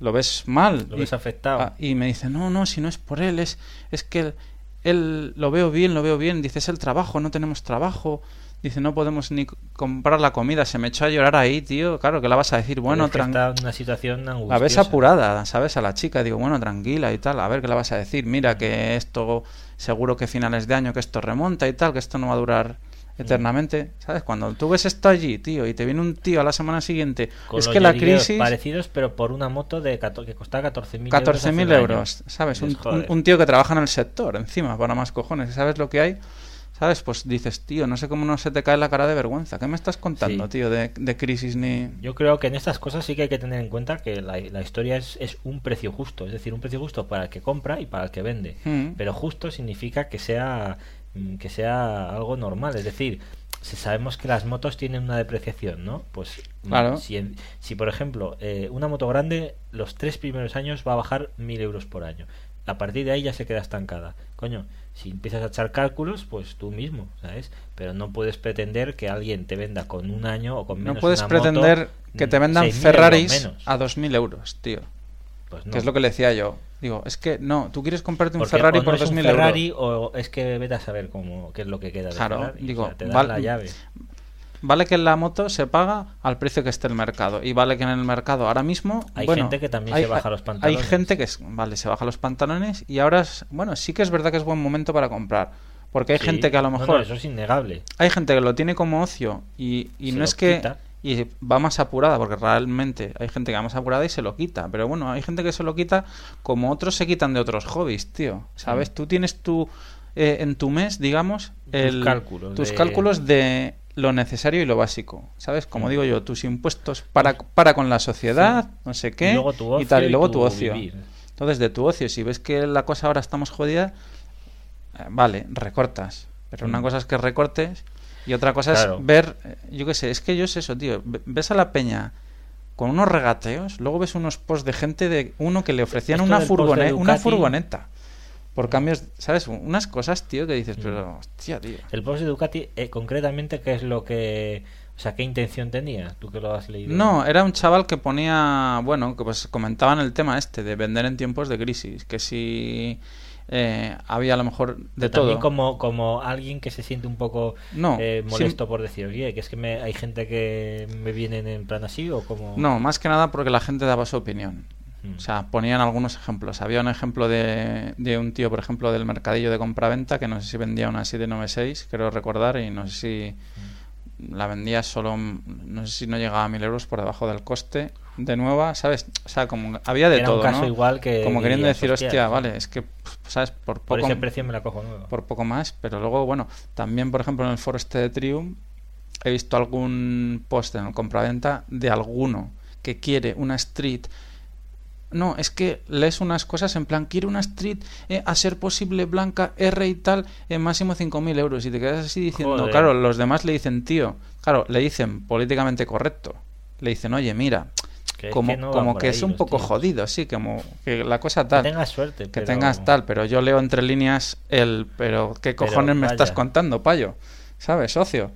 [SPEAKER 1] ¿Lo ves mal?
[SPEAKER 2] Lo
[SPEAKER 1] Y-
[SPEAKER 2] ves afectado.
[SPEAKER 1] Ah, y me dice, no, no, si no es por él, es, es que él, él lo veo bien, lo veo bien. Dice, es el trabajo, no tenemos trabajo. Dice, no podemos ni comprar la comida. Se me echó a llorar ahí, tío. Claro, que la vas a decir? Bueno,
[SPEAKER 2] Es que
[SPEAKER 1] tran-
[SPEAKER 2] está en una situación
[SPEAKER 1] la
[SPEAKER 2] angustiosa.
[SPEAKER 1] ves apurada, ¿sabes? A la chica. Digo, bueno, tranquila y tal. A ver, ¿qué le vas a decir? Mira, que esto seguro que finales de año, que esto remonta y tal, que esto no va a durar eternamente. ¿Sabes? Cuando tú ves esto allí, tío, y te viene un tío a la semana siguiente.
[SPEAKER 2] Con
[SPEAKER 1] es que la crisis...
[SPEAKER 2] parecidos, pero por una moto de que costaba 14.000 euros.
[SPEAKER 1] 14.000
[SPEAKER 2] hace un año.
[SPEAKER 1] euros, ¿sabes? Un, tío que trabaja en el sector, encima, para más cojones. ¿Sabes lo que hay? ¿Sabes? Pues dices, tío, no sé cómo no se te cae la cara de vergüenza. ¿Qué me estás contando,
[SPEAKER 2] Sí.
[SPEAKER 1] tío, de, de crisis ni...?
[SPEAKER 2] Yo creo que en estas cosas sí que hay que tener en cuenta que la, la historia es, es un precio justo, es decir, un precio justo para el que compra y para el que vende.
[SPEAKER 1] Mm.
[SPEAKER 2] Pero justo significa que sea que sea algo normal, es decir, si sabemos que las motos tienen una depreciación, ¿no? Pues mm,
[SPEAKER 1] Claro.
[SPEAKER 2] si, si por ejemplo eh, una moto grande los tres primeros años va a bajar mil euros por año. A partir de ahí ya se queda estancada. Coño, si empiezas a echar cálculos, pues tú mismo, ¿sabes? Pero no puedes pretender que alguien te venda con un año o con menos
[SPEAKER 1] No puedes
[SPEAKER 2] una moto,
[SPEAKER 1] pretender que te
[SPEAKER 2] mm,
[SPEAKER 1] vendan
[SPEAKER 2] 6.000 euros
[SPEAKER 1] Ferraris a 2.000 euros, tío.
[SPEAKER 2] Pues no.
[SPEAKER 1] Que es lo que le decía yo. Digo, es que no, tú quieres comprarte un
[SPEAKER 2] Porque
[SPEAKER 1] Ferrari
[SPEAKER 2] o no
[SPEAKER 1] por
[SPEAKER 2] es un
[SPEAKER 1] 2.000
[SPEAKER 2] Ferrari
[SPEAKER 1] euros.
[SPEAKER 2] o es que vete a saber cómo, qué es lo que queda de
[SPEAKER 1] Claro,
[SPEAKER 2] Ferrari. O
[SPEAKER 1] digo,
[SPEAKER 2] sea, te dan
[SPEAKER 1] val-
[SPEAKER 2] la llave.
[SPEAKER 1] Vale que la moto se paga al precio que esté el mercado. Y vale que en el mercado ahora mismo.
[SPEAKER 2] Hay
[SPEAKER 1] bueno,
[SPEAKER 2] gente que también
[SPEAKER 1] hay-
[SPEAKER 2] se baja los pantalones.
[SPEAKER 1] Hay gente que, es- vale, se baja los pantalones y ahora, es, bueno, sí que es verdad que es buen momento para comprar. Porque hay
[SPEAKER 2] Sí.
[SPEAKER 1] gente que a lo mejor.
[SPEAKER 2] no, eso es innegable.
[SPEAKER 1] Hay gente que lo tiene como ocio y, y no es que. Y va más apurada, porque realmente hay gente que va más apurada y se lo quita. Pero bueno, hay gente que se lo quita como otros se quitan de otros hobbies, tío. ¿Sabes?
[SPEAKER 2] Mm.
[SPEAKER 1] Tú tienes tu. eh, en tu mes, digamos,
[SPEAKER 2] Tus
[SPEAKER 1] el,
[SPEAKER 2] cálculos
[SPEAKER 1] tus
[SPEAKER 2] de-
[SPEAKER 1] cálculos de lo necesario y lo básico. ¿Sabes? Como
[SPEAKER 2] Mm.
[SPEAKER 1] digo yo, tus impuestos para, para con la sociedad, no sé qué.
[SPEAKER 2] Y luego tu ocio
[SPEAKER 1] tal, y
[SPEAKER 2] y
[SPEAKER 1] luego
[SPEAKER 2] tu
[SPEAKER 1] tu ocio.
[SPEAKER 2] vivir.
[SPEAKER 1] Entonces, de tu ocio, si ves que la cosa ahora estamos jodida, eh, vale, recortas. Pero una
[SPEAKER 2] Mm.
[SPEAKER 1] cosa es que recortes y otra cosa
[SPEAKER 2] Claro.
[SPEAKER 1] es ver, eh, yo qué sé, es que yo es eso, tío. Ve- Ves a la peña con unos regateos, luego ves unos posts de gente de uno que le ofrecían
[SPEAKER 2] Esto
[SPEAKER 1] una,
[SPEAKER 2] del post de
[SPEAKER 1] furgone- una furgoneta. Por cambios, ¿sabes? Unas cosas, tío, que dices,
[SPEAKER 2] Mm.
[SPEAKER 1] pero, hostia, tío.
[SPEAKER 2] El post de Ducati, eh, concretamente, ¿qué es lo que. O sea, ¿qué intención tenía? Tú que lo has leído.
[SPEAKER 1] No, era un chaval que ponía, bueno, que pues comentaban el tema este de vender en tiempos de crisis, que si eh, había a lo mejor de
[SPEAKER 2] Pero
[SPEAKER 1] todo.
[SPEAKER 2] como, como alguien que se siente un poco
[SPEAKER 1] No,
[SPEAKER 2] eh, molesto por decir, oye, que es que me, hay gente que me vienen en plan así o como...
[SPEAKER 1] No, más que nada porque la gente daba su opinión.
[SPEAKER 2] Mm.
[SPEAKER 1] O sea, ponían algunos ejemplos. Había un ejemplo de, de un tío, por ejemplo, del mercadillo de compraventa, que no sé si vendía una 796, creo recordar, y no sé si
[SPEAKER 2] Mm.
[SPEAKER 1] la vendía solo, no sé si no llegaba a mil euros por debajo del coste de nueva, ¿sabes? O sea, como había de
[SPEAKER 2] Era
[SPEAKER 1] todo,
[SPEAKER 2] un caso
[SPEAKER 1] ¿no?
[SPEAKER 2] igual que
[SPEAKER 1] como queriendo decir,
[SPEAKER 2] "Hostia,
[SPEAKER 1] hostia,
[SPEAKER 2] sí".
[SPEAKER 1] vale, es que, ¿sabes? Por
[SPEAKER 2] por
[SPEAKER 1] poco,
[SPEAKER 2] ese precio me la cojo nueva.
[SPEAKER 1] por poco más, pero luego, bueno, también, por ejemplo, en el foro este de Triumph, he visto algún post en el compraventa de alguno que quiere una street. No, es que lees unas cosas en plan, quiere una street eh, a ser posible blanca R y tal, en máximo 5.000 euros. Y te quedas así diciendo,
[SPEAKER 2] Joder.
[SPEAKER 1] claro, los demás le dicen, tío, claro, le dicen políticamente correcto. Le dicen, oye, mira,
[SPEAKER 2] Que es
[SPEAKER 1] como,
[SPEAKER 2] que no
[SPEAKER 1] como que
[SPEAKER 2] ahí
[SPEAKER 1] es un poco
[SPEAKER 2] tíos.
[SPEAKER 1] jodido, sí, como que la cosa
[SPEAKER 2] Que
[SPEAKER 1] tal
[SPEAKER 2] tengas suerte.
[SPEAKER 1] que
[SPEAKER 2] pero-
[SPEAKER 1] tengas tal, pero yo leo entre líneas el, pero qué
[SPEAKER 2] Pero
[SPEAKER 1] cojones me estás contando, payo. ¿Sabes? Socio.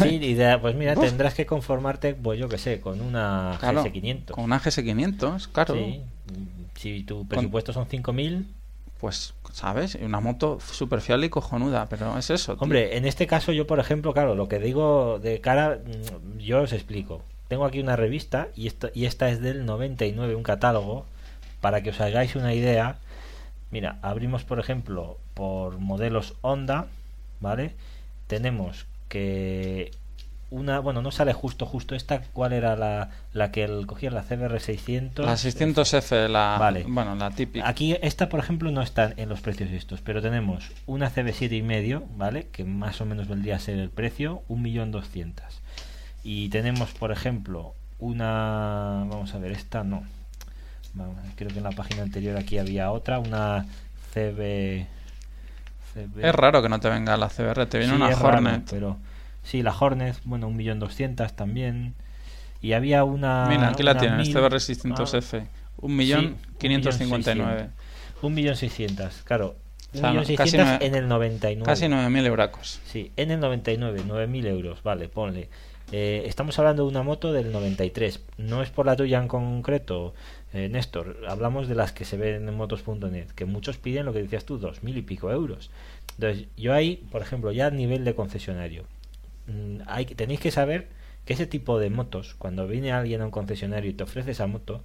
[SPEAKER 2] Sí, y de- pues mira, tendrás que conformarte, pues yo que sé, con una
[SPEAKER 1] Claro,
[SPEAKER 2] GS500.
[SPEAKER 1] Con una GS500, claro.
[SPEAKER 2] Sí. Si tu presupuesto son 5.000,
[SPEAKER 1] Pues, ¿sabes? Una moto súper fiable y cojonuda, pero es eso. tío.
[SPEAKER 2] Hombre, en este caso yo, por ejemplo, claro, lo que digo de cara, mm, yo os explico. Tengo aquí una revista y, esto, y esta es del 99, un catálogo, para que os hagáis una idea. Mira, abrimos, por ejemplo, por modelos Honda, ¿vale? Tenemos que una, bueno, no sale justo, justo esta, ¿cuál era la, la que el, cogía? La CBR 600.
[SPEAKER 1] La 600F, la,
[SPEAKER 2] Vale.
[SPEAKER 1] bueno, la típica.
[SPEAKER 2] Aquí esta, por ejemplo, no está en los precios estos, pero tenemos una CB7 y medio, ¿vale? Que más o menos vendría a ser el precio, 1.200.000. Y tenemos, por ejemplo, una... Vamos a ver, esta no. Vamos, creo que en la página anterior aquí había otra, una CB... CB
[SPEAKER 1] Es raro que no te venga la CBR, te viene
[SPEAKER 2] Sí,
[SPEAKER 1] una
[SPEAKER 2] es raro,
[SPEAKER 1] Hornet.
[SPEAKER 2] pero sí, la Hornet, bueno, 1.200.000 también. Y había una...
[SPEAKER 1] Mira, aquí la tienes,
[SPEAKER 2] 1000,
[SPEAKER 1] CBR 600F. Un millón quinientos cincuenta y nueve.
[SPEAKER 2] 1.600.000, claro.
[SPEAKER 1] O sea, no,
[SPEAKER 2] 1.600.000
[SPEAKER 1] casi nueve-
[SPEAKER 2] en el 99.
[SPEAKER 1] Casi 9.000 euracos.
[SPEAKER 2] Sí, en el 99, 9.000 euros, vale, ponle. Eh, estamos hablando de una moto del 93. No es por la tuya en concreto, eh, Néstor. Hablamos de las que se ven en motos.net, que muchos piden lo que decías tú, 2.000 y pico euros. Entonces, yo ahí, por ejemplo, ya a nivel de concesionario, mm, hay, tenéis que saber que ese tipo de motos, cuando viene alguien a un concesionario y te ofrece esa moto,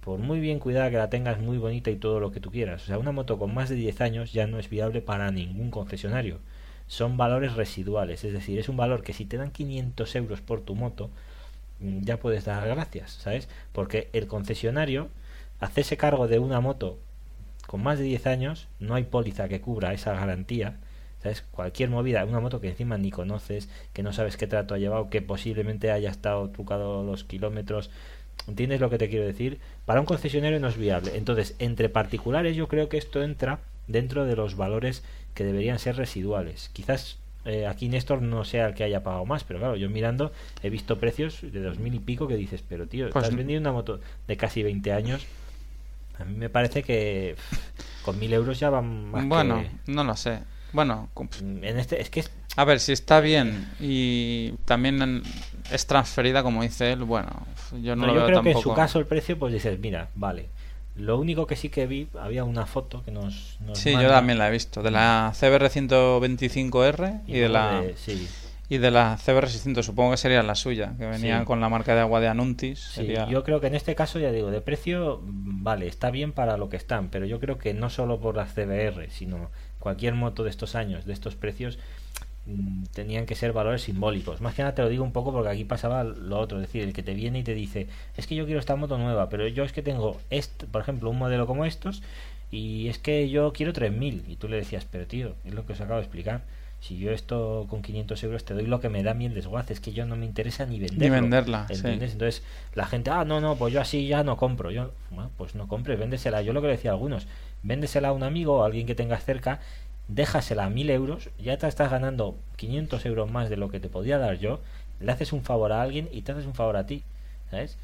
[SPEAKER 2] por muy bien cuidada que la tengas, muy bonita y todo lo que tú quieras. O sea, una moto con más de 10 años ya no es viable para ningún concesionario. Son valores residuales, es decir, es un valor que si te dan 500 euros por tu moto, mm, ya puedes dar gracias, ¿sabes? Porque el concesionario, hacerse cargo de una moto con más de 10 años, no hay póliza que cubra esa garantía. ¿Sabes? Cualquier movida, una moto que encima ni conoces, que no sabes qué trato ha llevado, que posiblemente haya estado trucado los kilómetros. ¿Entiendes lo que te quiero decir? Para un concesionario no es viable. Entonces, entre particulares yo creo que esto entra dentro de los valores que deberían ser residuales. Quizás eh, aquí Néstor no sea el que haya pagado más, pero claro, yo mirando he visto precios de dos mil y pico que dices, pero tío,
[SPEAKER 1] Pues
[SPEAKER 2] estás vendiendo una moto de casi 20 años. A mí me parece que con mil euros ya van más
[SPEAKER 1] Bueno,
[SPEAKER 2] que-
[SPEAKER 1] no lo sé. Bueno,
[SPEAKER 2] En este, es que es-
[SPEAKER 1] a ver, si está bien y también es transferida, como dice él, bueno, yo no,
[SPEAKER 2] no,
[SPEAKER 1] lo
[SPEAKER 2] yo
[SPEAKER 1] veo
[SPEAKER 2] creo que en su caso el precio, pues dices, mira, vale. Lo único que sí que vi, había una foto que nos. nos
[SPEAKER 1] Sí, yo también la he visto. De la CBR 125R y, de la
[SPEAKER 2] de- sí,
[SPEAKER 1] y de la CBR 600. Supongo que sería la suya, que venía
[SPEAKER 2] Sí.
[SPEAKER 1] con la marca de agua de Anuntis.
[SPEAKER 2] sí,
[SPEAKER 1] sería-
[SPEAKER 2] yo creo que en este caso, ya digo, de precio, vale, está bien para lo que están, pero yo creo que no solo por las CBR, sino cualquier moto de estos años, de estos precios, tenían que ser valores simbólicos. Más que nada te lo digo un poco porque aquí pasaba lo otro, es decir, el que te viene y te dice, es que yo quiero esta moto nueva, pero yo es que tengo, este, por ejemplo, un modelo como estos, y es que yo quiero 3.000, y tú le decías, pero tío, es lo que os acabo de explicar. Si yo esto con 500 euros te doy lo que me da el desguace, es que yo no me interesa ni venderlo.
[SPEAKER 1] venderla, sí.
[SPEAKER 2] ¿entiendes? Entonces la gente, ah, no, no, pues yo así ya no compro. Yo, bueno, pues no compres, véndesela. Yo lo que le decía a algunos, véndesela a un amigo o a alguien que tengas cerca, déjasela a 1000 euros, ya te estás ganando 500 euros más de lo que te podía dar yo, le haces un favor a alguien y te haces un favor a ti, ¿sabes?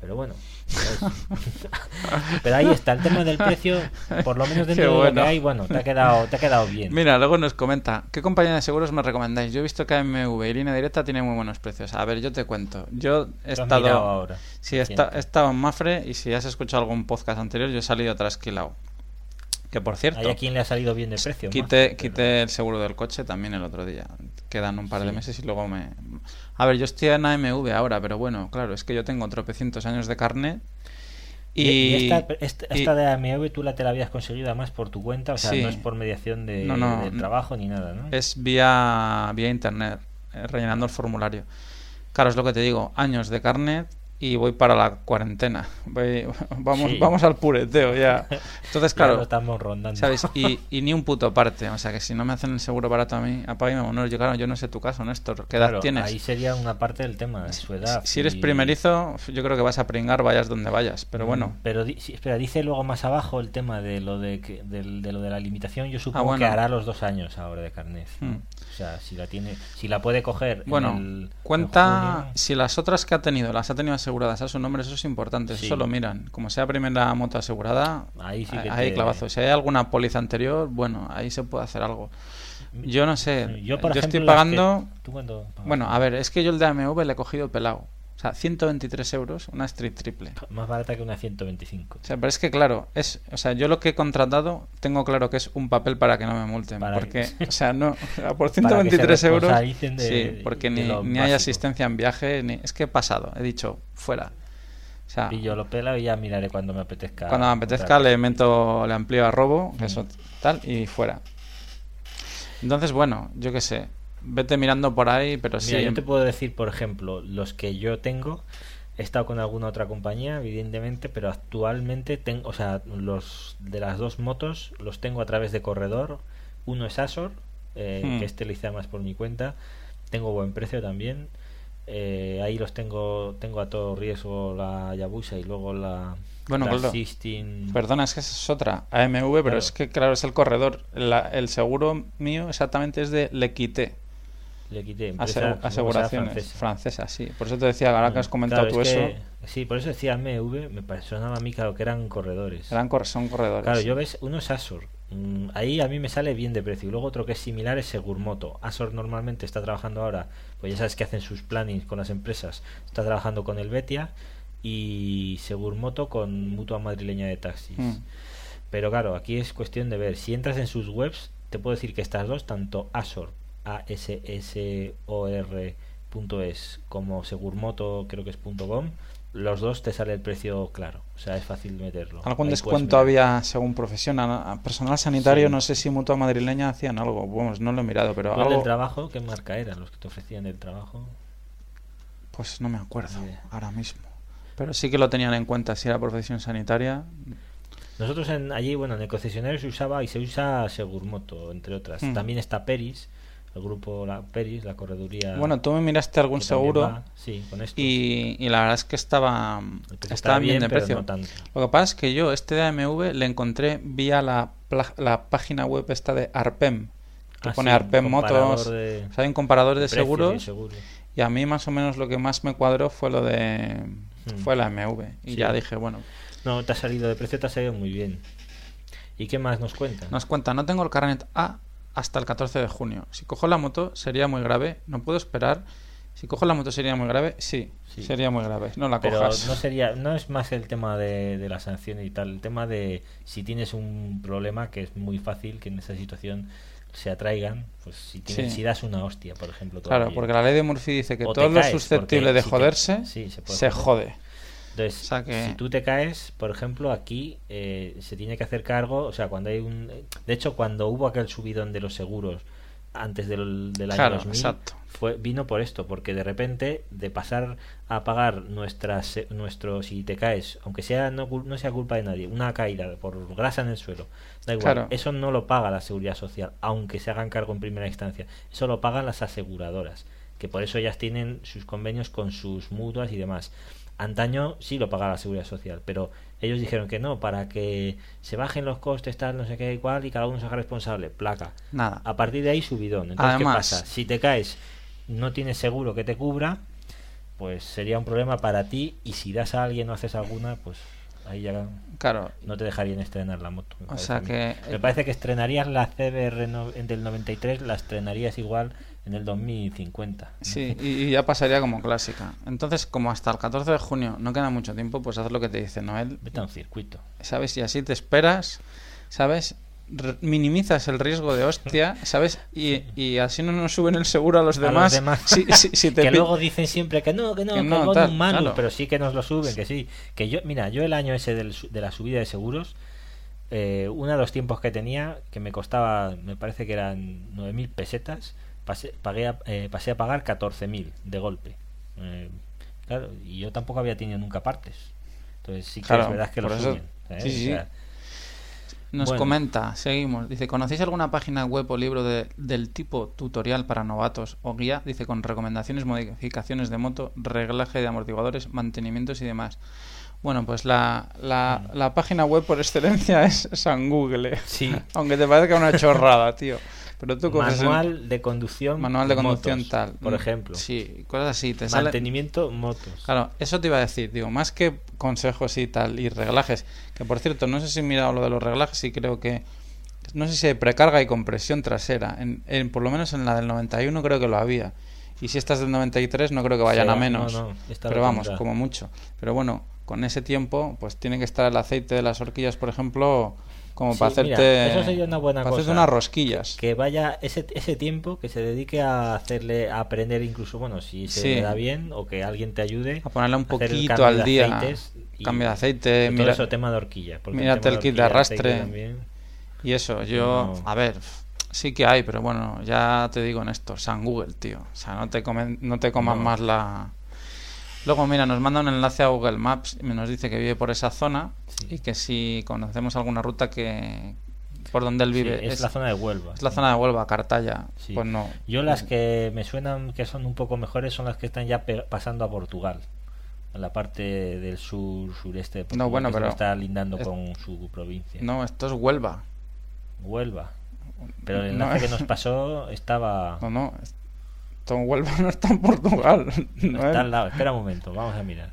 [SPEAKER 2] Pero bueno, pero ahí está el tema del precio, por lo menos dentro de lo que hay, bueno, te ha quedado, te ha quedado bien.
[SPEAKER 1] Mira, luego nos comenta, ¿qué compañía de seguros me recomendáis? Yo he visto que AMV y línea directa tiene muy buenos precios. A ver, yo te cuento. Yo he estado,
[SPEAKER 2] ahora.
[SPEAKER 1] sí, he, esta- he estado en Mafre y si has escuchado algún podcast anterior, yo he salido trasquilado. Que por cierto,
[SPEAKER 2] ¿Hay a quien le ha salido bien de precio?
[SPEAKER 1] quité,
[SPEAKER 2] más?
[SPEAKER 1] quité el seguro del coche también el otro día. Quedan un par de meses y luego me... A ver, yo estoy en AMV ahora, pero bueno, claro, es que yo tengo tropecientos años de carnet y...
[SPEAKER 2] Y, esta, esta,
[SPEAKER 1] y-
[SPEAKER 2] esta de AMV tú la te la habías conseguido además por tu cuenta, o sea,
[SPEAKER 1] Sí.
[SPEAKER 2] no es por mediación de,
[SPEAKER 1] No, no,
[SPEAKER 2] de
[SPEAKER 1] no.
[SPEAKER 2] trabajo ni nada, ¿no?
[SPEAKER 1] Es vía, vía internet, eh, rellenando el formulario. Claro, es lo que te digo, años de carnet y voy para la cuarentena. Voy- vamos,
[SPEAKER 2] Sí.
[SPEAKER 1] vamos al pureteo ya. Entonces,
[SPEAKER 2] Ya lo
[SPEAKER 1] claro,
[SPEAKER 2] estamos rondando.
[SPEAKER 1] ¿sabes? Y, y ni un puto parte. O sea, que si no me hacen el seguro barato a mí, apaga y vámonos. Yo, claro, yo no sé tu caso, Néstor. ¿Qué edad
[SPEAKER 2] Claro,
[SPEAKER 1] tienes?
[SPEAKER 2] Ahí sería una parte del tema, de su edad.
[SPEAKER 1] Si eres
[SPEAKER 2] y-
[SPEAKER 1] primerizo, yo creo que vas a pringar, vayas donde vayas. Pero bueno,
[SPEAKER 2] Mm, Pero di- sí, espera, dice luego más abajo el tema de lo de, que, de lo de la limitación. Yo supongo
[SPEAKER 1] bueno.
[SPEAKER 2] que hará los dos años ahora de carnet. ¿no?
[SPEAKER 1] Mm.
[SPEAKER 2] O sea, si la tiene, si la puede coger. en
[SPEAKER 1] Bueno,
[SPEAKER 2] en
[SPEAKER 1] cuenta
[SPEAKER 2] junio.
[SPEAKER 1] si las otras que ha tenido las ha tenido aseguradas a su nombre, eso es importante,
[SPEAKER 2] Sí.
[SPEAKER 1] eso lo miran. Como sea primera moto asegurada,
[SPEAKER 2] Ahí sí que
[SPEAKER 1] ahí
[SPEAKER 2] te-
[SPEAKER 1] clavazo. Si hay alguna póliza anterior, bueno, ahí se puede hacer algo. Yo no sé.
[SPEAKER 2] Yo, por
[SPEAKER 1] yo
[SPEAKER 2] ejemplo,
[SPEAKER 1] estoy pagando. Bueno, a ver, es que yo el de AMV le he cogido pelado. O sea, 123 euros, una Street triple.
[SPEAKER 2] Más barata que una 125.
[SPEAKER 1] O sea, pero es que claro, es, o sea, yo lo que he contratado tengo claro que es un papel para que no me multen,
[SPEAKER 2] Para
[SPEAKER 1] porque,
[SPEAKER 2] que-
[SPEAKER 1] o sea, no, por
[SPEAKER 2] Para que se
[SPEAKER 1] 123 euros,
[SPEAKER 2] de-
[SPEAKER 1] sí, porque ni, ni hay asistencia en viaje, ni, es que he pasado, he dicho fuera. O sea,
[SPEAKER 2] Y yo lo pelo y ya miraré cuando me apetezca.
[SPEAKER 1] cuando me apetezca le meto, le amplío a robo,
[SPEAKER 2] Mm.
[SPEAKER 1] eso tal, y fuera. Entonces, bueno, yo qué sé, vete mirando por ahí, pero
[SPEAKER 2] Mira,
[SPEAKER 1] sí,
[SPEAKER 2] yo te puedo decir, por ejemplo, los que yo tengo. He estado con alguna otra compañía, evidentemente, pero actualmente tengo, o sea, los de las dos motos los tengo a través de corredor. Uno es Asor, eh,
[SPEAKER 1] Hmm.
[SPEAKER 2] que este lo hice más por mi cuenta. Tengo buen precio también. Eh, ahí los tengo, tengo a todo riesgo la Yabusa y luego la,
[SPEAKER 1] Bueno,
[SPEAKER 2] la
[SPEAKER 1] claro.
[SPEAKER 2] Sistine.
[SPEAKER 1] Perdona, es que esa es otra, AMV, pero
[SPEAKER 2] Claro.
[SPEAKER 1] es que claro, es el corredor. La- el seguro mío exactamente es de Lequité.
[SPEAKER 2] Le quité empresa,
[SPEAKER 1] aseguraciones
[SPEAKER 2] francesa.
[SPEAKER 1] francesa, sí. Por eso te decía, ahora que has comentado
[SPEAKER 2] Claro,
[SPEAKER 1] tú
[SPEAKER 2] es
[SPEAKER 1] eso,
[SPEAKER 2] que- sí, por eso decía MV, me sonaba a mí claro que eran corredores.
[SPEAKER 1] eran cor- son corredores.
[SPEAKER 2] Claro, yo ves, uno es Asor. Mm, ahí a mí me sale bien de precio. Y luego otro que es similar es Segurmoto. Asor normalmente está trabajando ahora, pues ya sabes que hacen sus plannings con las empresas. Está trabajando con el Betia y Segurmoto con Mutua Madrileña de Taxis.
[SPEAKER 1] Mm.
[SPEAKER 2] Pero claro, aquí es cuestión de ver. Si entras en sus webs, te puedo decir que estas dos, tanto Asor, A-S-S-O-R.es, como Segurmoto, creo que es .com, los dos te sale el precio claro. O sea, es fácil meterlo.
[SPEAKER 1] Algún
[SPEAKER 2] Ahí
[SPEAKER 1] descuento había según profesión. A- Personal sanitario,
[SPEAKER 2] Sí.
[SPEAKER 1] no sé si mutua madrileña hacían algo. Vamos, no lo he mirado, pero
[SPEAKER 2] ¿Tú el del
[SPEAKER 1] algo.
[SPEAKER 2] trabajo? ¿Qué marca eran los que te ofrecían el trabajo?
[SPEAKER 1] Pues no me acuerdo ahora mismo. Pero sí que lo tenían en cuenta si era profesión sanitaria.
[SPEAKER 2] Nosotros en, allí, bueno, en el concesionario se usaba y se usa Segurmoto, entre otras.
[SPEAKER 1] Mm.
[SPEAKER 2] También está Peris, el grupo la Peris, la correduría.
[SPEAKER 1] Bueno, tú me miraste algún seguro
[SPEAKER 2] va, sí, con esto.
[SPEAKER 1] y, y la verdad es que estaba, estaba bien, de precio.
[SPEAKER 2] no.
[SPEAKER 1] Lo que pasa es que yo este de AMV le encontré vía la, la página web esta de Arpem, que
[SPEAKER 2] Ah,
[SPEAKER 1] pone
[SPEAKER 2] sí,
[SPEAKER 1] Arpem Motos.
[SPEAKER 2] de-
[SPEAKER 1] O sea, hay un comparador de
[SPEAKER 2] y
[SPEAKER 1] seguros y a mí más o menos lo que más me cuadró fue lo de
[SPEAKER 2] Hmm.
[SPEAKER 1] fue la AMV y
[SPEAKER 2] Sí.
[SPEAKER 1] ya dije, bueno,
[SPEAKER 2] No, te ha salido de precio, te ha salido muy bien. ¿Y qué más nos cuentan?
[SPEAKER 1] nos cuenta, no tengo el carnet A hasta el 14 de junio. Si cojo la moto sería muy grave, no puedo esperar. Si cojo la moto sería muy grave, sí,
[SPEAKER 2] Sí.
[SPEAKER 1] sería muy grave. No la
[SPEAKER 2] Pero
[SPEAKER 1] cojas.
[SPEAKER 2] no sería, no es más el tema de, de la sanción y tal, el tema de si tienes un problema que es muy fácil que en esa situación se atraigan, pues si tienes,
[SPEAKER 1] Sí.
[SPEAKER 2] si das una hostia, por ejemplo,
[SPEAKER 1] Claro, porque la ley de Murphy dice que todo lo susceptible de joderse
[SPEAKER 2] sí, se
[SPEAKER 1] jode.
[SPEAKER 2] Entonces,
[SPEAKER 1] O sea que-
[SPEAKER 2] si tú te caes, por ejemplo, aquí eh, se tiene que hacer cargo, o sea, cuando hay un... De hecho, cuando hubo aquel subidón de los seguros antes del, del año
[SPEAKER 1] Claro,
[SPEAKER 2] 2000,
[SPEAKER 1] exacto.
[SPEAKER 2] fue, vino por esto, porque de repente, de pasar a pagar nuestras, nuestro, si te caes, aunque sea no, no sea culpa de nadie, una caída por grasa en el suelo, da igual,
[SPEAKER 1] Claro.
[SPEAKER 2] eso no lo paga la seguridad social, aunque se hagan cargo en primera instancia, eso lo pagan las aseguradoras, que por eso ellas tienen sus convenios con sus mutuas y demás. Antaño sí lo pagaba la seguridad social, pero ellos dijeron que no, para que se bajen los costes, tal, no sé qué, igual, y cada uno se haga responsable. Placa.
[SPEAKER 1] Nada.
[SPEAKER 2] A partir de ahí, subidón. Entonces,
[SPEAKER 1] Además-
[SPEAKER 2] ¿qué pasa? Si te caes, no tienes seguro que te cubra, pues sería un problema para ti, y si das a alguien o haces alguna, pues ahí ya
[SPEAKER 1] Claro.
[SPEAKER 2] no te dejarían estrenar la moto. me
[SPEAKER 1] O
[SPEAKER 2] parece
[SPEAKER 1] sea que-
[SPEAKER 2] Me parece que estrenarías la CBR no- del 93, la estrenarías igual en el 2050.
[SPEAKER 1] Sí, y, y ya pasaría como clásica. Entonces, como hasta el 14 de junio no queda mucho tiempo, pues haz lo que te dice Noel,
[SPEAKER 2] Vete a un circuito.
[SPEAKER 1] ¿sabes? Y así te esperas, ¿sabes? Minimizas el riesgo de hostia, ¿sabes? Y, y así no nos suben el seguro a los
[SPEAKER 2] A los
[SPEAKER 1] demás.
[SPEAKER 2] demás.
[SPEAKER 1] Te
[SPEAKER 2] que luego dicen siempre que no, que no,
[SPEAKER 1] Que
[SPEAKER 2] que,
[SPEAKER 1] no, tal,
[SPEAKER 2] un manu,
[SPEAKER 1] claro.
[SPEAKER 2] pero sí que nos lo suben, que sí. Que yo, mira, yo el año ese del de la subida de seguros, eh, uno de los tiempos que tenía, que me costaba, me parece que eran 9.000 pesetas, pasé, pagué a, eh, pasé a pagar 14.000 de golpe. Eh, claro, y yo tampoco había tenido nunca partes. Entonces sí que
[SPEAKER 1] Claro,
[SPEAKER 2] es verdad que lo
[SPEAKER 1] eso-
[SPEAKER 2] suben. ¿eh?
[SPEAKER 1] sí, sí.
[SPEAKER 2] O sea,
[SPEAKER 1] Nos
[SPEAKER 2] Bueno.
[SPEAKER 1] comenta, seguimos. Dice, ¿conocéis alguna página web o libro de- del tipo tutorial para novatos o guía? Dice, con recomendaciones, modificaciones de moto, reglaje de amortiguadores, mantenimientos y demás. Bueno, pues la, la,
[SPEAKER 2] Mm.
[SPEAKER 1] la página web por excelencia es San Google.
[SPEAKER 2] Sí.
[SPEAKER 1] Aunque te parezca una chorrada, tío. Pero tú coges el-
[SPEAKER 2] manual de conducción.
[SPEAKER 1] manual de conducción
[SPEAKER 2] motos,
[SPEAKER 1] tal.
[SPEAKER 2] Por ejemplo.
[SPEAKER 1] Sí, cosas así. Te sale...
[SPEAKER 2] Mantenimiento motos.
[SPEAKER 1] Claro, eso te iba a decir, digo, más que consejos y tal, y reglajes, que por cierto, no sé si he mirado lo de los reglajes y creo que, no sé si hay precarga y compresión trasera. En, en- por lo menos en la del 91 creo que lo había. Y si estas del 93 no creo que vayan
[SPEAKER 2] Sí,
[SPEAKER 1] a menos.
[SPEAKER 2] no, no,
[SPEAKER 1] pero vamos, como mucho. Pero bueno, con ese tiempo, pues tiene que estar el aceite de las horquillas, por ejemplo, como
[SPEAKER 2] Sí,
[SPEAKER 1] para
[SPEAKER 2] mira,
[SPEAKER 1] hacerte,
[SPEAKER 2] eso sería una buena cosa.
[SPEAKER 1] unas rosquillas.
[SPEAKER 2] que vaya ese, ese tiempo que se dedique a hacerle a aprender incluso bueno si se
[SPEAKER 1] Sí.
[SPEAKER 2] le da bien o que alguien te ayude
[SPEAKER 1] A ponerle un poquito al día.
[SPEAKER 2] y-
[SPEAKER 1] Cambio de aceite,
[SPEAKER 2] y todo
[SPEAKER 1] mira-
[SPEAKER 2] eso tema de horquilla
[SPEAKER 1] mírate el kit de arrastre. Y eso, yo,
[SPEAKER 2] No.
[SPEAKER 1] a ver, sí que hay, pero bueno, ya te digo en esto, San Google, tío. O sea, no te, comen, no te comas
[SPEAKER 2] No.
[SPEAKER 1] más la... Luego, mira, nos manda un enlace a Google Maps y nos dice que vive por esa zona
[SPEAKER 2] Sí.
[SPEAKER 1] y que si conocemos alguna ruta que por donde él
[SPEAKER 2] sí,
[SPEAKER 1] vive
[SPEAKER 2] es, la zona de Huelva
[SPEAKER 1] es la zona de Huelva, Cartaya.
[SPEAKER 2] Sí.
[SPEAKER 1] Pues no.
[SPEAKER 2] yo las que me suenan que son un poco mejores son las que están ya pasando a Portugal en la parte del sur sureste de Portugal,
[SPEAKER 1] bueno,
[SPEAKER 2] que es
[SPEAKER 1] pero-
[SPEAKER 2] está lindando
[SPEAKER 1] es-
[SPEAKER 2] con su provincia
[SPEAKER 1] No, esto es Huelva.
[SPEAKER 2] Huelva pero el
[SPEAKER 1] No,
[SPEAKER 2] enlace que nos pasó estaba
[SPEAKER 1] No, no. En Huelva no está en Portugal. No
[SPEAKER 2] Está
[SPEAKER 1] es-
[SPEAKER 2] al lado, espera un momento, vamos a mirar.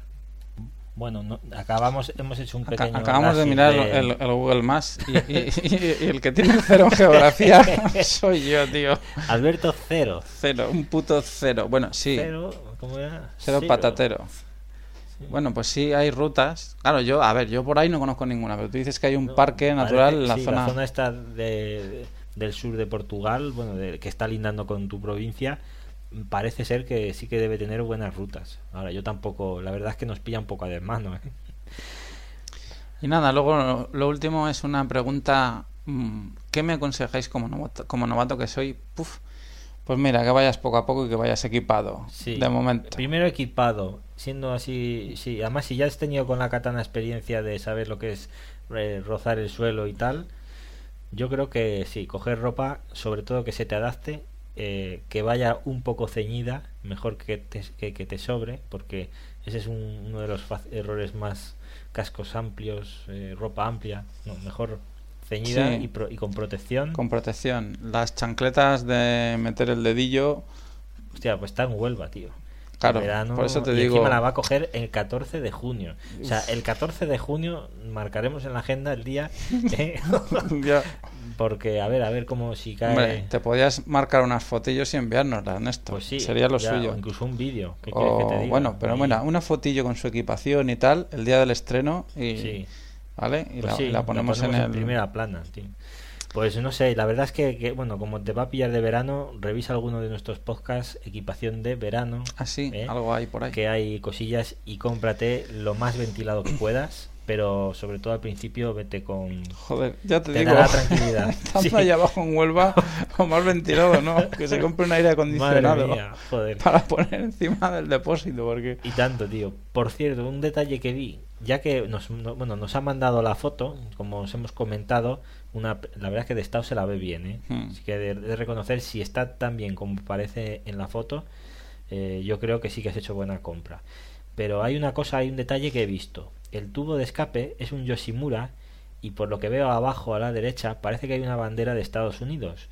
[SPEAKER 2] Bueno, no- acabamos, hemos hecho un pequeño.
[SPEAKER 1] acabamos de mirar
[SPEAKER 2] de-
[SPEAKER 1] el, el Google Maps y, y- y- y el que tiene cero en geografía soy yo, tío.
[SPEAKER 2] Alberto cero.
[SPEAKER 1] Cero, un puto cero. Bueno, sí, cero,
[SPEAKER 2] Cero, ¿cómo era?
[SPEAKER 1] patatero. Bueno, pues sí, hay rutas. Claro, yo, a ver, yo por ahí no conozco ninguna, pero tú dices que hay un
[SPEAKER 2] No,
[SPEAKER 1] parque natural en la
[SPEAKER 2] sí,
[SPEAKER 1] zona.
[SPEAKER 2] La zona esta de, del sur de Portugal, bueno, de- que está lindando con tu provincia, parece ser que sí que debe tener buenas rutas. Ahora, yo tampoco, la verdad es que nos pilla un poco de mano. ¿eh?
[SPEAKER 1] Y nada, luego lo, lo último es una pregunta. mm, ¿Qué me aconsejáis como novato, como novato que soy? Puf, pues mira, que vayas poco a poco y que vayas equipado.
[SPEAKER 2] Sí.
[SPEAKER 1] De momento.
[SPEAKER 2] Primero equipado, siendo así, sí, además si ya has tenido con la katana experiencia de saber lo que es eh, rozar el suelo y tal, yo creo que sí, coger ropa, sobre todo que se te adapte, eh, que vaya un poco ceñida, mejor que te, que, que te sobre, porque ese es un- uno de los errores más cascos amplios, eh, ropa amplia, no, mejor ceñida
[SPEAKER 1] Sí.
[SPEAKER 2] y, pro- y con protección.
[SPEAKER 1] Con protección. Las chancletas de meter el dedillo.
[SPEAKER 2] Hostia, pues está en Huelva, tío.
[SPEAKER 1] Claro,
[SPEAKER 2] verano,
[SPEAKER 1] por eso te
[SPEAKER 2] y
[SPEAKER 1] digo-
[SPEAKER 2] encima la va a coger el 14 de junio. O sea, el 14 de junio marcaremos en la agenda el día. ¿eh?
[SPEAKER 1] Ya.
[SPEAKER 2] Porque, a ver, a ver cómo si cae.
[SPEAKER 1] Hombre, te podías marcar unas fotillos y enviárnoslas, Ernesto.
[SPEAKER 2] pues sí,
[SPEAKER 1] Sería lo
[SPEAKER 2] ya,
[SPEAKER 1] suyo.
[SPEAKER 2] o incluso un vídeo. ¿Qué quieres que te
[SPEAKER 1] O,
[SPEAKER 2] diga?
[SPEAKER 1] bueno, pero mira, una fotillo con su equipación y tal, el día del estreno y
[SPEAKER 2] Sí.
[SPEAKER 1] ¿vale? Y
[SPEAKER 2] Pues
[SPEAKER 1] la,
[SPEAKER 2] sí,
[SPEAKER 1] y la ponemos, en el
[SPEAKER 2] primera plana, tío. Pues no sé, la verdad es que, que, bueno, como te va a pillar de verano, revisa alguno de nuestros podcasts, equipación de verano.
[SPEAKER 1] así,
[SPEAKER 2] ¿eh?
[SPEAKER 1] algo hay por ahí.
[SPEAKER 2] que hay cosillas y cómprate lo más ventilado que puedas, pero sobre todo al principio vete con
[SPEAKER 1] Joder, ya te,
[SPEAKER 2] te
[SPEAKER 1] digo.
[SPEAKER 2] dará tranquilidad.
[SPEAKER 1] Estando
[SPEAKER 2] Sí.
[SPEAKER 1] ahí abajo en Huelva, o más ventilado, ¿no? Que se compre un aire acondicionado
[SPEAKER 2] Madre mía, joder.
[SPEAKER 1] para poner encima del depósito, porque
[SPEAKER 2] Y tanto, tío. Por cierto, un detalle que vi, ya que nos, no- bueno, nos ha mandado la foto, como os hemos comentado, una, la verdad es que de estado se la ve bien, ¿eh?
[SPEAKER 1] Hmm.
[SPEAKER 2] Así que de, de reconocer si está tan bien como parece en la foto, eh, yo creo que sí que has hecho buena compra. Pero hay una cosa, hay un detalle que he visto. El tubo de escape es un Yoshimura y por lo que veo abajo a la derecha parece que hay una bandera de Estados Unidos.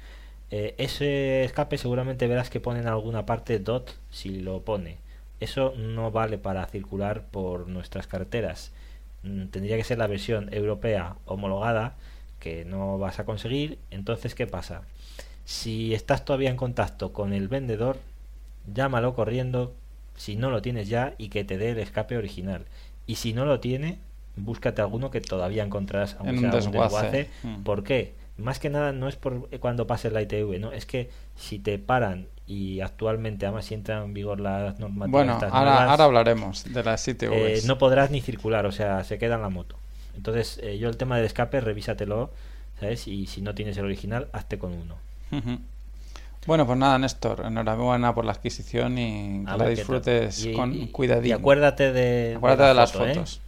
[SPEAKER 2] Eh, ese escape seguramente verás que pone en alguna parte DOT si lo pone. Eso no vale para circular por nuestras carreteras. Mm, Tendría que ser la versión europea homologada que no vas a conseguir. Entonces, ¿qué pasa? Si estás todavía en contacto con el vendedor, llámalo corriendo si no lo tienes ya y que te dé el escape original. Y si no lo tiene, búscate alguno que todavía encontrarás aunque
[SPEAKER 1] En un
[SPEAKER 2] sea
[SPEAKER 1] desguace. Mm.
[SPEAKER 2] ¿Por qué? Más que nada no es por cuando pase la ITV, no, es que si te paran y actualmente además si entran en vigor las normativas
[SPEAKER 1] bueno,
[SPEAKER 2] estas
[SPEAKER 1] ahora,
[SPEAKER 2] nuevas,
[SPEAKER 1] ahora hablaremos de las ITVs.
[SPEAKER 2] eh, no podrás ni circular, o sea, se queda en la moto. Entonces, eh, yo el tema del escape, revísatelo, ¿sabes? Y si no tienes el original, hazte con uno.
[SPEAKER 1] Bueno, pues nada, Néstor, enhorabuena por la adquisición y que
[SPEAKER 2] A
[SPEAKER 1] la disfrutes
[SPEAKER 2] Y-
[SPEAKER 1] con cuidadín.
[SPEAKER 2] Y acuérdate de,
[SPEAKER 1] Acuérdate
[SPEAKER 2] la
[SPEAKER 1] de las
[SPEAKER 2] foto, ¿eh?
[SPEAKER 1] fotos.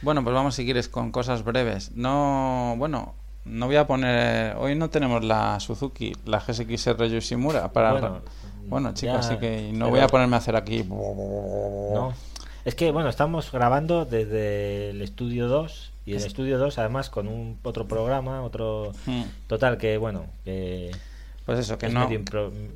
[SPEAKER 1] Bueno, pues vamos si quieres con cosas breves. No, bueno, no voy a poner. Hoy no tenemos la Suzuki, la GSX-R Yoshimura para.
[SPEAKER 2] Bueno,
[SPEAKER 1] Bueno, chicos, así que no
[SPEAKER 2] pero-
[SPEAKER 1] voy a ponerme a hacer aquí.
[SPEAKER 2] No. Es que, bueno, estamos grabando desde el estudio 2 y en el
[SPEAKER 1] Es-
[SPEAKER 2] estudio 2 además con un otro programa, otro...
[SPEAKER 1] Mm.
[SPEAKER 2] Total, que bueno, que...
[SPEAKER 1] Pues eso, que
[SPEAKER 2] Es
[SPEAKER 1] no.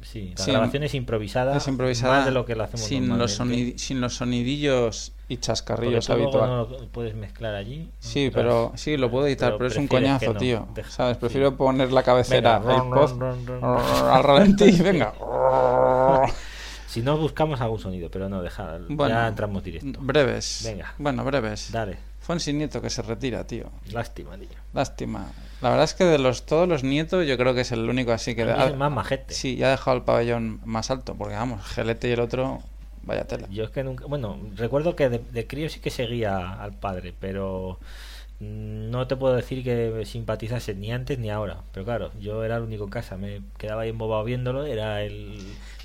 [SPEAKER 2] sí, la
[SPEAKER 1] Sí,
[SPEAKER 2] grabación es improvisada,
[SPEAKER 1] Es improvisada
[SPEAKER 2] más de lo que lo hacemos
[SPEAKER 1] sin los, sonidi- sin los sonidillos y chascarrillos habituales.
[SPEAKER 2] no lo puedes mezclar allí.
[SPEAKER 1] Sí, pero sí, lo puedo editar, pero, es un coñazo,
[SPEAKER 2] no.
[SPEAKER 1] tío.
[SPEAKER 2] Deja-
[SPEAKER 1] ¿Sabes?
[SPEAKER 2] sí.
[SPEAKER 1] Prefiero poner la cabecera,
[SPEAKER 2] Venga,
[SPEAKER 1] el
[SPEAKER 2] ron,
[SPEAKER 1] pod,
[SPEAKER 2] ron, ron, ron.
[SPEAKER 1] al ralentí, venga.
[SPEAKER 2] Si no buscamos algún sonido, pero no, deja,
[SPEAKER 1] Bueno,
[SPEAKER 2] ya entramos directo.
[SPEAKER 1] breves.
[SPEAKER 2] Venga.
[SPEAKER 1] Bueno, breves.
[SPEAKER 2] Dale,
[SPEAKER 1] Fonsi Nieto que se retira, tío.
[SPEAKER 2] lástima, tío.
[SPEAKER 1] Lástima. La verdad es que de los todos los nietos yo creo que es el único así que...
[SPEAKER 2] A mí
[SPEAKER 1] ha-
[SPEAKER 2] es el más majete.
[SPEAKER 1] Sí, ya ha dejado el pabellón más alto, porque vamos, Gelete y el otro, vaya tela.
[SPEAKER 2] Yo es que nunca, bueno, recuerdo que de, de crío sí que seguía al padre, pero no te puedo decir que simpatizase ni antes ni ahora. Pero claro, yo era el único en casa, me quedaba ahí embobado viéndolo, era el...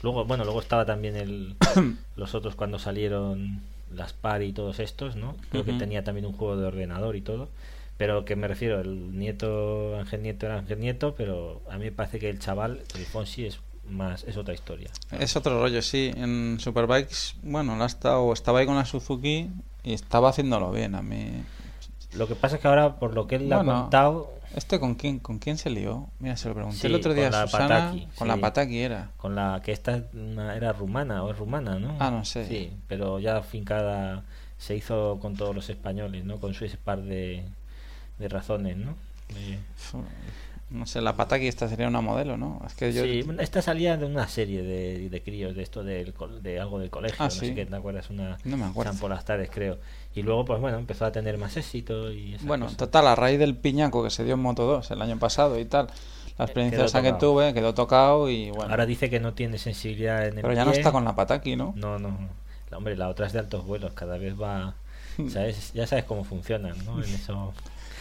[SPEAKER 2] Luego, bueno, luego estaba también el... los otros cuando salieron las par y todos estos, ¿no? Creo que tenía también un juego de ordenador y todo. Pero que me refiero, el nieto, Ángel Nieto era Ángel Nieto, pero a mí me parece que el chaval, el Fonsi, es más, es otra historia.
[SPEAKER 1] Es otro rollo, sí. En Superbikes, bueno, la ha estado, estaba ahí con la Suzuki y estaba haciéndolo bien. A mí.
[SPEAKER 2] Lo que pasa es que ahora, por lo que él le ha contado,
[SPEAKER 1] ¿Este con quién, con quién se lió? Mira, se lo pregunté
[SPEAKER 2] Sí,
[SPEAKER 1] el otro día
[SPEAKER 2] con
[SPEAKER 1] a
[SPEAKER 2] la
[SPEAKER 1] Susana.
[SPEAKER 2] Pataki,
[SPEAKER 1] con
[SPEAKER 2] sí.
[SPEAKER 1] la Pataki era.
[SPEAKER 2] con la que esta era rumana o es rumana, ¿no?
[SPEAKER 1] Ah, no sé.
[SPEAKER 2] Sí, pero ya fincada se hizo con todos los españoles, ¿no? Con su par de, de razones, ¿no? De-
[SPEAKER 1] No sé, la Pataki esta sería una modelo, ¿no? Es que yo.
[SPEAKER 2] Sí, esta salía de una serie de, de críos, de esto del, de algo del colegio,
[SPEAKER 1] Ah,
[SPEAKER 2] no
[SPEAKER 1] sí.
[SPEAKER 2] sé qué, ¿te acuerdas? Una
[SPEAKER 1] No me acuerdo.
[SPEAKER 2] Por las tardes, creo. Y luego, pues bueno, empezó a tener más éxito y
[SPEAKER 1] Bueno,
[SPEAKER 2] cosas.
[SPEAKER 1] total, a raíz del piñaco que se dio en Moto 2 el año pasado y tal, la experiencia esa que tuve quedó tocado y bueno.
[SPEAKER 2] Ahora dice que no tiene sensibilidad en el
[SPEAKER 1] pero ya no está con la Pataki, ¿no?
[SPEAKER 2] No, no, no. La- Hombre, la otra es de altos vuelos, cada vez va... ¿sabes? Ya sabes cómo funcionan, ¿no? En eso...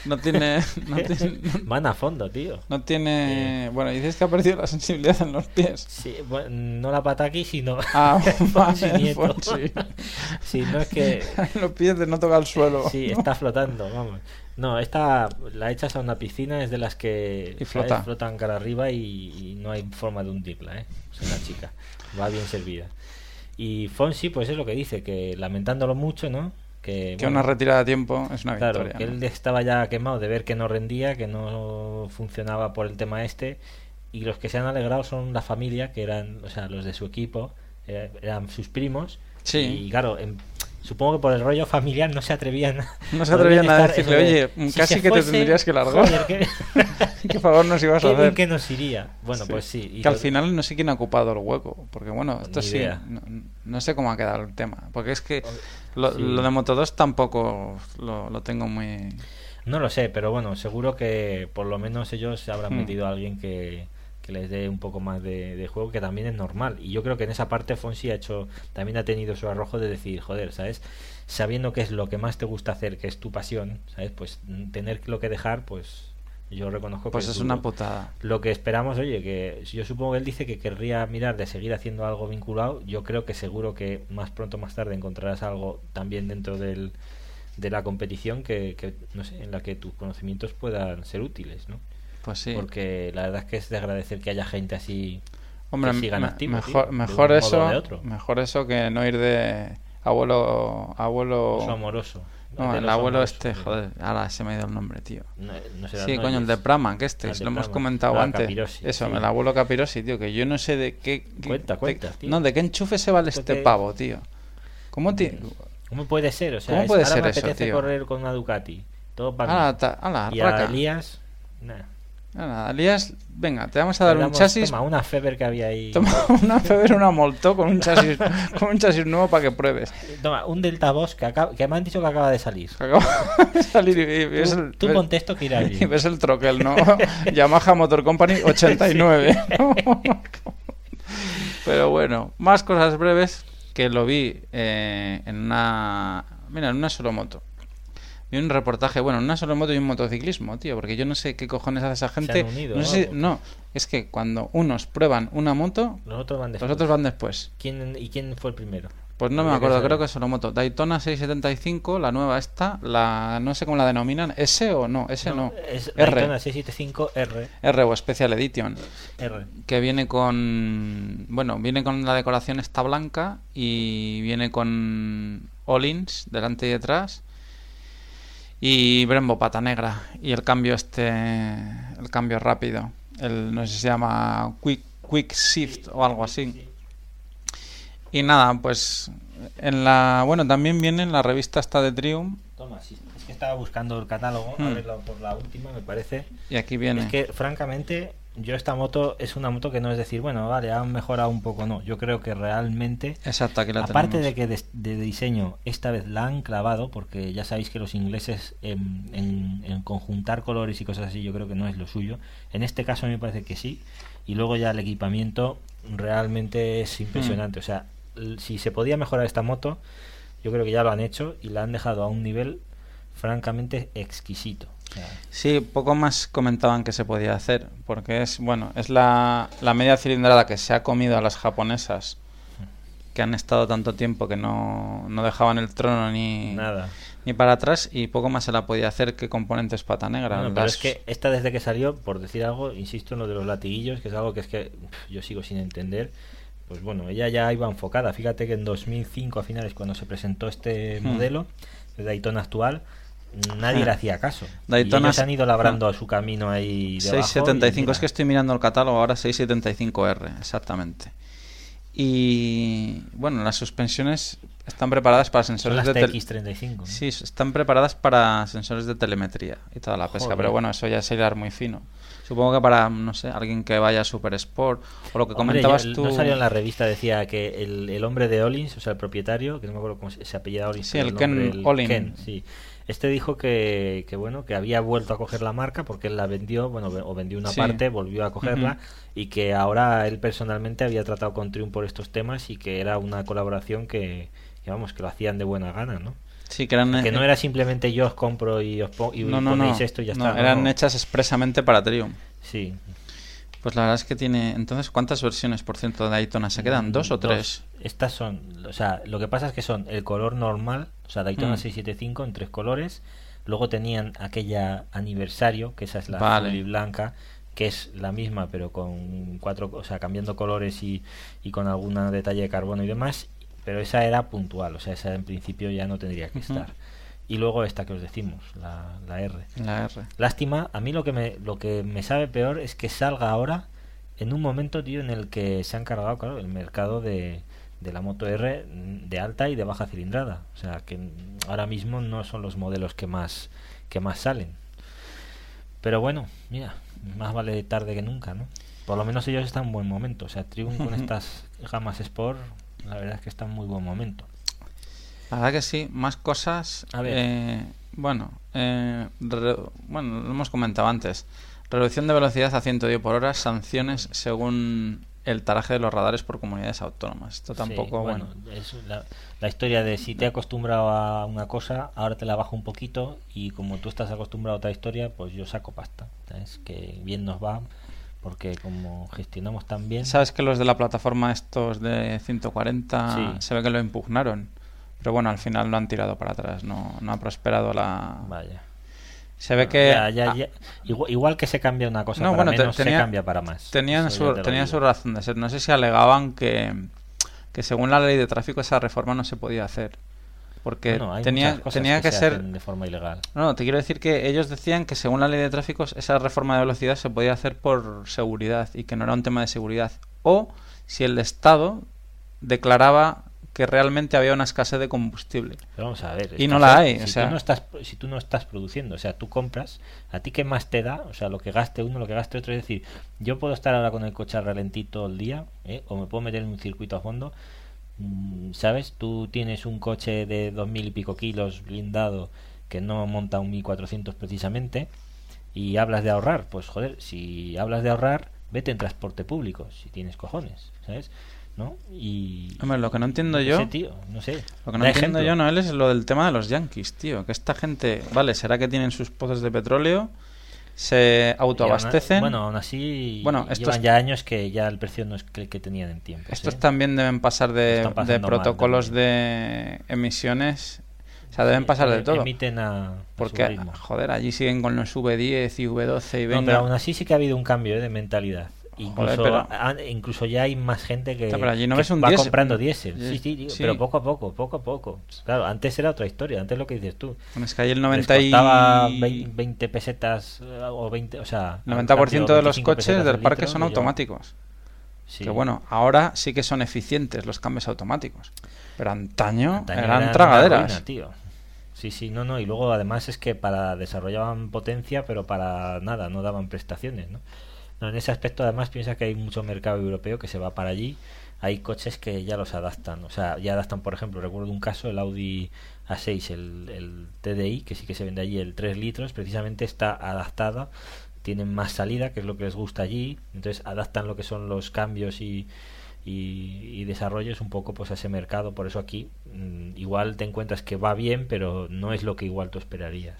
[SPEAKER 1] No tiene. No tiene,
[SPEAKER 2] Van a fondo, tío.
[SPEAKER 1] no tiene- Bueno, dices que ha perdido la sensibilidad en los pies.
[SPEAKER 2] Sí, bueno, no la pataki, sino...
[SPEAKER 1] Ah, vale. Fonsi.
[SPEAKER 2] Sí, no es que...
[SPEAKER 1] los pies de no tocar el suelo.
[SPEAKER 2] Sí, está flotando, vamos. No, esta la echas a una piscina, es de las que
[SPEAKER 1] flota.
[SPEAKER 2] flotan cara arriba y, y no hay forma de hundirla, ¿eh? O sea, la chica va bien servida. Y Fonsi, pues es lo que dice, que lamentándolo mucho, ¿no? Que,
[SPEAKER 1] Que
[SPEAKER 2] bueno,
[SPEAKER 1] una retirada a tiempo es una
[SPEAKER 2] Claro,
[SPEAKER 1] victoria.
[SPEAKER 2] que
[SPEAKER 1] ¿no?
[SPEAKER 2] él estaba ya quemado de ver que no rendía, que no funcionaba por el tema este, y los que se han alegrado son la familia, que eran, o sea, los de su equipo, eh, eran sus primos,
[SPEAKER 1] Sí.
[SPEAKER 2] y claro, em- supongo que por el rollo familiar no se atrevían
[SPEAKER 1] No se atrevían a decirle, "Oye,
[SPEAKER 2] si
[SPEAKER 1] casi que te tendrías que largar".
[SPEAKER 2] joder, qué,
[SPEAKER 1] ¿Qué favor nos ibas a
[SPEAKER 2] qué
[SPEAKER 1] hacer?
[SPEAKER 2] que nos iría. Bueno,
[SPEAKER 1] Sí.
[SPEAKER 2] pues sí. y
[SPEAKER 1] Que al final no sé quién ha ocupado el hueco. Porque bueno, esto
[SPEAKER 2] Ni
[SPEAKER 1] sí. No, no sé cómo ha quedado el tema. Porque es que lo,
[SPEAKER 2] Sí.
[SPEAKER 1] lo de Moto 2 tampoco lo, lo tengo muy.
[SPEAKER 2] No lo sé, pero bueno, seguro que por lo menos ellos se habrán
[SPEAKER 1] Hmm.
[SPEAKER 2] metido a alguien que, que les dé un poco más de, de juego, que también es normal. Y yo creo que en esa parte Fonsi ha hecho, también ha tenido su arrojo de decir, joder, ¿sabes? Sabiendo que es lo que más te gusta hacer, que es tu pasión, ¿sabes? Pues mm, tener lo que dejar, pues yo reconozco
[SPEAKER 1] Pues
[SPEAKER 2] que
[SPEAKER 1] es una putada.
[SPEAKER 2] Lo que esperamos, oye, que yo supongo que él dice que querría mirar de seguir haciendo algo vinculado. Yo creo que seguro que más pronto o más tarde encontrarás algo también dentro del, de la competición que, que, no sé, en la que tus conocimientos puedan ser útiles, ¿no?
[SPEAKER 1] Pues sí.
[SPEAKER 2] Porque la verdad es que es de agradecer que haya gente así
[SPEAKER 1] Hombre,
[SPEAKER 2] que sigan activos,
[SPEAKER 1] mejor,
[SPEAKER 2] tío, de
[SPEAKER 1] mejor eso.
[SPEAKER 2] de.
[SPEAKER 1] Mejor eso que no ir de abuelo. abuelo.
[SPEAKER 2] Oso amoroso.
[SPEAKER 1] No, el abuelo
[SPEAKER 2] amoroso,
[SPEAKER 1] este,
[SPEAKER 2] sí.
[SPEAKER 1] joder, ahora se me ha ido el nombre, tío.
[SPEAKER 2] No, no será
[SPEAKER 1] Sí, coño, el de Prama, que este,
[SPEAKER 2] de
[SPEAKER 1] lo hemos comentado
[SPEAKER 2] Ah,
[SPEAKER 1] antes.
[SPEAKER 2] Capirosi,
[SPEAKER 1] Eso, el abuelo Capirosi, tío, que yo no sé de qué. qué-
[SPEAKER 2] Cuenta,
[SPEAKER 1] de-
[SPEAKER 2] cuenta, tío.
[SPEAKER 1] No, de qué enchufe se vale este
[SPEAKER 2] Porque-
[SPEAKER 1] pavo, tío. ¿Cómo ti-
[SPEAKER 2] ¿Cómo puede ser? O sea,
[SPEAKER 1] ¿Cómo
[SPEAKER 2] es-
[SPEAKER 1] puede
[SPEAKER 2] ahora
[SPEAKER 1] ser
[SPEAKER 2] me
[SPEAKER 1] eso,
[SPEAKER 2] apetece
[SPEAKER 1] tío?
[SPEAKER 2] correr con una Ducati. Todo para
[SPEAKER 1] Ala, ta- ala,
[SPEAKER 2] y
[SPEAKER 1] raca.
[SPEAKER 2] a Elías, nah.
[SPEAKER 1] Ala, Elías, venga, te vamos a dar un chasis.
[SPEAKER 2] Toma, una Feber que había ahí.
[SPEAKER 1] Toma una Feber, una Molto con un chasis, con un chasis nuevo para que pruebes.
[SPEAKER 2] Toma, un Delta Boss que, acaba- que me han dicho que acaba de salir.
[SPEAKER 1] Acaba de salir y, y ves el,
[SPEAKER 2] tú
[SPEAKER 1] ves-
[SPEAKER 2] esto que irá
[SPEAKER 1] y
[SPEAKER 2] bien.
[SPEAKER 1] ves el troquel, ¿no? Yamaha Motor Company 89. ¿no? Pero bueno, más cosas breves que lo vi eh, en una. Mira, en una solo moto. Vi un reportaje, bueno, en una solo moto y un motociclismo, tío, porque yo no sé qué cojones hace esa gente.
[SPEAKER 2] han unido,
[SPEAKER 1] no,
[SPEAKER 2] ¿no?
[SPEAKER 1] sé si- no, es que cuando unos prueban una moto,
[SPEAKER 2] Los otros van después.
[SPEAKER 1] otros van después.
[SPEAKER 2] ¿Quién, ¿Y quién fue el primero?
[SPEAKER 1] Pues no me
[SPEAKER 2] que
[SPEAKER 1] acuerdo, creo que es solo moto. Daytona 675, la nueva esta, la no sé cómo la denominan, S o no, S no,
[SPEAKER 2] Es
[SPEAKER 1] R.
[SPEAKER 2] Daytona 675R.
[SPEAKER 1] R o Special Edition,
[SPEAKER 2] R.
[SPEAKER 1] que viene con, bueno, viene con la decoración esta blanca y viene con All-ins delante y detrás y Brembo pata negra y el cambio este, el cambio rápido. el, no sé si se llama Quick, Quick Shift o algo así. Y nada, pues en la bueno también viene en la revista esta de Triumph.
[SPEAKER 2] Toma, sí, es que estaba buscando el catálogo, a
[SPEAKER 1] Hmm.
[SPEAKER 2] verlo por la última, me parece.
[SPEAKER 1] Y aquí viene.
[SPEAKER 2] Es que, francamente, yo esta moto es una moto que no es decir, bueno, vale, han mejorado un poco, no. Yo creo que realmente,
[SPEAKER 1] Exacto, aquí la
[SPEAKER 2] aparte
[SPEAKER 1] tenemos.
[SPEAKER 2] de que de, de diseño esta vez la han clavado, porque ya sabéis que los ingleses en, en- en conjuntar colores y cosas así, yo creo que no es lo suyo. En este caso a mí me parece que sí. Y luego ya el equipamiento realmente es impresionante. O sea, si se podía mejorar esta moto, yo creo que ya lo han hecho y la han dejado a un nivel francamente exquisito.
[SPEAKER 1] Sí, poco más comentaban que se podía hacer, porque es, bueno, es la, la media cilindrada que se ha comido a las japonesas, que han estado tanto tiempo que no, no dejaban el trono ni,
[SPEAKER 2] nada.
[SPEAKER 1] ni para atrás, y poco más se la podía hacer que componentes pata negra.
[SPEAKER 2] Bueno, pero es que esta desde que salió, por decir algo, insisto en lo de los latiguillos, que es algo que es que yo sigo sin entender. Pues bueno, ella ya iba enfocada. Fíjate que en 2005 a finales cuando se presentó este
[SPEAKER 1] Hmm.
[SPEAKER 2] modelo de Daytona actual, nadie
[SPEAKER 1] Hmm.
[SPEAKER 2] le hacía caso.
[SPEAKER 1] Daytona
[SPEAKER 2] y ellos han ido labrando a su camino ahí debajo.
[SPEAKER 1] 675,
[SPEAKER 2] y
[SPEAKER 1] es que estoy mirando el catálogo ahora, 675R, exactamente. Y bueno, las suspensiones están preparadas para
[SPEAKER 2] Son
[SPEAKER 1] sensores
[SPEAKER 2] las
[SPEAKER 1] de tel-
[SPEAKER 2] TX35. ¿no?
[SPEAKER 1] Sí, están preparadas para sensores de telemetría y toda la pesca,
[SPEAKER 2] Joder.
[SPEAKER 1] pero bueno, eso ya es hilar muy fino. Supongo que para, no sé, alguien que vaya a Super Sport o lo que
[SPEAKER 2] Hombre,
[SPEAKER 1] comentabas
[SPEAKER 2] ya-
[SPEAKER 1] tú.
[SPEAKER 2] No salió en la revista, decía que el, el hombre de Olins, o sea, el propietario, que no me acuerdo cómo se, se apellida Olins.
[SPEAKER 1] Sí, el Ken
[SPEAKER 2] nombre. Ken, sí. Este dijo que, que bueno, que había vuelto a coger la marca porque él la vendió, bueno, o vendió una
[SPEAKER 1] Sí.
[SPEAKER 2] parte, volvió a cogerla
[SPEAKER 1] Ujú.
[SPEAKER 2] y que ahora él personalmente había tratado con Triumph por estos temas y que era una colaboración que, que, vamos, que lo hacían de buena gana, ¿no?
[SPEAKER 1] Sí, que eran,
[SPEAKER 2] Que no era simplemente yo os compro y os po- y
[SPEAKER 1] no, no,
[SPEAKER 2] ponéis
[SPEAKER 1] no,
[SPEAKER 2] esto y ya
[SPEAKER 1] no,
[SPEAKER 2] está.
[SPEAKER 1] eran
[SPEAKER 2] no.
[SPEAKER 1] hechas expresamente para Triumph.
[SPEAKER 2] Sí,
[SPEAKER 1] Pues la verdad es que tiene. Entonces, ¿cuántas versiones por ciento de Daytona se quedan? ¿Dos o tres?
[SPEAKER 2] Estas son, o sea, lo que pasa es que son el color normal, o sea, Daytona
[SPEAKER 1] Mm.
[SPEAKER 2] 675 en tres colores. Luego tenían aquella aniversario, que esa es la
[SPEAKER 1] Vale.
[SPEAKER 2] azul y blanca, que es la misma, pero con cuatro, o sea, cambiando colores y, y con algún detalle de carbono y demás. Pero esa era puntual, o sea, esa en principio ya no tendría que estar. Y luego esta que os decimos, la, la R.
[SPEAKER 1] La R.
[SPEAKER 2] Lástima, a mí lo que me lo que me sabe peor es que salga ahora en un momento, tío, en el que se han cargado, claro, el mercado de, de la moto R de alta y de baja cilindrada. O sea, que ahora mismo no son los modelos que más que más salen. Pero bueno, mira, más vale tarde que nunca, ¿no? Por lo menos ellos están en buen momento. O sea, Triumph con estas gamas Sport, la verdad es que está en muy buen momento.
[SPEAKER 1] La verdad que sí, más cosas.
[SPEAKER 2] A ver.
[SPEAKER 1] eh, bueno, eh, re- bueno, lo hemos comentado antes. Reducción de velocidad a 110 por hora, sanciones según el taraje de los radares por comunidades autónomas. Esto
[SPEAKER 2] Sí,
[SPEAKER 1] tampoco, bueno.
[SPEAKER 2] es la, la historia de si te he acostumbrado a una cosa, ahora te la bajo un poquito y como tú estás acostumbrado a otra historia, pues yo saco pasta. ¿sabes? Que bien nos va porque como gestionamos tan bien...
[SPEAKER 1] Sabes que los de la plataforma estos de 140
[SPEAKER 2] Sí.
[SPEAKER 1] se ve que lo impugnaron. Pero bueno, al final lo han tirado para atrás. No, no ha prosperado la.
[SPEAKER 2] Vaya.
[SPEAKER 1] Se ve que.
[SPEAKER 2] Ya, ya, ya. Igual, igual que se cambia una cosa
[SPEAKER 1] No,
[SPEAKER 2] para
[SPEAKER 1] bueno, te-
[SPEAKER 2] menos,
[SPEAKER 1] tenía-
[SPEAKER 2] se cambia para más.
[SPEAKER 1] Tenían,
[SPEAKER 2] Eso
[SPEAKER 1] su, tenían su razón de ser. No sé si alegaban que, que según la ley de tráfico esa reforma no se podía hacer. Porque tenía, tenía que,
[SPEAKER 2] se
[SPEAKER 1] ser...
[SPEAKER 2] de forma ilegal.
[SPEAKER 1] No, no, te quiero decir que ellos decían que según la ley de tráfico esa reforma de velocidad se podía hacer por seguridad y que no era un tema de seguridad. O si el Estado declaraba que realmente había una escasez de combustible.
[SPEAKER 2] Pero vamos a ver.
[SPEAKER 1] Y no la hay,
[SPEAKER 2] Si,
[SPEAKER 1] o sea-
[SPEAKER 2] tú no estás, si tú no estás produciendo, o sea, tú compras, ¿a ti qué más te da? O sea, lo que gaste uno, lo que gaste otro. Es decir, yo puedo estar ahora con el coche a ralentí todo el día, ¿eh? o me puedo meter en un circuito a fondo. Mm, ¿Sabes? Tú tienes un coche de dos mil y pico kilos blindado que no monta un 1400 precisamente y hablas de ahorrar. Pues joder, si hablas de ahorrar, vete en transporte público, si tienes cojones, ¿sabes? ¿No? Y.
[SPEAKER 1] Hombre, lo que no entiendo
[SPEAKER 2] no
[SPEAKER 1] yo...
[SPEAKER 2] tío, no sé.
[SPEAKER 1] Lo que no entiendo
[SPEAKER 2] ejemplo.
[SPEAKER 1] yo, Noel, es lo del tema de los yankees, tío. Que esta gente, vale, será que tienen sus pozos de petróleo, se
[SPEAKER 2] aún
[SPEAKER 1] autoabastecen.
[SPEAKER 2] Bueno, aún así
[SPEAKER 1] Bueno, estos-
[SPEAKER 2] llevan ya años que ya el precio no es el que tenían en tiempo.
[SPEAKER 1] Estos también deben pasar de, protocolos de emisiones. O sea, deben pasar de todo.
[SPEAKER 2] Emiten a, a su
[SPEAKER 1] Porque, joder, allí siguen con los V10 y V12 y
[SPEAKER 2] No,
[SPEAKER 1] venga.
[SPEAKER 2] pero aún así sí que ha habido un cambio eh, de mentalidad. Incluso,
[SPEAKER 1] pero-
[SPEAKER 2] incluso ya hay más gente que,
[SPEAKER 1] pero allí no
[SPEAKER 2] que
[SPEAKER 1] ves un
[SPEAKER 2] va
[SPEAKER 1] diésel.
[SPEAKER 2] comprando diésel. Sí,
[SPEAKER 1] Sí,
[SPEAKER 2] sí, digo,
[SPEAKER 1] sí.
[SPEAKER 2] pero poco a poco, poco a poco. Claro, antes era otra historia, antes lo que dices tú.
[SPEAKER 1] Es que ahí el
[SPEAKER 2] Les
[SPEAKER 1] 90 y...
[SPEAKER 2] costaba 20 20 pesetas eh, o 20, o sea...
[SPEAKER 1] 90% de los
[SPEAKER 2] 25
[SPEAKER 1] coches del
[SPEAKER 2] el
[SPEAKER 1] parque
[SPEAKER 2] litro,
[SPEAKER 1] son automáticos.
[SPEAKER 2] sí.
[SPEAKER 1] Que bueno, ahora sí que son eficientes los cambios automáticos. Pero antaño,
[SPEAKER 2] Antaño
[SPEAKER 1] eran tragaderas.
[SPEAKER 2] ruina, tío. Sí, sí, no, no. Y luego además es que para desarrollaban potencia, pero para nada, no daban prestaciones, ¿no? En ese aspecto además piensa que hay mucho mercado europeo que se va para allí. Hay coches que ya los adaptan. O sea, ya adaptan, por ejemplo, recuerdo un caso, el Audi A6, el, el TDI, que sí que se vende allí, el 3 litros, precisamente está adaptada. Tienen más salida, que es lo que les gusta allí. Entonces adaptan lo que son los cambios y, y, desarrollos un poco pues a ese mercado. Por eso aquí mm, igual te encuentras que va bien, pero no es lo que igual tú esperarías.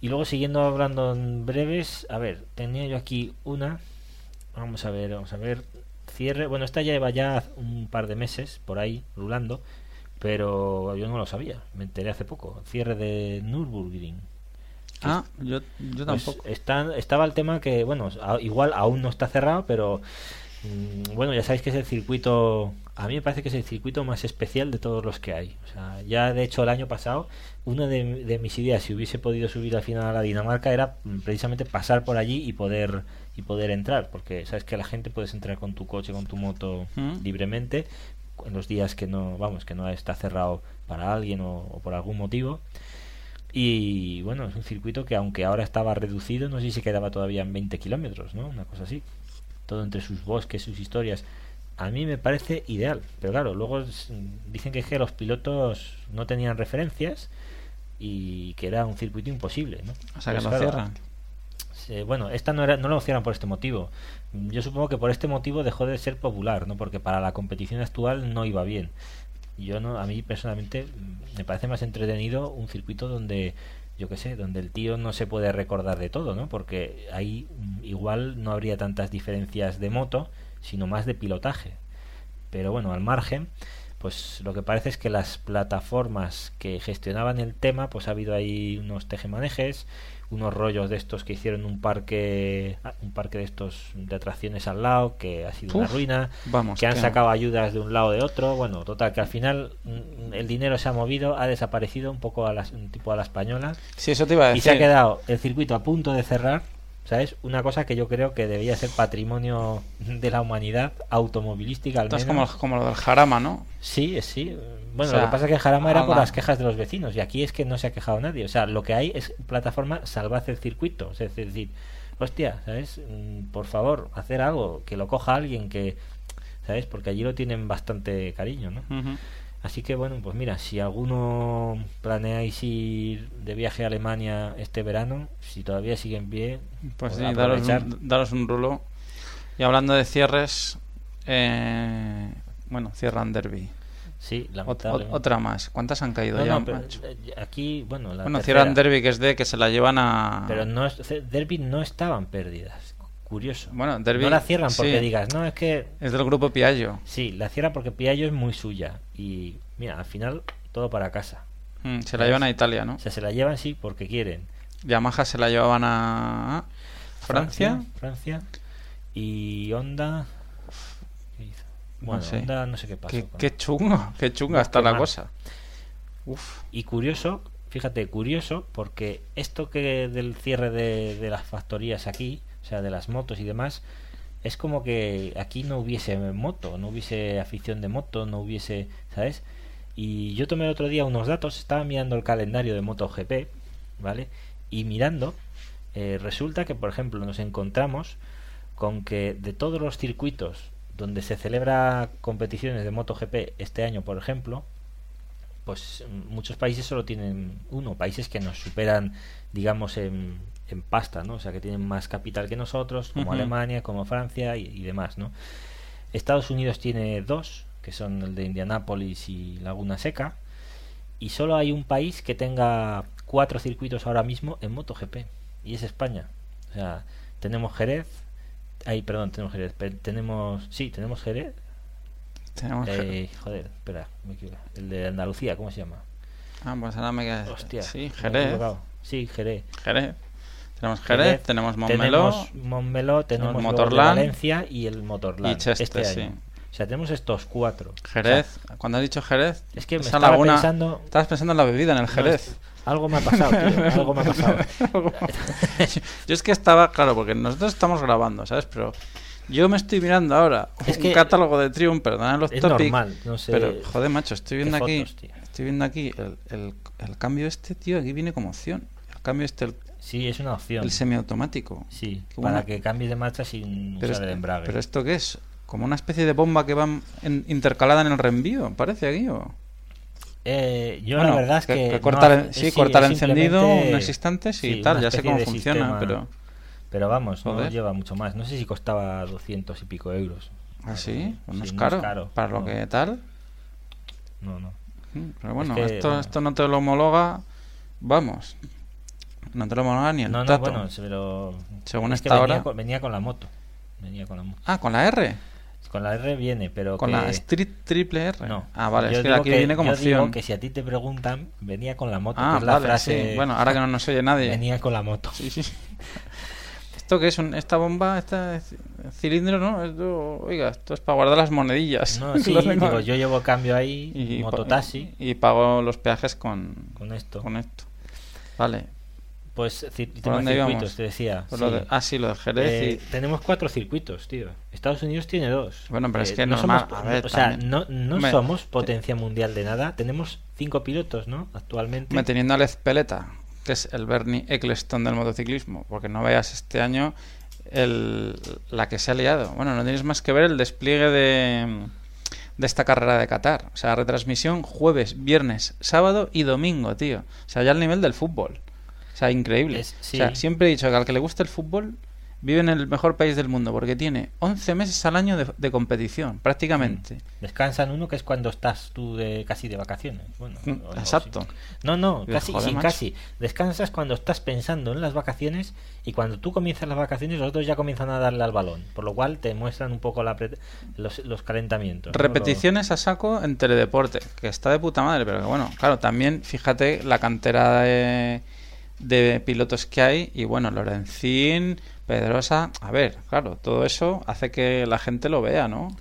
[SPEAKER 2] Y luego siguiendo hablando en breves, a ver, tenía yo aquí una. Vamos a ver, vamos a ver. Cierre, bueno, esta ya lleva ya un par de meses por ahí rulando, pero yo no lo sabía, me enteré hace poco. Cierre de Nürburgring.
[SPEAKER 1] Ah, yo, yo
[SPEAKER 2] Pues
[SPEAKER 1] tampoco.
[SPEAKER 2] está- estaba el tema que, bueno, a- igual aún no está cerrado, pero mm, bueno, ya sabéis que es el circuito, a mí me parece que es el circuito más especial de todos los que hay. O sea, ya de hecho el año pasado, una de, de mis ideas, si hubiese podido subir al final a la Dinamarca, era mm, precisamente pasar por allí y poder y poder entrar, porque sabes que la gente puedes entrar con tu coche, con tu moto
[SPEAKER 1] Mm.
[SPEAKER 2] libremente en los días que no, vamos, que no está cerrado para alguien o- o por algún motivo. Y bueno, es un circuito que aunque ahora estaba reducido, no sé si quedaba todavía en 20 kilómetros, ¿no? Una cosa así. Todo entre sus bosques, sus historias. A mí me parece ideal. Pero claro, luego dicen que es que los pilotos no tenían referencias y que era un circuito imposible, ¿no?
[SPEAKER 1] O sea, que
[SPEAKER 2] Pues
[SPEAKER 1] lo
[SPEAKER 2] claro,
[SPEAKER 1] cierran.
[SPEAKER 2] bueno, esta no, era, no lo cierran por este motivo. Yo supongo que por este motivo dejó de ser popular, ¿no? Porque para la competición actual no iba bien. Yo no, a mí personalmente me parece más entretenido un circuito donde, yo qué sé, donde el tío no se puede recordar de todo, ¿no? Porque ahí mm, igual no habría tantas diferencias de moto, sino más de pilotaje. Pero bueno, al margen, pues lo que parece es que las plataformas que gestionaban el tema, pues ha habido ahí unos tejemanejes, unos rollos de estos que hicieron un parque, ah, un parque de estos de atracciones al lado, que ha sido una ruina,
[SPEAKER 1] Vamos,
[SPEAKER 2] que han
[SPEAKER 1] que-
[SPEAKER 2] sacado ayudas de un lado de otro, bueno, total que al final mm, el dinero se ha movido, ha desaparecido un poco a las, un tipo a la española
[SPEAKER 1] Sí, eso te iba a
[SPEAKER 2] y
[SPEAKER 1] decir.
[SPEAKER 2] se ha quedado el circuito a punto de cerrar, ¿sabes? Una cosa que yo creo que debía ser patrimonio de la humanidad automovilística al
[SPEAKER 1] Esto es
[SPEAKER 2] menos.
[SPEAKER 1] como, como lo del Jarama, ¿no?
[SPEAKER 2] Sí, sí. Bueno,
[SPEAKER 1] O sea,
[SPEAKER 2] lo que pasa es que Jarama era por las quejas de los vecinos y aquí es que no se ha quejado nadie. O sea, lo que hay es plataforma salvad el circuito. Es decir, hostia, ¿sabes? Mm, Por favor, hacer algo, que lo coja alguien que, ¿sabes? Porque allí lo tienen bastante cariño, ¿no?
[SPEAKER 1] Ujú.
[SPEAKER 2] Así que bueno, pues mira, si alguno planeáis ir de viaje a Alemania este verano, si todavía sigue en pie,
[SPEAKER 1] Pues
[SPEAKER 2] pues
[SPEAKER 1] sí, daros un, daros un rulo. Y hablando de cierres, eh, bueno, cierran Derby.
[SPEAKER 2] Sí, lamentablemente.
[SPEAKER 1] otra más. ¿Cuántas han caído
[SPEAKER 2] No,
[SPEAKER 1] ya?
[SPEAKER 2] no, pero,
[SPEAKER 1] macho?
[SPEAKER 2] eh, aquí, bueno, la
[SPEAKER 1] bueno,
[SPEAKER 2] tercera.
[SPEAKER 1] cierran Derby, que es de que se la llevan a.
[SPEAKER 2] Pero no es, Derby no estaban pérdidas. Curioso.
[SPEAKER 1] Bueno, Derby.
[SPEAKER 2] no la cierran porque
[SPEAKER 1] sí,
[SPEAKER 2] digas, no, es que
[SPEAKER 1] Es del grupo Piaggio.
[SPEAKER 2] sí, la cierran porque Piaggio es muy suya. Y mira, al final todo para casa.
[SPEAKER 1] Mm, se la llevan a Italia, ¿no?
[SPEAKER 2] O sea, se la llevan sí porque quieren.
[SPEAKER 1] Yamaha se la llevaban a. Francia.
[SPEAKER 2] Francia. Y Honda. ¿qué hizo? Bueno,
[SPEAKER 1] sé.
[SPEAKER 2] Honda no sé qué pasó.
[SPEAKER 1] Qué,
[SPEAKER 2] con-
[SPEAKER 1] qué chungo, qué chunga
[SPEAKER 2] Uf,
[SPEAKER 1] está
[SPEAKER 2] qué
[SPEAKER 1] la
[SPEAKER 2] mal.
[SPEAKER 1] cosa. Uf.
[SPEAKER 2] Y curioso, fíjate, curioso, porque esto que del cierre de, de las factorías aquí, o sea, de las motos y demás, es como que aquí no hubiese moto, no hubiese afición de moto, no hubiese, ¿sabes? Y yo tomé el otro día unos datos, estaba mirando el calendario de MotoGP, ¿vale? Y mirando, eh, resulta que, por ejemplo, nos encontramos con que de todos los circuitos donde se celebra competiciones de MotoGP este año, por ejemplo, pues mm, muchos países solo tienen uno, países que nos superan, digamos, en, en pasta, ¿no? O sea, que tienen más capital que nosotros, como. Alemania, como Francia y, y demás, ¿no? Estados Unidos tiene dos, que son el de Indianápolis y Laguna Seca, y solo hay un país que tenga cuatro circuitos ahora mismo en MotoGP, y es España. O sea, tenemos Jerez, ay, perdón, tenemos Jerez, tenemos, sí, tenemos Jerez,
[SPEAKER 1] Tenemos
[SPEAKER 2] eh, joder, espera, me equivoco. El de Andalucía, ¿cómo se llama?
[SPEAKER 1] Ah, pues ahora me queda.
[SPEAKER 2] Hostia,
[SPEAKER 1] Sí, Jerez.
[SPEAKER 2] Sí, Jerez.
[SPEAKER 1] Jerez. Tenemos Jerez, tenemos Montmeló.
[SPEAKER 2] Tenemos Montmeló, tenemos
[SPEAKER 1] Motorland.
[SPEAKER 2] Valencia y el Motorland.
[SPEAKER 1] Y Cheste,
[SPEAKER 2] este
[SPEAKER 1] sí.
[SPEAKER 2] año. O sea, tenemos estos cuatro.
[SPEAKER 1] Jerez. Cuando has dicho Jerez,
[SPEAKER 2] Es que me estaba
[SPEAKER 1] laguna-
[SPEAKER 2] pensando-
[SPEAKER 1] Estabas pensando en la bebida, en el
[SPEAKER 2] No,
[SPEAKER 1] Jerez.
[SPEAKER 2] es- algo me ha pasado, tío. Algo me ha pasado.
[SPEAKER 1] yo es que estaba, claro, porque nosotros estamos grabando, ¿sabes? Pero yo me estoy mirando ahora
[SPEAKER 2] Es
[SPEAKER 1] un
[SPEAKER 2] que-
[SPEAKER 1] catálogo de Triumph, perdón los
[SPEAKER 2] Es
[SPEAKER 1] topics.
[SPEAKER 2] normal, no sé.
[SPEAKER 1] Pero, joder, macho, estoy viendo aquí.
[SPEAKER 2] tío.
[SPEAKER 1] estoy viendo aquí el, el- el cambio este, tío. Aquí viene como opción. El cambio este, el,
[SPEAKER 2] Sí, es una opción.
[SPEAKER 1] el semiautomático.
[SPEAKER 2] Sí, para que cambies de marcha sin
[SPEAKER 1] Pero,
[SPEAKER 2] usar
[SPEAKER 1] es-
[SPEAKER 2] el embrague.
[SPEAKER 1] pero esto qué es? Como una especie de bomba que va en- intercalada en el reenvío, parece aquí. ¿o?
[SPEAKER 2] Eh, yo
[SPEAKER 1] Bueno,
[SPEAKER 2] la verdad es que, no
[SPEAKER 1] cortar, sí,
[SPEAKER 2] sí,
[SPEAKER 1] cortar encendido, no existentes y
[SPEAKER 2] sí,
[SPEAKER 1] tal, ya sé cómo funciona,
[SPEAKER 2] sistema,
[SPEAKER 1] pero...
[SPEAKER 2] Pero vamos, no lleva mucho más. No sé si costaba 200 y pico euros.
[SPEAKER 1] ¿Ah, sí? Pues no es caro. Para lo que tal.
[SPEAKER 2] No, no.
[SPEAKER 1] Mm, Pero bueno,
[SPEAKER 2] que,
[SPEAKER 1] esto,
[SPEAKER 2] bueno.
[SPEAKER 1] esto no te lo homologa, vamos, no te lo homologa ni el
[SPEAKER 2] No, no,
[SPEAKER 1] tato.
[SPEAKER 2] bueno, pero...
[SPEAKER 1] Según
[SPEAKER 2] es que
[SPEAKER 1] esta
[SPEAKER 2] venía
[SPEAKER 1] hora-
[SPEAKER 2] Con, venía con la moto. Venía con la moto.
[SPEAKER 1] Ah, con la R,
[SPEAKER 2] Con la R viene, pero
[SPEAKER 1] con
[SPEAKER 2] que...
[SPEAKER 1] la Street Triple R.
[SPEAKER 2] No.
[SPEAKER 1] Ah, vale,
[SPEAKER 2] Yo
[SPEAKER 1] es que aquí viene como
[SPEAKER 2] yo digo
[SPEAKER 1] opción.
[SPEAKER 2] que si a ti te preguntan, venía con la moto,
[SPEAKER 1] Ah,
[SPEAKER 2] que es la frase...
[SPEAKER 1] sí. Bueno, ahora que no nos oye nadie.
[SPEAKER 2] Venía con la moto.
[SPEAKER 1] Sí, sí. ¿Esto qué es? Un- ¿Esta bomba, este c- cilindro, no? Esto, oiga, esto es para guardar las monedillas.
[SPEAKER 2] No, sí, digo, yo llevo cambio ahí,
[SPEAKER 1] y,
[SPEAKER 2] mototaxi,
[SPEAKER 1] y pago los peajes con,
[SPEAKER 2] con esto.
[SPEAKER 1] con esto. Vale.
[SPEAKER 2] Pues cir-
[SPEAKER 1] ¿Por
[SPEAKER 2] tema de
[SPEAKER 1] dónde
[SPEAKER 2] circuitos,
[SPEAKER 1] íbamos?
[SPEAKER 2] te decía.
[SPEAKER 1] Pues
[SPEAKER 2] sí.
[SPEAKER 1] lo de- ah, sí, lo de Jerez
[SPEAKER 2] Eh,
[SPEAKER 1] y...
[SPEAKER 2] Tenemos cuatro circuitos, tío. Estados Unidos tiene dos.
[SPEAKER 1] Bueno, pero es
[SPEAKER 2] Eh,
[SPEAKER 1] que
[SPEAKER 2] no
[SPEAKER 1] normal,
[SPEAKER 2] somos,
[SPEAKER 1] a ver,
[SPEAKER 2] o sea,
[SPEAKER 1] también.
[SPEAKER 2] no, somos potencia mundial de nada. Tenemos cinco pilotos, ¿no? Actualmente.
[SPEAKER 1] Me teniendo a Lez Peleta, que es el Bernie Eccleston del motociclismo, porque no veas este año el, la que se ha liado. Bueno, no tienes más que ver el despliegue de, de esta carrera de Qatar. O sea, retransmisión jueves, viernes, sábado y domingo, tío. O sea, ya al nivel del fútbol. O sea, increíble.
[SPEAKER 2] Es- sí.
[SPEAKER 1] O sea, siempre he dicho que al que le gusta el fútbol vive en el mejor país del mundo, porque tiene 11 meses al año de, de competición, prácticamente.
[SPEAKER 2] Descansan uno que es cuando estás tú de casi de vacaciones. Bueno,
[SPEAKER 1] Mm,
[SPEAKER 2] o- o
[SPEAKER 1] exacto.
[SPEAKER 2] No, no, casi,
[SPEAKER 1] joder, macho.
[SPEAKER 2] casi. Descansas cuando estás pensando en las vacaciones y cuando tú comienzas las vacaciones los otros ya comienzan a darle al balón. Por lo cual te muestran un poco la pre- los, los calentamientos. ¿no?
[SPEAKER 1] Repeticiones a saco en Teledeporte, que está de puta madre, pero que bueno, claro, también fíjate la cantera de, de pilotos que hay y bueno, Lorenzín, Pedrosa, a ver, claro, todo eso hace que la gente lo vea, ¿no?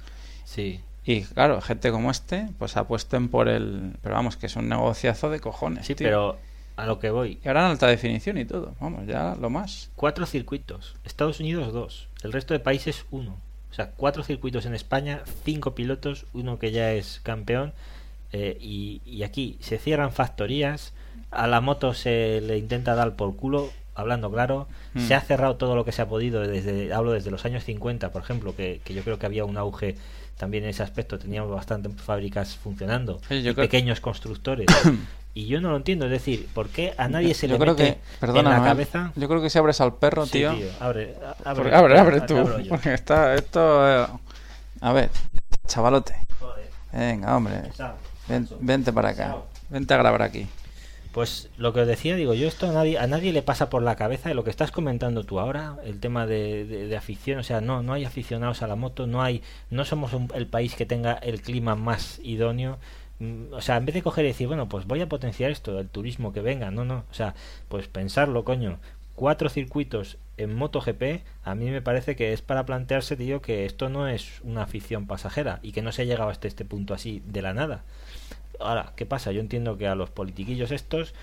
[SPEAKER 2] Sí.
[SPEAKER 1] Y claro, gente como este, pues apuesten por el... Pero vamos, que es un negociazo de cojones,
[SPEAKER 2] Sí,
[SPEAKER 1] tío.
[SPEAKER 2] pero a lo que voy.
[SPEAKER 1] Y ahora en alta definición y todo, vamos, ya lo más.
[SPEAKER 2] Cuatro circuitos. Estados Unidos dos. El resto de países uno. O sea, cuatro circuitos en España, cinco pilotos, uno que ya es campeón. eh, y, y aquí se cierran factorías. A la moto se le intenta dar por culo, hablando claro.
[SPEAKER 1] Mm.
[SPEAKER 2] Se ha cerrado todo lo que se ha podido desde, hablo desde los años 50, por ejemplo, que, que yo creo que había un auge también en ese aspecto. Teníamos bastantes fábricas funcionando.
[SPEAKER 1] Sí, yo
[SPEAKER 2] y
[SPEAKER 1] creo-
[SPEAKER 2] pequeños constructores. y yo no lo entiendo. Es decir, ¿por qué a nadie se le
[SPEAKER 1] creo
[SPEAKER 2] mete
[SPEAKER 1] que, perdona,
[SPEAKER 2] en la cabeza?
[SPEAKER 1] yo creo que si abres al perro,
[SPEAKER 2] Sí,
[SPEAKER 1] tío,
[SPEAKER 2] abre, abre,
[SPEAKER 1] Porque- abre, abre tú. Porque está esto. eh, A ver, chavalote.
[SPEAKER 2] Joder,
[SPEAKER 1] Venga, hombre. vente para acá. Vente a grabar aquí.
[SPEAKER 2] Pues lo que os decía, digo, yo esto a nadie, a nadie le pasa por la cabeza de lo que estás comentando tú ahora, el tema de, de- de afición, o sea, no, no hay aficionados a la moto, no hay, no somos un- el país que tenga el clima más idóneo. Mm, O sea, en vez de coger y decir, bueno, pues voy a potenciar esto, el turismo que venga, no, no, o sea, pues pensarlo, coño, cuatro circuitos en MotoGP, a mí me parece que es para plantearse, tío, que esto no es una afición pasajera y que no se ha llegado hasta este punto así de la nada. Ahora, ¿qué pasa? Yo entiendo que a los politiquillos estos,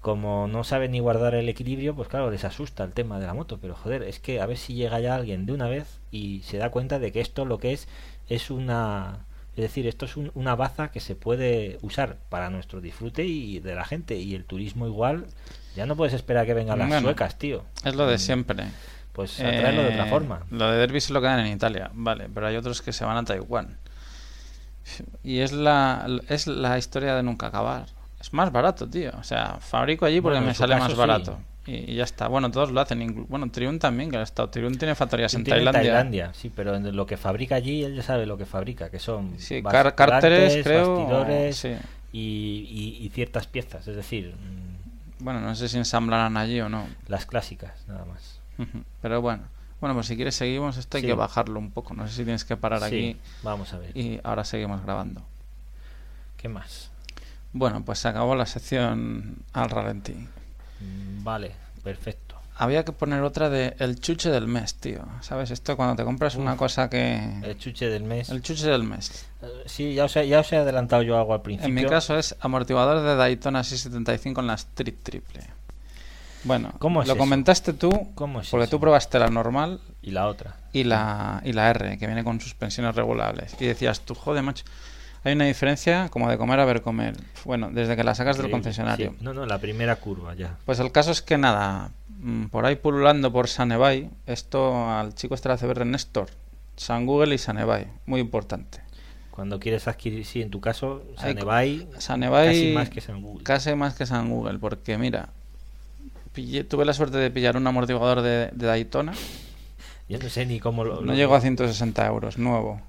[SPEAKER 2] como no saben ni guardar el equilibrio, pues claro, les asusta el tema de la moto. Pero joder, es que a ver si llega ya alguien de una vez y se da cuenta de que esto lo que es es una... Es decir, esto es un- una baza que se puede usar para nuestro disfrute y de la gente. Y el turismo igual, ya no puedes esperar que vengan las
[SPEAKER 1] Bueno,
[SPEAKER 2] suecas, tío.
[SPEAKER 1] Es lo de
[SPEAKER 2] Mm,
[SPEAKER 1] siempre.
[SPEAKER 2] Pues atraerlo de otra
[SPEAKER 1] Eh,
[SPEAKER 2] forma.
[SPEAKER 1] Lo de Derby se lo quedan en Italia, vale, pero hay otros que se van a Taiwán. Y es la, es la historia de nunca acabar. Es más barato, tío. O sea, fabrico allí porque
[SPEAKER 2] Bueno,
[SPEAKER 1] me sale
[SPEAKER 2] caso,
[SPEAKER 1] más
[SPEAKER 2] sí.
[SPEAKER 1] barato. Y, y ya está. Bueno, todos lo hacen. Bueno, Triun también, que ha estado. Triun tiene factorías en
[SPEAKER 2] Tiene
[SPEAKER 1] Tailandia.
[SPEAKER 2] sí, pero en lo que fabrica allí, él ya sabe lo que fabrica, que son
[SPEAKER 1] Sí, car- cárteres, creo.
[SPEAKER 2] bastidores
[SPEAKER 1] sí.
[SPEAKER 2] y, y- y ciertas piezas, es decir, mm,
[SPEAKER 1] Bueno, no sé si ensamblarán allí o no.
[SPEAKER 2] las clásicas, nada más.
[SPEAKER 1] Pero bueno. Bueno, pues si quieres seguimos. Esto hay
[SPEAKER 2] Sí.
[SPEAKER 1] que bajarlo un poco. No sé si tienes que parar
[SPEAKER 2] Sí,
[SPEAKER 1] aquí.
[SPEAKER 2] vamos a ver.
[SPEAKER 1] Y ahora seguimos grabando.
[SPEAKER 2] ¿Qué más?
[SPEAKER 1] Bueno, pues se acabó la sección al ralentí.
[SPEAKER 2] Mm, Vale, perfecto.
[SPEAKER 1] había que poner otra de el chuche del mes, tío. ¿Sabes? Esto cuando te compras una
[SPEAKER 2] Uf.
[SPEAKER 1] cosa que...
[SPEAKER 2] El chuche del mes.
[SPEAKER 1] El chuche del mes.
[SPEAKER 2] Eh, Sí, ya os, he, ya os he adelantado yo algo al principio.
[SPEAKER 1] En mi caso es amortiguador de Daytona 675 en la Street Triple. Bueno,
[SPEAKER 2] ¿Cómo es
[SPEAKER 1] lo
[SPEAKER 2] eso?
[SPEAKER 1] comentaste tú,
[SPEAKER 2] ¿Cómo es
[SPEAKER 1] porque
[SPEAKER 2] eso?
[SPEAKER 1] tú probaste la normal
[SPEAKER 2] Y la otra.
[SPEAKER 1] y la, y la R, que viene con suspensiones regulables. Y decías tú, joder, macho, hay una diferencia como de comer a ver comer. Bueno, desde que la sacas del concesionario.
[SPEAKER 2] Sí. No, no, la primera curva ya.
[SPEAKER 1] Pues el caso es que nada, mm, por ahí pululando por Sanebay, esto al chico este de la CBR Néstor, San Google y Sanebay, muy importante.
[SPEAKER 2] Cuando quieres adquirir, sí, en tu caso, Sanebay,
[SPEAKER 1] Sanebay
[SPEAKER 2] casi más que San Google.
[SPEAKER 1] Casi más que San Google, porque mira, pillé- tuve la suerte de pillar un amortiguador de, de Daytona,
[SPEAKER 2] Yo no sé ni cómo lo...
[SPEAKER 1] no
[SPEAKER 2] lo-
[SPEAKER 1] llegó a 160 euros, nuevo,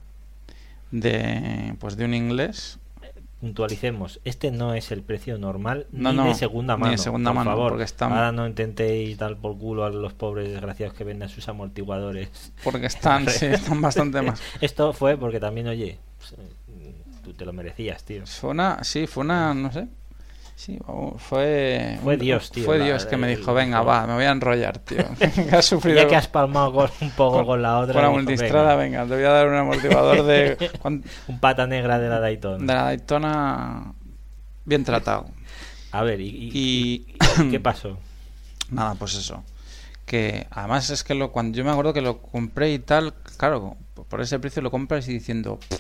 [SPEAKER 1] de pues de un inglés,
[SPEAKER 2] Puntualicemos, este no es el precio normal
[SPEAKER 1] No,
[SPEAKER 2] ni
[SPEAKER 1] no,
[SPEAKER 2] de segunda
[SPEAKER 1] ni
[SPEAKER 2] mano.
[SPEAKER 1] de segunda
[SPEAKER 2] por
[SPEAKER 1] mano,
[SPEAKER 2] favor.
[SPEAKER 1] porque está-
[SPEAKER 2] Ahora no intentéis dar por culo a los pobres desgraciados que venden sus amortiguadores.
[SPEAKER 1] porque están, sí, están bastante más.
[SPEAKER 2] Esto fue porque también, oye, pues, eh, tú te lo merecías, tío.
[SPEAKER 1] Fue una, sí, fue una, no sé. Sí, fue...
[SPEAKER 2] Fue Dios, tío,
[SPEAKER 1] Fue Dios que me dijo, venga, va, me voy a enrollar, tío. que has sufrido
[SPEAKER 2] Ya que has palmado con, un poco con,
[SPEAKER 1] con-
[SPEAKER 2] la otra.
[SPEAKER 1] con la
[SPEAKER 2] dijo,
[SPEAKER 1] multistrada,
[SPEAKER 2] venga,
[SPEAKER 1] venga, te voy a dar un amortiguador de,
[SPEAKER 2] un pata negra de la Daytona.
[SPEAKER 1] de la Daytona bien tratado.
[SPEAKER 2] A ver, ¿y, y-
[SPEAKER 1] Y
[SPEAKER 2] qué pasó?
[SPEAKER 1] nada, pues eso. Que además es que lo, cuando yo me acuerdo que lo compré y tal, claro, por ese precio lo compras y diciendo, "Pff,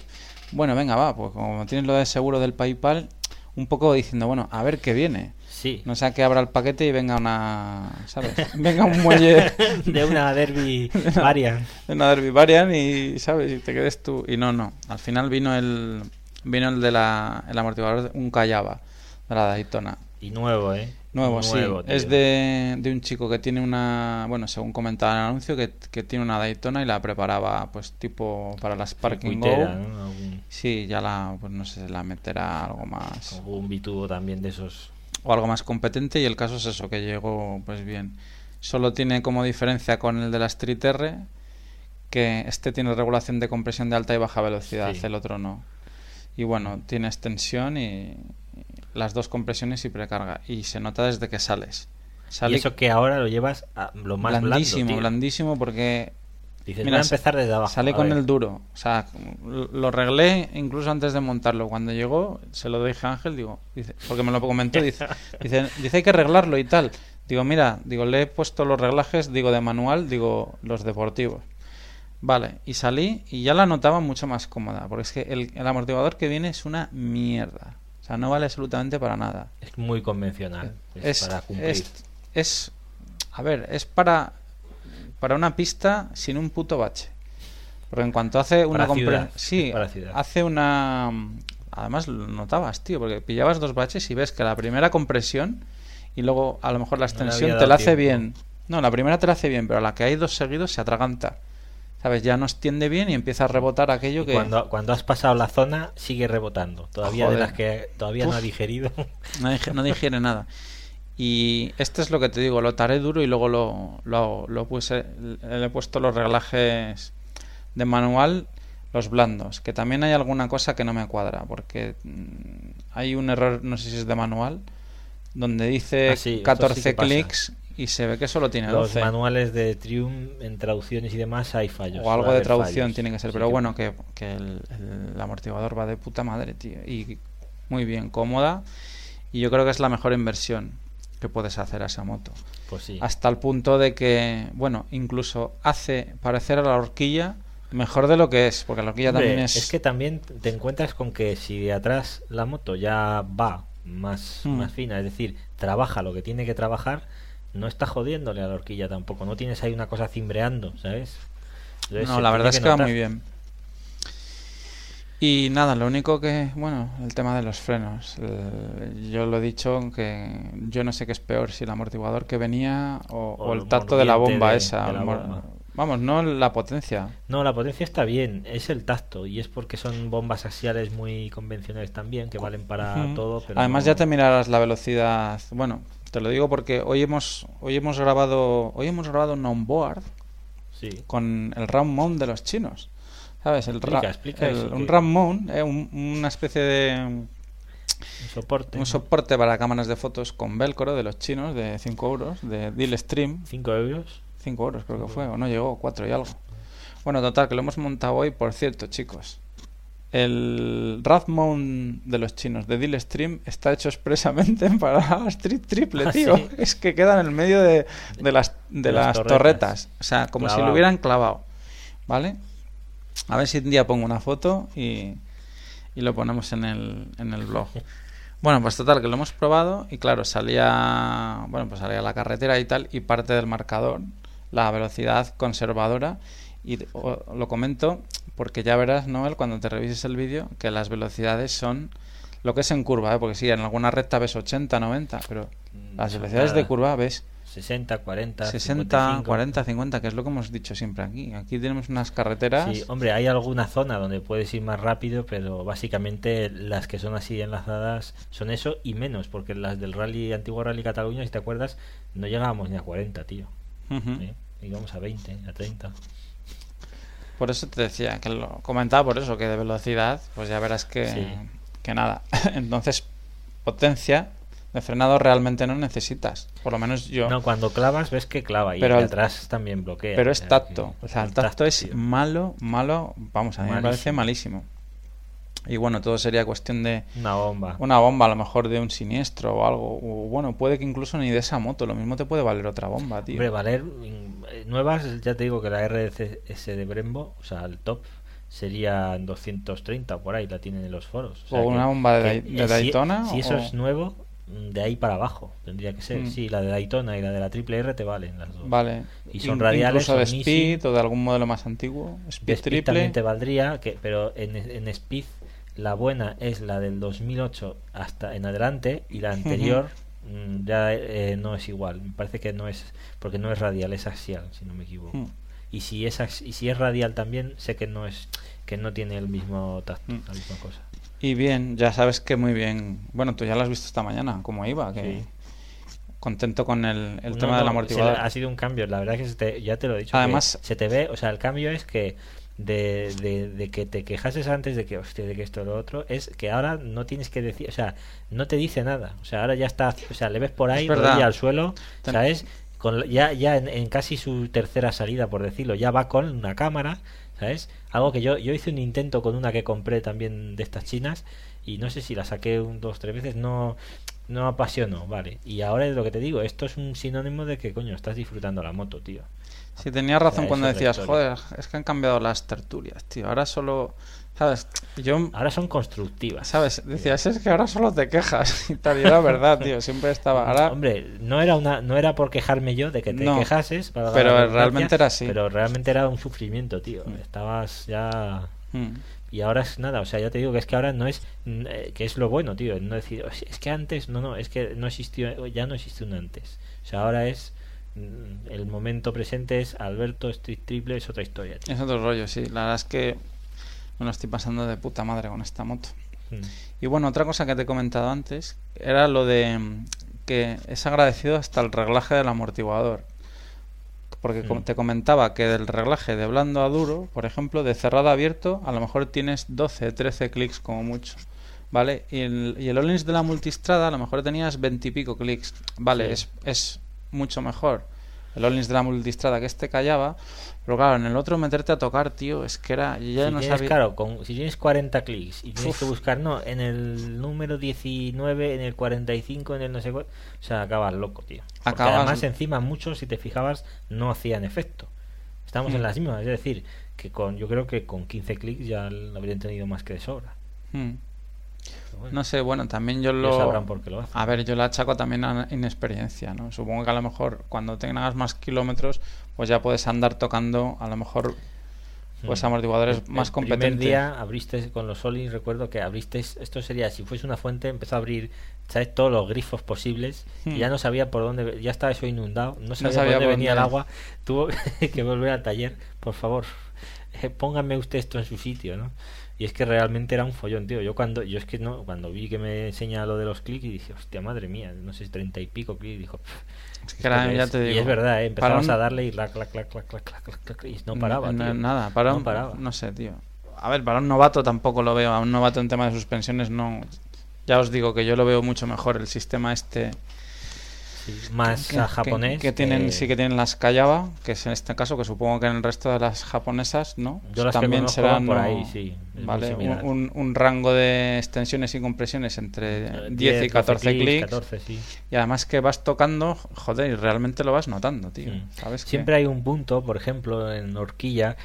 [SPEAKER 1] bueno, venga, va, pues como tienes lo de seguro del PayPal, un poco diciendo, bueno, a ver qué viene.
[SPEAKER 2] Sí.
[SPEAKER 1] No sea que abra el paquete y venga una, ¿sabes? Venga un muelle
[SPEAKER 2] de una derby variant.
[SPEAKER 1] de una Derby Variant y, ¿sabes? Y te quedes tú. Y no, no. Al final vino el vino el de la el amortiguador, un Callaba de la Daytona.
[SPEAKER 2] Y nuevo, ¿eh?
[SPEAKER 1] Nuevo, sí.
[SPEAKER 2] tío.
[SPEAKER 1] Es de, de un chico que tiene una, bueno, según comentaba en el anuncio, que, que tiene una Daytona y la preparaba, pues, tipo para las Parking Go.
[SPEAKER 2] ¿no?
[SPEAKER 1] Sí, ya la, pues no sé, la meterá algo más
[SPEAKER 2] algún bitubo también de esos.
[SPEAKER 1] o algo más competente y el caso es eso, que llegó pues bien. Solo tiene como diferencia con el de la Street R que este tiene regulación de compresión de alta y baja velocidad,
[SPEAKER 2] Sí.
[SPEAKER 1] el otro no. Y bueno, tiene extensión y las dos compresiones y precarga y se nota desde que sales. Sale
[SPEAKER 2] Y eso que ahora lo llevas a lo más
[SPEAKER 1] blandísimo,
[SPEAKER 2] blando,
[SPEAKER 1] blandísimo porque
[SPEAKER 2] Dices,
[SPEAKER 1] Mira,
[SPEAKER 2] voy a empezar desde abajo.
[SPEAKER 1] Sale con el duro. O sea, lo arreglé incluso antes de montarlo. Cuando llegó, se lo dije a Ángel, digo, dice, porque me lo comentó, dice, dice, dice hay que arreglarlo y tal. Digo, mira, digo, le he puesto los reglajes, digo, de manual, digo, los deportivos. Vale, y salí y ya la notaba mucho más cómoda, porque es que el, el amortiguador que viene es una mierda. Sea, no vale absolutamente para nada.
[SPEAKER 2] Es muy convencional. Es,
[SPEAKER 1] Es,
[SPEAKER 2] para cumplir.
[SPEAKER 1] es, es- a ver, es para, para una pista sin un puto bache. Porque en cuanto hace una
[SPEAKER 2] ciudad,
[SPEAKER 1] sí, hace una además lo notabas, tío, porque pillabas dos baches y ves que la primera compresión y luego a lo mejor la extensión te la hace
[SPEAKER 2] tiempo.
[SPEAKER 1] bien. No, la primera te la hace bien, pero a la que hay dos seguidos se atraganta. ¿Sabes? Ya no extiende bien y empieza a rebotar aquello
[SPEAKER 2] Y
[SPEAKER 1] que
[SPEAKER 2] cuando, cuando has pasado la zona, sigue rebotando. Todavía
[SPEAKER 1] Joder.
[SPEAKER 2] de las que todavía no ha digerido.
[SPEAKER 1] no, dig- no digiere nada. Y este es lo que te digo, lo taré duro y luego lo, lo, hago. Lo puse, le he puesto los reglajes de manual, los blandos, que también hay alguna cosa que no me cuadra, porque mm, hay un error, no sé si es de manual, donde dice
[SPEAKER 2] Ah, sí, eso
[SPEAKER 1] 14
[SPEAKER 2] sí que pasa.
[SPEAKER 1] clics y se ve que solo tiene
[SPEAKER 2] Los
[SPEAKER 1] 12.
[SPEAKER 2] manuales de Triumph en traducciones y demás hay fallos.
[SPEAKER 1] O algo de traducción
[SPEAKER 2] fallos.
[SPEAKER 1] tiene que ser,
[SPEAKER 2] Sí
[SPEAKER 1] pero bueno, que, que el, el amortiguador va de puta madre, tío. Y muy bien, cómoda. Y yo creo que es la mejor inversión que puedes hacer a esa moto.
[SPEAKER 2] Pues sí.
[SPEAKER 1] Hasta el punto de que, bueno, incluso hace parecer a la horquilla mejor de lo que es, porque la horquilla
[SPEAKER 2] Hombre,
[SPEAKER 1] también es...
[SPEAKER 2] que también te encuentras con que si de atrás la moto ya va más,
[SPEAKER 1] Hmm.
[SPEAKER 2] más fina, es decir, trabaja lo que tiene que trabajar, no está jodiéndole a la horquilla tampoco. No tienes ahí una cosa cimbreando, ¿sabes? Entonces
[SPEAKER 1] No, la verdad es que va muy bien. Y nada, lo único que, bueno, el tema de los frenos. El- yo lo he dicho que yo no sé qué es peor, si el amortiguador que venía o,
[SPEAKER 2] O
[SPEAKER 1] o
[SPEAKER 2] el
[SPEAKER 1] el tacto de la bomba
[SPEAKER 2] de-
[SPEAKER 1] esa.
[SPEAKER 2] de la
[SPEAKER 1] el mor-
[SPEAKER 2] bomba.
[SPEAKER 1] Vamos, no la potencia.
[SPEAKER 2] No, la potencia está bien, es el tacto y es porque son bombas axiales muy convencionales también, que valen para todo. Pero
[SPEAKER 1] Además
[SPEAKER 2] no-
[SPEAKER 1] ya te mirarás la velocidad. Bueno, te lo digo porque hoy hemos hoy hemos grabado hoy hemos grabado un onboard
[SPEAKER 2] Sí.
[SPEAKER 1] con el RAM mount de los chinos. ¿Sabes? El,
[SPEAKER 2] Explica,
[SPEAKER 1] ra-
[SPEAKER 2] explica
[SPEAKER 1] el-
[SPEAKER 2] eso,
[SPEAKER 1] un
[SPEAKER 2] que-
[SPEAKER 1] RAM mount, eh, un- una especie de
[SPEAKER 2] Un soporte.
[SPEAKER 1] Un soporte para cámaras de fotos con velcro de los chinos de 5 euros, de Deal Stream.
[SPEAKER 2] 5 euros.
[SPEAKER 1] 5 euros creo que fue, o no llegó, 4 y algo. Bueno, total, que lo hemos montado hoy, por cierto, chicos. El Radmount de los chinos de Deal Stream está hecho expresamente para Street Triple,
[SPEAKER 2] Ah,
[SPEAKER 1] tío.
[SPEAKER 2] ¿sí?
[SPEAKER 1] Es que queda en el medio de, de las, de
[SPEAKER 2] De las
[SPEAKER 1] las
[SPEAKER 2] torretas.
[SPEAKER 1] torretas. O sea, como si lo hubieran clavado. ¿Vale? A ver si un día pongo una foto y, y lo ponemos en el, en el blog. Bueno, pues total, que lo hemos probado y claro, salía, bueno, pues salía la carretera y tal y parte del marcador, la velocidad conservadora y o- lo comento porque ya verás, Noel, cuando te revises el vídeo, que las velocidades son lo que es en curva, ¿eh? porque sí, en alguna recta ves 80, 90, pero las
[SPEAKER 2] Mm,
[SPEAKER 1] velocidades de curva ves
[SPEAKER 2] 60, 40,
[SPEAKER 1] 60,
[SPEAKER 2] 55.
[SPEAKER 1] 40, 50, que es lo que hemos dicho siempre aquí. Aquí tenemos unas carreteras.
[SPEAKER 2] Sí, hombre, hay alguna zona donde puedes ir más rápido, pero básicamente las que son así enlazadas son eso y menos, porque las del rally, antiguo rally Cataluña, si te acuerdas, no llegábamos ni a 40, tío.
[SPEAKER 1] Ujú.
[SPEAKER 2] ¿eh? Íbamos a 20, a 30.
[SPEAKER 1] Por eso te decía, que lo comentaba por eso, que de velocidad, pues ya verás que,
[SPEAKER 2] Sí.
[SPEAKER 1] que nada. Entonces, potencia de frenado realmente no necesitas. Por lo menos yo.
[SPEAKER 2] No, cuando clavas ves que clava y
[SPEAKER 1] Pero
[SPEAKER 2] atrás también bloquea.
[SPEAKER 1] pero es tacto. O sea, el tacto es
[SPEAKER 2] tío.
[SPEAKER 1] malo, malo. Vamos, a mí me parece malísimo. Y bueno, todo sería cuestión de
[SPEAKER 2] Una bomba.
[SPEAKER 1] una bomba, a lo mejor de un siniestro o algo. O bueno, puede que incluso ni de esa moto. Lo mismo te puede valer otra bomba, tío.
[SPEAKER 2] Hombre, valer mm, eh, nuevas, ya te digo que la RDS de Brembo, o sea, el top sería en 230 por ahí, la tienen en los foros. sea
[SPEAKER 1] O una bomba de
[SPEAKER 2] que,
[SPEAKER 1] Dai- de
[SPEAKER 2] eh, si-
[SPEAKER 1] Daytona,
[SPEAKER 2] Si, eso es nuevo, mm, de ahí para abajo tendría que ser.
[SPEAKER 1] Mm.
[SPEAKER 2] Sí, la de Daytona y la de la Triple R te valen las dos.
[SPEAKER 1] Vale.
[SPEAKER 2] Y son
[SPEAKER 1] In-
[SPEAKER 2] radiales,
[SPEAKER 1] Incluso de Speed o de algún modelo más antiguo.
[SPEAKER 2] De
[SPEAKER 1] Speed
[SPEAKER 2] Speed
[SPEAKER 1] triple.
[SPEAKER 2] también te valdría, que, pero en, en Speed la buena es la del 2008 hasta en adelante y la anterior mm, ya eh, no es igual. Me parece que no es, porque no es radial, es axial, si no me equivoco.
[SPEAKER 1] Mm.
[SPEAKER 2] Y si es y si es radial también, sé que no es que no tiene el mismo tacto,
[SPEAKER 1] Mm.
[SPEAKER 2] la misma cosa.
[SPEAKER 1] Y bien, ya sabes que muy bien. Bueno, tú ya lo has visto esta mañana, cómo iba. Que
[SPEAKER 2] Sí.
[SPEAKER 1] Contento con el, el
[SPEAKER 2] No,
[SPEAKER 1] tema
[SPEAKER 2] no,
[SPEAKER 1] del amortiguador.
[SPEAKER 2] ha sido un cambio, la verdad que se te- ya te lo he dicho.
[SPEAKER 1] Además-
[SPEAKER 2] se te ve, o sea, el cambio es que de, de, de que te quejases antes de que, hostia, de que esto lo otro, es que ahora no tienes que decir, o sea, no te dice nada. O sea, ahora ya está, o sea, le ves por ahí, rodilla al suelo, ¿sabes? Con, ya ya en, en casi su tercera salida, por decirlo, ya va con una cámara, ¿sabes? Algo que yo, yo hice un intento con una que compré también de estas chinas y no sé si la saqué un, dos, tres veces, no, no apasionó, vale. Y ahora es lo que te digo, esto es un sinónimo de que, coño, estás disfrutando la moto, tío.
[SPEAKER 1] Si tenías razón cuando decías, joder, es que han cambiado las tertulias, tío. Ahora solo. ¿Sabes? Yo.
[SPEAKER 2] Ahora son constructivas.
[SPEAKER 1] ¿Sabes? Decías, es que ahora solo te quejas. Y tal, y era verdad, tío. Siempre estaba. Ahora.
[SPEAKER 2] Hombre, no era una, no era por quejarme yo de que te
[SPEAKER 1] No,
[SPEAKER 2] quejases, para
[SPEAKER 1] pero realmente era así.
[SPEAKER 2] Pero realmente era un sufrimiento, tío.
[SPEAKER 1] Mm.
[SPEAKER 2] Estabas ya
[SPEAKER 1] Mm.
[SPEAKER 2] y ahora es nada, o sea, ya te digo que es que ahora no es eh, que es lo bueno, tío, no decir, "Oh, es que antes no, no, es que no existió, ya no existe un antes. O sea, ahora es el momento presente es Alberto Street Triple es otra historia, tío.
[SPEAKER 1] Es otro rollo, sí. La verdad es que me lo estoy pasando de puta madre con esta moto.
[SPEAKER 2] Mm.
[SPEAKER 1] Y bueno, otra cosa que te he comentado antes era lo de mm, que es agradecido hasta el reglaje del amortiguador. Porque como
[SPEAKER 2] Mm.
[SPEAKER 1] te comentaba que del reglaje de blando a duro, por ejemplo, de cerrado a abierto, a lo mejor tienes 12, 13 clics como mucho. ¿Vale? Y el, y el de la multistrada a lo mejor tenías 20 y pico clics. Vale,
[SPEAKER 2] Sí.
[SPEAKER 1] es, es mucho mejor el Olins de la multistrada que este callaba. Pero claro, en el otro meterte a tocar, tío, es que era. yo Ya
[SPEAKER 2] si
[SPEAKER 1] no
[SPEAKER 2] tienes,
[SPEAKER 1] sabía.
[SPEAKER 2] claro, con, si tienes 40 clics y tienes
[SPEAKER 1] Uf.
[SPEAKER 2] que buscar, no, en el número 19, en el 45, en el no sé cuál, o sea, acabas loco, tío. Porque
[SPEAKER 1] Acabas-
[SPEAKER 2] además encima muchos, si te fijabas, no hacían efecto. Estamos en
[SPEAKER 1] Mm.
[SPEAKER 2] las mismas, es decir, que con yo creo que con 15 clics ya lo habrían tenido más que de sobra.
[SPEAKER 1] Hmm.
[SPEAKER 2] Bueno,
[SPEAKER 1] No sé, bueno, también yo lo.
[SPEAKER 2] sabrán por qué lo hacen.
[SPEAKER 1] A ver, yo la achaco también a inexperiencia, ¿no? Supongo que a lo mejor cuando tengas más kilómetros, pues ya puedes andar tocando, a lo mejor, pues
[SPEAKER 2] Mm.
[SPEAKER 1] amortiguadores
[SPEAKER 2] El-
[SPEAKER 1] más
[SPEAKER 2] el
[SPEAKER 1] competentes.
[SPEAKER 2] primer día abriste con los Solins, recuerdo que abriste, esto sería, si fuese una fuente, empezó a abrir, ¿sabes? Todos los grifos posibles
[SPEAKER 1] Hmm.
[SPEAKER 2] y ya no sabía por dónde, ya estaba eso inundado, no sabía,
[SPEAKER 1] sabía
[SPEAKER 2] por dónde venía el agua, tuvo que volver al taller, por favor, eh, póngame usted esto en su sitio, ¿no? Y es que realmente era un follón, tío. Yo cuando, yo es que no, cuando vi que me enseña lo de los clics y dije, hostia madre mía, no sé, treinta y pico clics, dijo.
[SPEAKER 1] Es que ya
[SPEAKER 2] es?
[SPEAKER 1] Te digo,
[SPEAKER 2] y es verdad, ¿eh? empezamos
[SPEAKER 1] un...
[SPEAKER 2] a darle y clac, clac, clac, clac, clac, clac, clac, y no paraba,
[SPEAKER 1] no,
[SPEAKER 2] tío.
[SPEAKER 1] Nada, para
[SPEAKER 2] no
[SPEAKER 1] un,
[SPEAKER 2] paraba.
[SPEAKER 1] No sé, tío. A ver, para un novato tampoco lo veo. A un novato en tema de suspensiones no. Ya os digo que yo lo veo mucho mejor el sistema este
[SPEAKER 2] Sí, más
[SPEAKER 1] que,
[SPEAKER 2] a japonés.
[SPEAKER 1] que tienen
[SPEAKER 2] eh,
[SPEAKER 1] sí que tienen las Kayaba, que es en este caso que supongo que en el resto de las japonesas, ¿no?
[SPEAKER 2] Yo las que
[SPEAKER 1] También serán un, rango de extensiones y compresiones entre
[SPEAKER 2] eh,
[SPEAKER 1] 10 y 14 clics.
[SPEAKER 2] 14, sí.
[SPEAKER 1] Y además que vas tocando, joder, y realmente lo vas notando, tío. ¿Sabes que-
[SPEAKER 2] Siempre hay un punto, por ejemplo, en horquilla,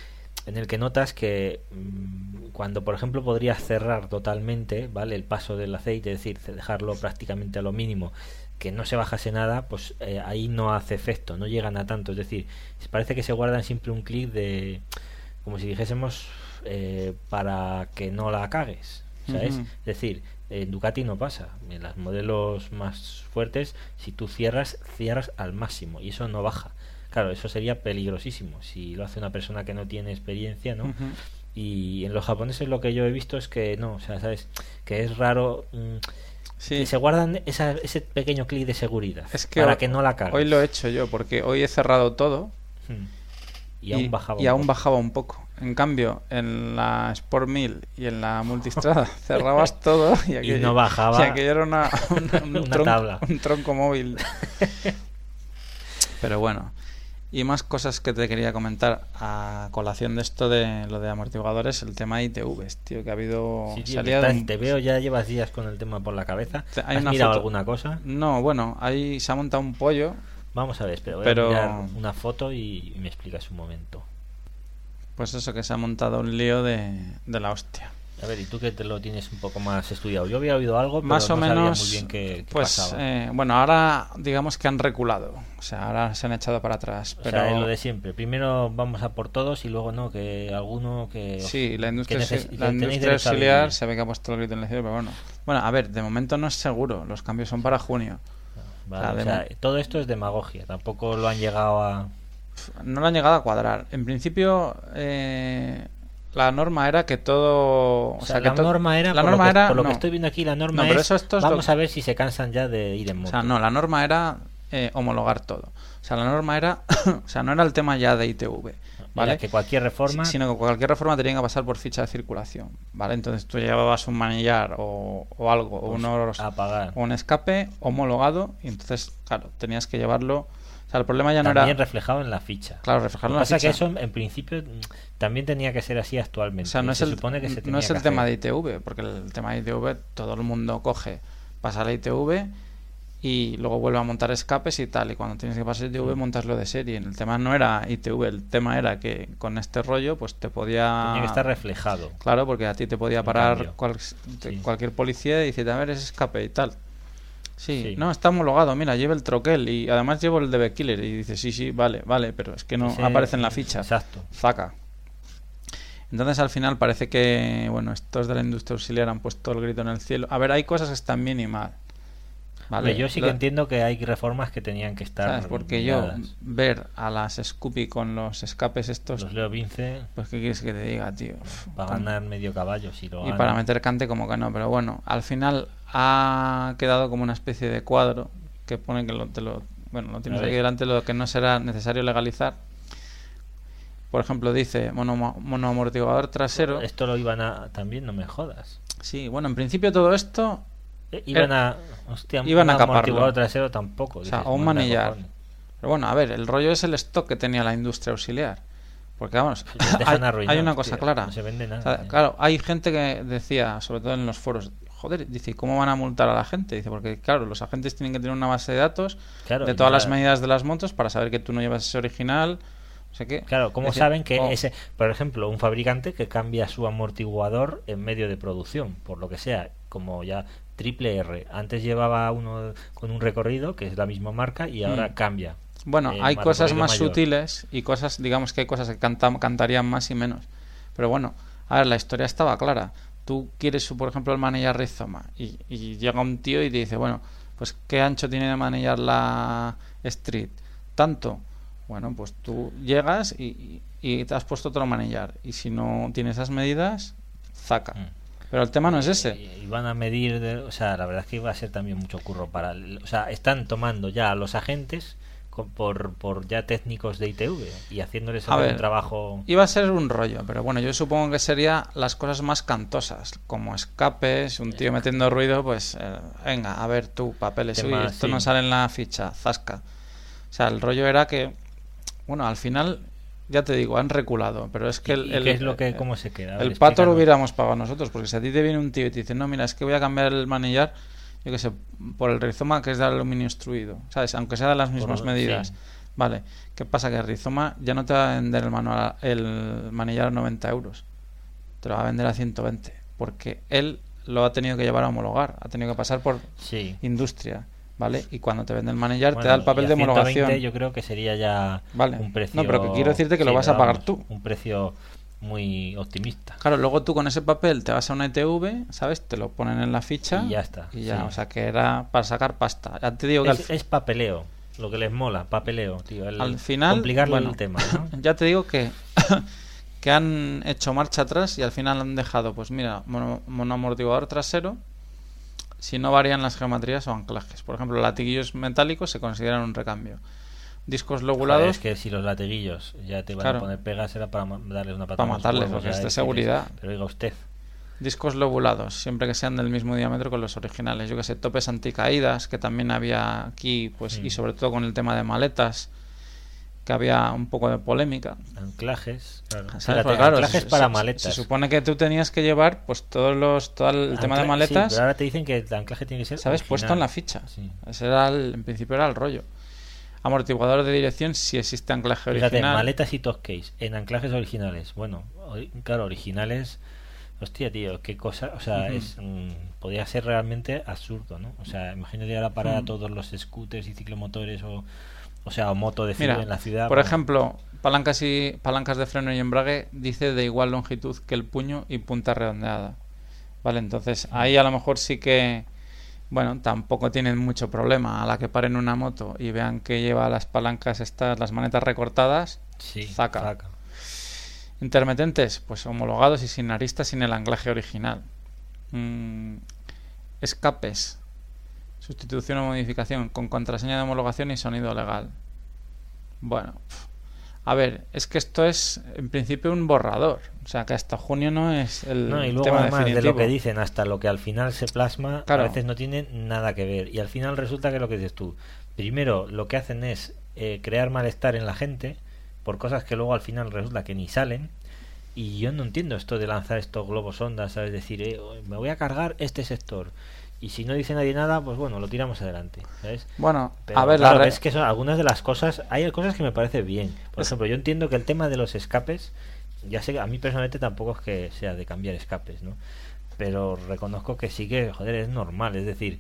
[SPEAKER 2] en el que notas que mm, cuando, por ejemplo, podrías cerrar totalmente, ¿vale? El paso del aceite, es decir, dejarlo prácticamente a lo mínimo, que no se bajase nada, pues eh, ahí no hace efecto, no llegan a tanto. Es decir, parece que se guardan siempre un clic de, como si dijésemos, eh, para que no la cagues, ¿sabes? Es decir, en Ducati no pasa. En los modelos más fuertes, si tú cierras, cierras al máximo y eso no baja. Claro, eso sería peligrosísimo si lo hace una persona que no tiene experiencia, ¿no? Y en los japoneses lo que yo he visto es que no, o sea, ¿sabes? Que es raro mm,
[SPEAKER 1] Sí.
[SPEAKER 2] que se guardan esa- ese pequeño clic de seguridad
[SPEAKER 1] Es que
[SPEAKER 2] para que no la cagues.
[SPEAKER 1] Hoy lo he hecho yo, porque hoy he cerrado todo
[SPEAKER 2] Mm. Y aún bajaba.
[SPEAKER 1] y
[SPEAKER 2] un
[SPEAKER 1] aún
[SPEAKER 2] poco.
[SPEAKER 1] bajaba un poco. En cambio, en la Sport 1000 y en la Multistrada cerrabas todo y, aquello,
[SPEAKER 2] no bajaba
[SPEAKER 1] y aquello era una, una- un,
[SPEAKER 2] una
[SPEAKER 1] tronco,
[SPEAKER 2] tabla.
[SPEAKER 1] un tronco móvil. Pero bueno. Y más cosas que te quería comentar a colación de esto de lo de amortiguadores, el tema ITVs, tío, que ha habido...
[SPEAKER 2] Sí, tío,
[SPEAKER 1] se ha
[SPEAKER 2] que
[SPEAKER 1] liado
[SPEAKER 2] estás-
[SPEAKER 1] un-
[SPEAKER 2] te veo ya llevas días con el tema por la cabeza.
[SPEAKER 1] Hay
[SPEAKER 2] ¿Has
[SPEAKER 1] una
[SPEAKER 2] mirado
[SPEAKER 1] foto-
[SPEAKER 2] alguna cosa?
[SPEAKER 1] No, bueno, ahí se ha montado un pollo,
[SPEAKER 2] Vamos a ver, espera, voy
[SPEAKER 1] Pero-
[SPEAKER 2] a mirar una foto y, y me explicas un momento.
[SPEAKER 1] pues eso, que se ha montado un lío de, de la hostia.
[SPEAKER 2] A ver, y tú que te lo tienes un poco más estudiado. Yo había oído algo, pero
[SPEAKER 1] Más o
[SPEAKER 2] no sabía
[SPEAKER 1] menos,
[SPEAKER 2] muy bien qué, qué
[SPEAKER 1] pues
[SPEAKER 2] pasaba.
[SPEAKER 1] eh, bueno, ahora digamos que han reculado, o sea, ahora se han echado para atrás,
[SPEAKER 2] O
[SPEAKER 1] pero
[SPEAKER 2] sea, es lo de siempre. Primero vamos a por todos y luego no, que alguno que...
[SPEAKER 1] sí, la industria,
[SPEAKER 2] que
[SPEAKER 1] la industria auxiliar se ve que ha puesto el grito en el cielo, pero bueno. Bueno, a ver, de momento no es seguro, los cambios son para junio.
[SPEAKER 2] Vale,
[SPEAKER 1] o sea,
[SPEAKER 2] o sea, todo esto es demagogia. Tampoco lo han llegado a...
[SPEAKER 1] No lo han llegado a cuadrar. En principio, eh, la norma era que todo...
[SPEAKER 2] O sea,
[SPEAKER 1] que
[SPEAKER 2] la norma era,
[SPEAKER 1] la
[SPEAKER 2] por,
[SPEAKER 1] norma
[SPEAKER 2] lo que,
[SPEAKER 1] era,
[SPEAKER 2] por lo que estoy viendo aquí, la norma
[SPEAKER 1] No, pero
[SPEAKER 2] es,
[SPEAKER 1] eso- esto es lo-
[SPEAKER 2] vamos a ver si se cansan ya de ir en
[SPEAKER 1] O
[SPEAKER 2] moto.
[SPEAKER 1] sea, no, la norma era eh, homologar todo. O sea, la norma era... o sea, no era el tema ya de ITV.
[SPEAKER 2] Era
[SPEAKER 1] ¿Vale?
[SPEAKER 2] que cualquier reforma...
[SPEAKER 1] Sino que cualquier reforma tenía que pasar por ficha de circulación, ¿vale? Entonces tú llevabas un manillar o, o algo, o,
[SPEAKER 2] pues,
[SPEAKER 1] unos-
[SPEAKER 2] a pagar.
[SPEAKER 1] o un escape homologado, y entonces, claro, tenías que llevarlo... Sea, el problema ya no
[SPEAKER 2] También
[SPEAKER 1] era...
[SPEAKER 2] reflejado en la ficha.
[SPEAKER 1] Claro,
[SPEAKER 2] que
[SPEAKER 1] en la
[SPEAKER 2] pasa
[SPEAKER 1] ficha.
[SPEAKER 2] que eso en principio también tenía que ser así actualmente.
[SPEAKER 1] O sea, no es
[SPEAKER 2] se
[SPEAKER 1] el,
[SPEAKER 2] supone que se
[SPEAKER 1] no es el tema de. ITV, porque el tema de ITV todo el mundo coge, pasa la ITV y luego vuelve a montar escapes y tal. Y cuando tienes que pasar ITV,
[SPEAKER 2] Mm.
[SPEAKER 1] montas lo de serie. El tema no era ITV, el tema era que con este rollo, pues te podía.
[SPEAKER 2] Tenía que estar reflejado.
[SPEAKER 1] Claro, porque a ti te podía parar cual-
[SPEAKER 2] Sí.
[SPEAKER 1] cualquier policía y decirte, a ver, es escape y tal. Sí,
[SPEAKER 2] Sí.
[SPEAKER 1] no, está homologado, mira, lleva el troquel y además llevo el de Killer y dice, sí, sí, vale, vale, pero es que no aparece en la ficha.
[SPEAKER 2] Exacto.
[SPEAKER 1] Zaca. Entonces al final parece que, bueno, estos de la industria auxiliar han puesto el grito en el cielo. A ver, hay cosas que están bien y mal. ¿Vale?
[SPEAKER 2] Yo sí que
[SPEAKER 1] Lo-
[SPEAKER 2] entiendo que hay reformas que tenían que estar.
[SPEAKER 1] ¿sabes? Porque yo ver a las Scoopy con los escapes estos,
[SPEAKER 2] Los Leo Vince
[SPEAKER 1] pues ¿qué quieres que te diga, tío?
[SPEAKER 2] Para
[SPEAKER 1] con-
[SPEAKER 2] ganar medio caballo si lo
[SPEAKER 1] Y para meter cante como que no, pero bueno, al final ha quedado como una especie de cuadro que pone que lo, te lo, bueno, lo tienes aquí delante, lo que no será necesario legalizar. Por ejemplo, dice mono, monoamortiguador trasero.
[SPEAKER 2] Esto lo iban a. También no me jodas.
[SPEAKER 1] Sí, bueno, en principio todo esto,
[SPEAKER 2] Iban a. Hostia,
[SPEAKER 1] iban a
[SPEAKER 2] un
[SPEAKER 1] caparlo.
[SPEAKER 2] amortiguador trasero tampoco.
[SPEAKER 1] o sea,
[SPEAKER 2] dices,
[SPEAKER 1] o un manillar. Pero bueno, a ver, el rollo es el stock que tenía la industria auxiliar. Porque vamos, hay, hay
[SPEAKER 2] arruinados,
[SPEAKER 1] una cosa
[SPEAKER 2] tío,
[SPEAKER 1] clara.
[SPEAKER 2] No se vende
[SPEAKER 1] O
[SPEAKER 2] nada.
[SPEAKER 1] sea,
[SPEAKER 2] eh.
[SPEAKER 1] claro, hay gente que decía, sobre todo en los foros, joder, dice, ¿cómo van a multar a la gente? Dice, porque claro, los agentes tienen que tener una base de datos
[SPEAKER 2] Claro,
[SPEAKER 1] de todas las medidas de las motos para saber que tú no llevas ese original. O sea que,
[SPEAKER 2] Claro, ¿cómo saben que
[SPEAKER 1] oh,
[SPEAKER 2] ese, por ejemplo, un fabricante que cambia su amortiguador en medio de producción, por lo que sea, como ya triple R, antes llevaba uno con un recorrido que es la misma marca y ahora
[SPEAKER 1] Mm.
[SPEAKER 2] cambia.
[SPEAKER 1] Bueno,
[SPEAKER 2] Eh,
[SPEAKER 1] hay
[SPEAKER 2] más
[SPEAKER 1] cosas más
[SPEAKER 2] mayor.
[SPEAKER 1] sutiles y cosas, digamos que hay cosas que canta- cantarían más y menos. Pero bueno, a ver, la historia estaba clara. Tú quieres, por ejemplo, el manillar rizoma y, y llega un tío y te dice, bueno, pues ¿qué ancho tiene de manillar la Street? Tanto. Bueno, pues tú llegas y, y- te has puesto otro manillar. Y si no tiene esas medidas, zaca.
[SPEAKER 2] Mm.
[SPEAKER 1] Pero el tema no es ese.
[SPEAKER 2] Y, van a medir, de- o sea, la verdad es que iba a ser también mucho curro para, o sea, están tomando ya a los agentes por, por ya técnicos de ITV y haciéndoles
[SPEAKER 1] A
[SPEAKER 2] algún
[SPEAKER 1] ver,
[SPEAKER 2] trabajo.
[SPEAKER 1] Iba a ser un rollo, pero bueno, yo supongo que sería las cosas más cantosas, como escapes, un tío metiendo ruido, pues eh, venga, a ver tú, papeles, uy, esto
[SPEAKER 2] sí.
[SPEAKER 1] no sale en la ficha, zasca. O sea, el rollo era que, bueno, al final, ya te digo, han reculado, pero es que
[SPEAKER 2] ¿Y-
[SPEAKER 1] el,
[SPEAKER 2] qué es lo que, cómo se queda? Ver,
[SPEAKER 1] el pato lo hubiéramos pagado nosotros, porque si a ti te viene un tío y te dice, no, mira, es que voy a cambiar el manillar, yo qué sé, por el rizoma que es de aluminio extruido, ¿sabes? Aunque sea de las mismas
[SPEAKER 2] Por-
[SPEAKER 1] medidas.
[SPEAKER 2] sí.
[SPEAKER 1] Vale, ¿qué pasa? Que el rizoma ya no te va a vender el, manual, el manillar a 90 euros, te lo va a vender a 120, porque él lo ha tenido que llevar a homologar, ha tenido que pasar por
[SPEAKER 2] Sí.
[SPEAKER 1] industria, ¿vale? Y cuando te vende el manillar te da el papel de
[SPEAKER 2] 120
[SPEAKER 1] homologación.
[SPEAKER 2] Yo creo que sería ya
[SPEAKER 1] Vale.
[SPEAKER 2] un precio.
[SPEAKER 1] No, pero que quiero decirte que lo vas a pagar
[SPEAKER 2] vamos,
[SPEAKER 1] tú.
[SPEAKER 2] Un precio muy optimista.
[SPEAKER 1] Claro, luego tú con ese papel te vas a una ETV, ¿sabes? Te lo ponen en la ficha
[SPEAKER 2] Y ya está,
[SPEAKER 1] Y ya,
[SPEAKER 2] sí.
[SPEAKER 1] o sea que era para sacar pasta. Ya te digo que al,
[SPEAKER 2] Es, papeleo, lo que les mola, papeleo, tío. el
[SPEAKER 1] al final.
[SPEAKER 2] Complicarle
[SPEAKER 1] bueno,
[SPEAKER 2] el tema, ¿no?
[SPEAKER 1] ya te digo que, que han hecho marcha atrás y al final han dejado, pues mira, mono, monoamortiguador trasero. Si no varían las geometrías o anclajes. Por ejemplo, latiguillos metálicos se consideran un recambio. Discos
[SPEAKER 2] Joder,
[SPEAKER 1] lobulados
[SPEAKER 2] es que si los latiguillos ya te van
[SPEAKER 1] Claro.
[SPEAKER 2] a poner pegas era para darles una patada.
[SPEAKER 1] Para matarles, porque es de
[SPEAKER 2] decirles,
[SPEAKER 1] seguridad.
[SPEAKER 2] Pero oiga usted,
[SPEAKER 1] Discos lobulados, siempre que sean del mismo diámetro con los originales. Yo que sé, topes anticaídas, que también había aquí, pues,
[SPEAKER 2] Mm.
[SPEAKER 1] y sobre todo con el tema de maletas, que había un poco de polémica.
[SPEAKER 2] anclajes. Claro. Fíjate, anclajes
[SPEAKER 1] se-
[SPEAKER 2] para maletas.
[SPEAKER 1] Se supone que tú tenías que llevar, pues, todos los, todo el tema de maletas,
[SPEAKER 2] Sí, pero ahora te dicen que el anclaje tiene que ser.
[SPEAKER 1] ¿sabes?
[SPEAKER 2] original.
[SPEAKER 1] Puesto en la ficha.
[SPEAKER 2] Sí.
[SPEAKER 1] Ese era el- en principio era el rollo. Amortiguador de dirección, si existe anclaje
[SPEAKER 2] Fíjate,
[SPEAKER 1] original.
[SPEAKER 2] maletas y top case en anclajes originales. Bueno, claro, originales. Hostia, tío, qué cosa. O sea,
[SPEAKER 1] Ujú.
[SPEAKER 2] es mm, podría ser realmente absurdo, ¿no? O sea, imagínate ahora para todos los scooters y ciclomotores o. O sea, o moto de
[SPEAKER 1] Mira,
[SPEAKER 2] en la ciudad.
[SPEAKER 1] por
[SPEAKER 2] bueno,
[SPEAKER 1] ejemplo, palancas y palancas de freno y embrague dice de igual longitud que el puño y punta redondeada. Vale, entonces ahí a lo mejor sí que bueno, tampoco tienen mucho problema a la que paren una moto y vean que lleva las palancas estas, las manetas recortadas,
[SPEAKER 2] Sí,
[SPEAKER 1] intermitentes, pues homologados y sin aristas sin el anclaje original. Mm, escapes, sustitución o modificación con contraseña de homologación y sonido legal. Bueno, a ver, es que esto es en principio un borrador, o sea que hasta junio no es el
[SPEAKER 2] No, y luego
[SPEAKER 1] tema
[SPEAKER 2] además de lo que dicen hasta lo que al final se plasma,
[SPEAKER 1] Claro.
[SPEAKER 2] a veces no tiene nada que ver. Y al final resulta que lo que dices tú, primero lo que hacen es eh, crear malestar en la gente por cosas que luego al final resulta que ni salen. Y yo no entiendo esto de lanzar estos globos ondas, ¿sabes? Decir, eh, me voy a cargar este sector. Y si no dice nadie nada, pues bueno, lo tiramos adelante, ¿sabes?
[SPEAKER 1] Bueno,
[SPEAKER 2] Pero,
[SPEAKER 1] a ver,
[SPEAKER 2] claro,
[SPEAKER 1] la
[SPEAKER 2] es que son algunas de las cosas, hay cosas que me parece bien. Por
[SPEAKER 1] Es-
[SPEAKER 2] ejemplo, yo entiendo que el tema de los escapes, ya sé que a mí personalmente tampoco es que sea de cambiar escapes, ¿no? Pero reconozco que sí que, joder, es normal. Es decir,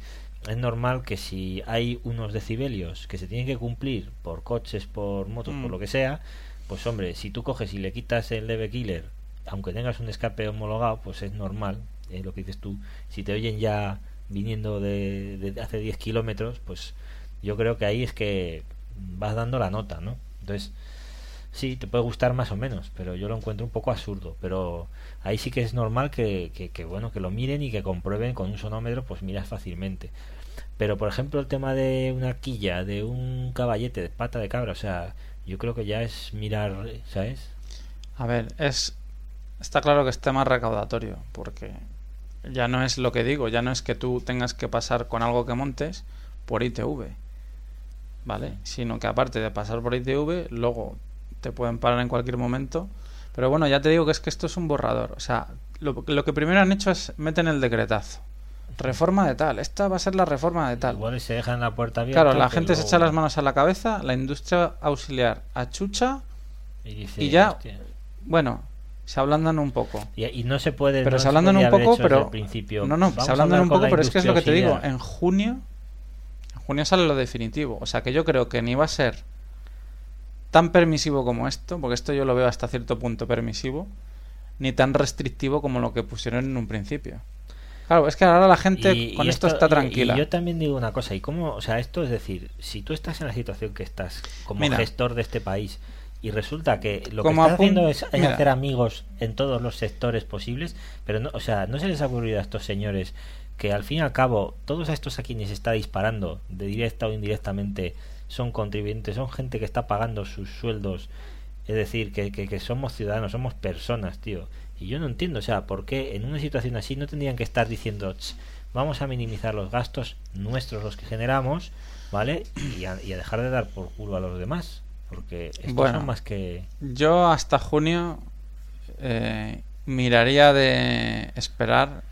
[SPEAKER 2] es normal que si hay unos decibelios que se tienen que cumplir por coches, por motos, por
[SPEAKER 1] Mm.
[SPEAKER 2] lo que sea, pues hombre, si tú coges y le quitas el DB Killer, aunque tengas un escape homologado, pues es normal, eh, lo que dices tú. Si te oyen ya viniendo de, hace 10 kilómetros, pues yo creo que ahí es que vas dando la nota, ¿no? Entonces, sí, te puede gustar más o menos, pero yo lo encuentro un poco absurdo. Pero ahí sí que es normal que, que, que, bueno, que lo miren y que comprueben con un sonómetro, pues miras fácilmente. Pero, por ejemplo, el tema de una quilla, de un caballete, de pata de cabra, o sea, yo creo que ya es mirar, ¿sabes?
[SPEAKER 1] A ver, es está claro que es tema recaudatorio, porque ya no es lo que digo, ya no es que tú tengas que pasar con algo que montes por ITV, ¿vale? Sino que aparte de pasar por ITV, luego te pueden parar en cualquier momento. Pero bueno, ya te digo que es que esto es un borrador. O sea, lo, lo que primero han hecho es meten el decretazo. Reforma de tal, esta va a ser la reforma de tal.
[SPEAKER 2] Igual se dejan la puerta abierta.
[SPEAKER 1] Claro, la gente se echa las manos a la cabeza, la industria auxiliar achucha,
[SPEAKER 2] y, dice,
[SPEAKER 1] y ya-
[SPEAKER 2] "Hostia".
[SPEAKER 1] bueno, se ablandan un poco.
[SPEAKER 2] Y, y no se puede.
[SPEAKER 1] Pero
[SPEAKER 2] no
[SPEAKER 1] se ablandan un poco, pero
[SPEAKER 2] principio.
[SPEAKER 1] no, no,
[SPEAKER 2] Vamos
[SPEAKER 1] se ablandan un poco, pero es que es lo que te digo, en junio en junio sale lo definitivo, o sea que yo creo que ni va a ser tan permisivo como esto, porque esto yo lo veo hasta cierto punto permisivo, ni tan restrictivo como lo que pusieron en un principio. Claro, es que ahora la gente
[SPEAKER 2] Y-
[SPEAKER 1] con
[SPEAKER 2] y
[SPEAKER 1] esto, está tranquila.
[SPEAKER 2] Y yo también digo una cosa, y cómo, o sea, esto es decir, si tú estás en la situación que estás como
[SPEAKER 1] Mira.
[SPEAKER 2] gestor de este país y resulta que lo
[SPEAKER 1] Como
[SPEAKER 2] que
[SPEAKER 1] apun-
[SPEAKER 2] haciendo es, hacer amigos en todos los sectores posibles, pero no, o sea, no se les ha ocurrido a estos señores que al fin y al cabo todos estos a quienes está disparando de directa o indirectamente son contribuyentes, son gente que está pagando sus sueldos. Es decir, que, que, que somos ciudadanos, somos personas, tío. Y yo no entiendo, o sea, ¿por qué en una situación así no tendrían que estar diciendo, "Ch, vamos a minimizar los gastos nuestros, los que generamos, ¿vale? Y a, y a dejar de dar por culo a los demás. Porque estos
[SPEAKER 1] Bueno.
[SPEAKER 2] son más que...
[SPEAKER 1] Yo hasta junio eh, miraría de esperar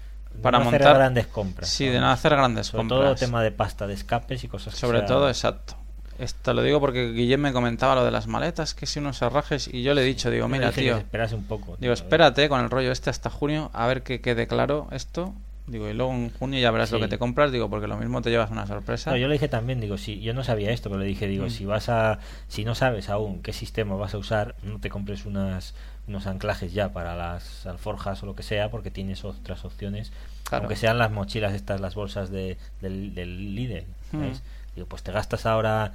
[SPEAKER 1] para
[SPEAKER 2] no hacer
[SPEAKER 1] montar.
[SPEAKER 2] grandes compras.
[SPEAKER 1] Sí, de no hacer grandes
[SPEAKER 2] Sobre
[SPEAKER 1] compras.
[SPEAKER 2] todo tema de pasta de escapes y cosas que
[SPEAKER 1] Sobre
[SPEAKER 2] sea-
[SPEAKER 1] todo, exacto. Esto lo digo porque Guillem me comentaba lo de las maletas, que si unos herrajes, y yo le he dicho, digo, mira, tío,
[SPEAKER 2] se esperase un poco. tío,
[SPEAKER 1] digo, espérate con el rollo este hasta junio, a ver que quede claro esto. Digo, y luego en junio ya verás lo que te compras, digo, porque lo mismo te llevas una sorpresa.
[SPEAKER 2] No, yo le dije también, digo, si yo no sabía esto, pero le dije, digo,
[SPEAKER 1] Mm.
[SPEAKER 2] si vas a, si no sabes aún qué sistema vas a usar, no te compres unas unos anclajes ya para las alforjas o lo que sea, porque tienes otras opciones,
[SPEAKER 1] Claro.
[SPEAKER 2] aunque sean las mochilas estas, las bolsas de, del, del líder, ¿sabes?
[SPEAKER 1] Mm.
[SPEAKER 2] Digo, pues te gastas ahora,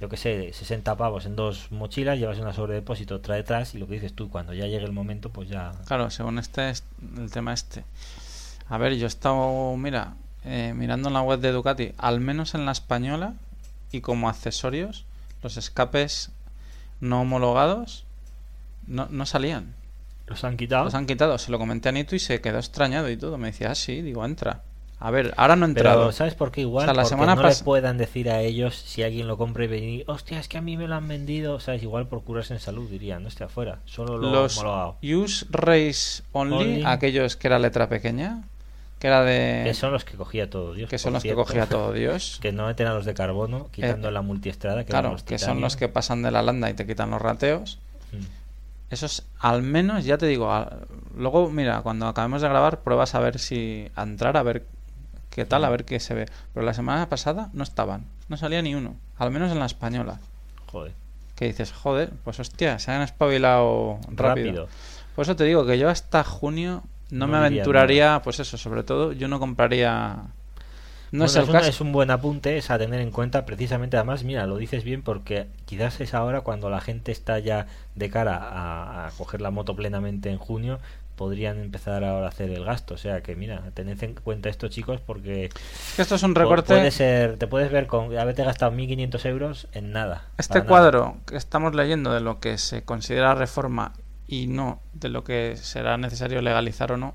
[SPEAKER 2] yo que sé, 60 pavos en dos mochilas, llevas una sobre depósito, otra detrás, y lo que dices tú, cuando ya llegue el momento, pues ya...
[SPEAKER 1] Claro, según este es el tema este. A ver, yo he estado, mira, eh, mirando en la web de Ducati, al menos en la española y como accesorios, los escapes no homologados no, no salían.
[SPEAKER 2] Los han quitado.
[SPEAKER 1] Los han quitado. Se lo comenté a Nito y se quedó extrañado y todo. Me decía, ah, sí, digo, entra. A ver, ahora no he entrado.
[SPEAKER 2] Pero ¿sabes por qué igual?
[SPEAKER 1] O sea, la
[SPEAKER 2] Porque
[SPEAKER 1] semana
[SPEAKER 2] no le puedan decir a ellos si alguien lo compra y venir, hostia, es que a mí me lo han vendido, ¿sabes? Igual por curarse en salud, dirían, no esté afuera, solo lo
[SPEAKER 1] los
[SPEAKER 2] homologado.
[SPEAKER 1] Use Race only,
[SPEAKER 2] Only.
[SPEAKER 1] aquellos que era letra pequeña, que era de...
[SPEAKER 2] Que son los que cogía todo Dios.
[SPEAKER 1] que son los que cogía todo Dios.
[SPEAKER 2] que no meten a los de carbono, quitando
[SPEAKER 1] Eh,
[SPEAKER 2] la multiestrada. Que
[SPEAKER 1] Claro, que son los que pasan de la landa y te quitan los rateos.
[SPEAKER 2] Mm.
[SPEAKER 1] Esos, al menos, ya te digo, luego, mira, cuando acabemos de grabar, pruebas a ver si, a entrar, a ver qué tal, a ver qué se ve. Pero la semana pasada no estaban, no salía ni uno, al menos en la española.
[SPEAKER 2] Joder,
[SPEAKER 1] Que dices, joder, pues hostia, se han espabilado rápido.
[SPEAKER 2] rápido.
[SPEAKER 1] Por eso te digo que yo hasta junio no,
[SPEAKER 2] No
[SPEAKER 1] me aventuraría, pues eso, sobre todo, yo no compraría. No
[SPEAKER 2] Bueno,
[SPEAKER 1] es el caso.
[SPEAKER 2] es un buen apunte, es a tener en cuenta precisamente, además, mira, lo dices bien porque quizás es ahora cuando la gente está ya de cara a, a coger la moto plenamente en junio, podrían empezar ahora a hacer el gasto. O sea que, mira, tened en cuenta esto, chicos, porque
[SPEAKER 1] Es que esto es un recorte.
[SPEAKER 2] puede ser, te puedes ver con haberte gastado 1.500 euros en nada.
[SPEAKER 1] Este
[SPEAKER 2] nada.
[SPEAKER 1] cuadro que estamos leyendo de lo que se considera reforma y no de lo que será necesario legalizar o no,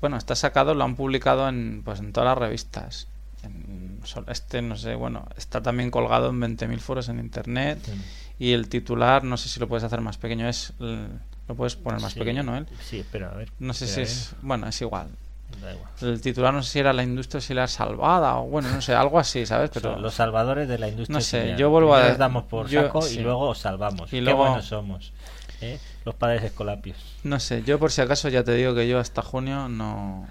[SPEAKER 1] bueno, está sacado, lo han publicado en, pues, en todas las revistas. En este, no sé, bueno, está también colgado en 20.000 foros en internet y el titular, no sé si lo puedes hacer más pequeño, es lo puedes poner más
[SPEAKER 2] Sí,
[SPEAKER 1] pequeño, ¿no? Él?
[SPEAKER 2] Sí, espera, a ver.
[SPEAKER 1] No sé si es, bueno, es igual.
[SPEAKER 2] Da igual.
[SPEAKER 1] El titular no sé si era la industria auxiliar salvada o bueno, no sé, algo así, ¿sabes? Pero
[SPEAKER 2] los salvadores de la industria.
[SPEAKER 1] No sé,
[SPEAKER 2] auxiliar.
[SPEAKER 1] yo vuelvo a-
[SPEAKER 2] les damos por
[SPEAKER 1] yo-
[SPEAKER 2] saco
[SPEAKER 1] sí.
[SPEAKER 2] y luego os salvamos.
[SPEAKER 1] Y
[SPEAKER 2] Qué
[SPEAKER 1] luego-
[SPEAKER 2] buenos somos. ¿Eh? Los padres escolapios.
[SPEAKER 1] no sé, yo por si acaso ya te digo que yo hasta junio no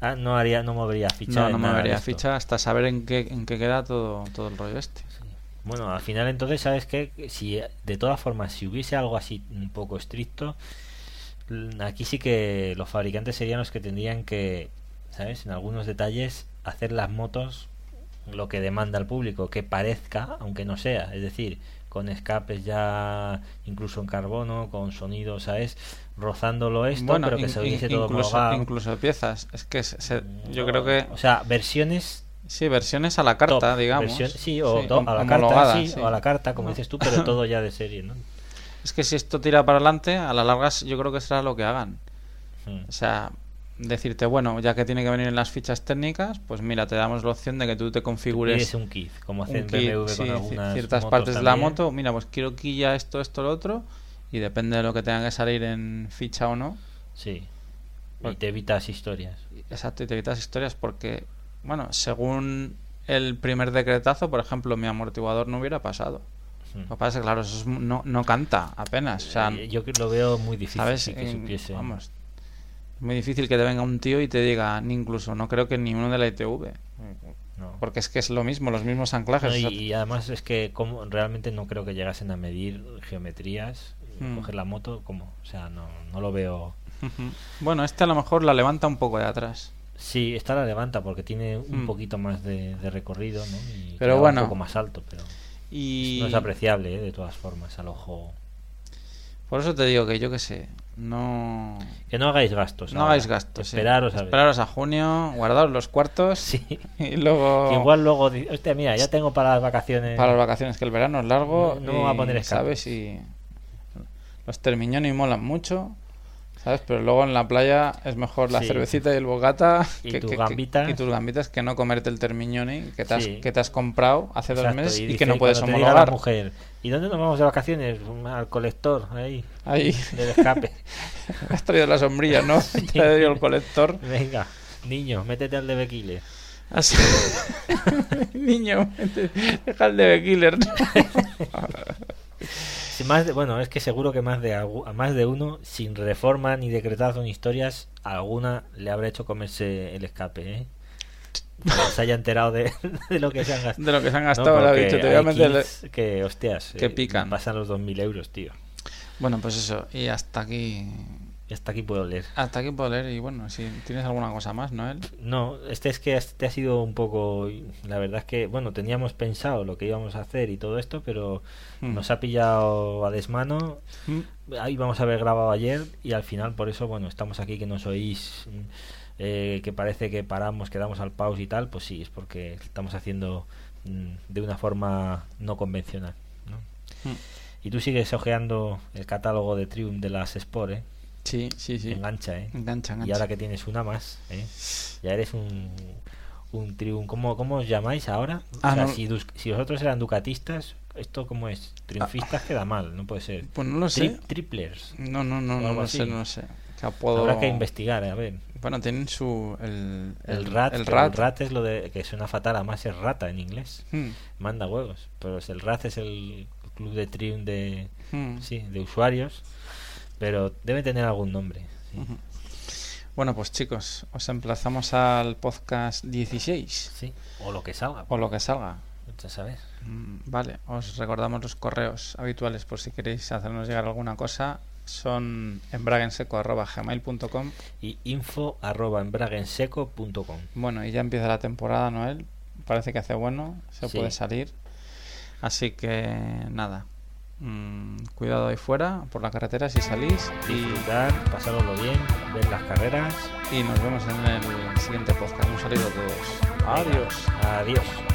[SPEAKER 2] Ah, no haría, no movería ficha.
[SPEAKER 1] no, no me
[SPEAKER 2] nada de
[SPEAKER 1] vería
[SPEAKER 2] esto.
[SPEAKER 1] ficha hasta saber en qué en qué queda todo todo el rollo este.
[SPEAKER 2] Sí. Bueno, al final entonces, ¿sabes qué? Si de todas formas, si hubiese algo así un poco estricto, l- aquí sí que los fabricantes serían los que tendrían que, ¿sabes? En algunos detalles, hacer las motos lo que demanda el público, que parezca, aunque no sea, es decir, con escapes ya incluso en carbono, con sonido, ¿sabes? Rozándolo esto,
[SPEAKER 1] bueno,
[SPEAKER 2] pero que
[SPEAKER 1] in-
[SPEAKER 2] se
[SPEAKER 1] in-
[SPEAKER 2] viese todo
[SPEAKER 1] incluso incluso piezas, es que se- se- yo creo que
[SPEAKER 2] O sea, versiones
[SPEAKER 1] sí, versiones a la carta,
[SPEAKER 2] top,
[SPEAKER 1] digamos.
[SPEAKER 2] versión- sí, o
[SPEAKER 1] Sí,
[SPEAKER 2] a la carta, sí,
[SPEAKER 1] sí.
[SPEAKER 2] o a la carta, como dices tú, pero todo ya de serie, ¿no?
[SPEAKER 1] Es que si esto tira para adelante, a la larga yo creo que será lo que hagan.
[SPEAKER 2] Mm.
[SPEAKER 1] O sea, decirte, bueno, ya que tiene que venir en las fichas técnicas, pues mira, te damos la opción de que tú te configures
[SPEAKER 2] un kit, como BMW con
[SPEAKER 1] sí,
[SPEAKER 2] algunas
[SPEAKER 1] ciertas
[SPEAKER 2] motos
[SPEAKER 1] partes de la moto. Mira, pues quiero quilla esto, esto, lo otro. Y depende de lo que tenga que salir en ficha o no.
[SPEAKER 2] Sí. Y te evitas historias.
[SPEAKER 1] Exacto, y te evitas historias porque, bueno, según el primer decretazo, por ejemplo, mi amortiguador no hubiera pasado. Lo que pasa es que, claro, eso es no, no canta apenas. O sea,
[SPEAKER 2] yo que lo veo muy difícil
[SPEAKER 1] ¿sabes?
[SPEAKER 2] que supiese.
[SPEAKER 1] Vamos, muy difícil que te venga un tío y te diga, ni incluso, no creo que ni uno de la ITV.
[SPEAKER 2] No.
[SPEAKER 1] Porque es que es lo mismo, los mismos anclajes.
[SPEAKER 2] No, y,
[SPEAKER 1] o sea,
[SPEAKER 2] y además es que como realmente no creo que llegasen a medir geometrías,
[SPEAKER 1] Mm.
[SPEAKER 2] coger la moto, como, o sea, no, no lo veo.
[SPEAKER 1] Bueno, este a lo mejor la levanta un poco de atrás.
[SPEAKER 2] Sí, esta la levanta porque tiene un
[SPEAKER 1] Mm.
[SPEAKER 2] poquito más de, de recorrido, ¿no? Y
[SPEAKER 1] Pero bueno.
[SPEAKER 2] un poco más alto, pero
[SPEAKER 1] Y
[SPEAKER 2] no es apreciable, ¿eh? de todas formas, al ojo.
[SPEAKER 1] Por eso te digo que yo qué sé, no...
[SPEAKER 2] Que no hagáis gastos.
[SPEAKER 1] No
[SPEAKER 2] ahora.
[SPEAKER 1] hagáis gastos. sí.
[SPEAKER 2] Esperaros a.
[SPEAKER 1] Esperaros a junio, guardaros los cuartos
[SPEAKER 2] Sí.
[SPEAKER 1] y luego...
[SPEAKER 2] Que igual luego, hostia, mira, ya tengo para las vacaciones.
[SPEAKER 1] Para las vacaciones, que el verano es largo.
[SPEAKER 2] No- no me va a poner escape.
[SPEAKER 1] ¿Sabes? Y los termiñones molan mucho, ¿sabes? Pero luego en la playa es mejor la
[SPEAKER 2] Sí.
[SPEAKER 1] cervecita y el bogata
[SPEAKER 2] Y tus gambitas.
[SPEAKER 1] y tus gambitas que no comerte el termiñoni que te has,
[SPEAKER 2] Sí.
[SPEAKER 1] que te has comprado hace dos meses y,
[SPEAKER 2] dice
[SPEAKER 1] que no puedes homologar.
[SPEAKER 2] la mujer, ¿y dónde nos vamos de vacaciones? Al colector, ahí,
[SPEAKER 1] Ahí,
[SPEAKER 2] del escape.
[SPEAKER 1] has traído la sombrilla, ¿no? Te ha traído el colector.
[SPEAKER 2] Venga, niño, métete al de Bequile.
[SPEAKER 1] Así. Niño, vete, deja el de Killer.
[SPEAKER 2] Más de- bueno, es que seguro que más de a más de uno, sin reforma ni decretazo ni historias, alguna le habrá hecho comerse el escape, ¿eh? Se haya enterado de, de lo que se han gastado.
[SPEAKER 1] De lo que se han
[SPEAKER 2] No,
[SPEAKER 1] gastado,
[SPEAKER 2] porque
[SPEAKER 1] dicho, te voy a
[SPEAKER 2] hay
[SPEAKER 1] meter...
[SPEAKER 2] kids que, hostias,
[SPEAKER 1] que
[SPEAKER 2] eh,
[SPEAKER 1] pican.
[SPEAKER 2] pasan los 2.000 euros, tío.
[SPEAKER 1] Bueno, pues eso, y hasta aquí...
[SPEAKER 2] Hasta aquí puedo leer.
[SPEAKER 1] Hasta aquí puedo leer y bueno, si tienes alguna cosa más, Noel.
[SPEAKER 2] No, este es que este ha sido un poco. La verdad es que, bueno, teníamos pensado lo que íbamos a hacer y todo esto, pero
[SPEAKER 1] Mm.
[SPEAKER 2] nos ha pillado a desmano.
[SPEAKER 1] Mm.
[SPEAKER 2] Ahí vamos a haber grabado ayer y al final, por eso, bueno, estamos aquí que nos oís. eh, que parece que paramos, que damos al pause y tal, pues sí, es porque estamos haciendo mm, de una forma no convencional. ¿no?
[SPEAKER 1] Mm.
[SPEAKER 2] Y tú sigues ojeando el catálogo de Triumph de las Sport, ¿eh?
[SPEAKER 1] Sí, sí, sí.
[SPEAKER 2] Engancha, ¿eh?
[SPEAKER 1] Engancha, engancha.
[SPEAKER 2] Y ahora que tienes una más, ¿eh? ya eres un, un triunfo. ¿Cómo, ¿Cómo os llamáis ahora? O
[SPEAKER 1] Ah,
[SPEAKER 2] sea,
[SPEAKER 1] no.
[SPEAKER 2] si, si vosotros eran ducatistas, ¿esto cómo es? Triunfistas queda mal, no puede ser.
[SPEAKER 1] Pues no lo
[SPEAKER 2] Tri-
[SPEAKER 1] sé.
[SPEAKER 2] triplers.
[SPEAKER 1] No, no, no, no lo sé, no lo sé. Que apodo...
[SPEAKER 2] Habrá que investigar, a ver.
[SPEAKER 1] Bueno, tienen su... El,
[SPEAKER 2] El, rat,
[SPEAKER 1] El rat.
[SPEAKER 2] el rat es lo de que suena fatal, además es rata en inglés.
[SPEAKER 1] Mm,
[SPEAKER 2] Manda huevos. Pero el rat es el club de triunf de,
[SPEAKER 1] mm.
[SPEAKER 2] sí, de usuarios. Pero debe tener algún nombre. sí.
[SPEAKER 1] Bueno, pues chicos, os emplazamos al podcast 16
[SPEAKER 2] Sí, O lo que salga.
[SPEAKER 1] o lo que salga.
[SPEAKER 2] Ya sabes.
[SPEAKER 1] Mm, Vale, os recordamos los correos habituales por si queréis hacernos llegar alguna cosa. Son embraguenseco.gmail.com
[SPEAKER 2] Y info arroba embraguenseco.com.
[SPEAKER 1] Bueno, y ya empieza la temporada, Noel. Parece que hace bueno, se
[SPEAKER 2] Sí.
[SPEAKER 1] puede salir. Así que nada, mm, cuidado ahí fuera, por la carretera si salís. Y,
[SPEAKER 2] disfrutar, pasároslo bien, ver las carreras.
[SPEAKER 1] y nos vemos en el siguiente podcast. Un saludo a todos. Adiós.
[SPEAKER 2] Adiós.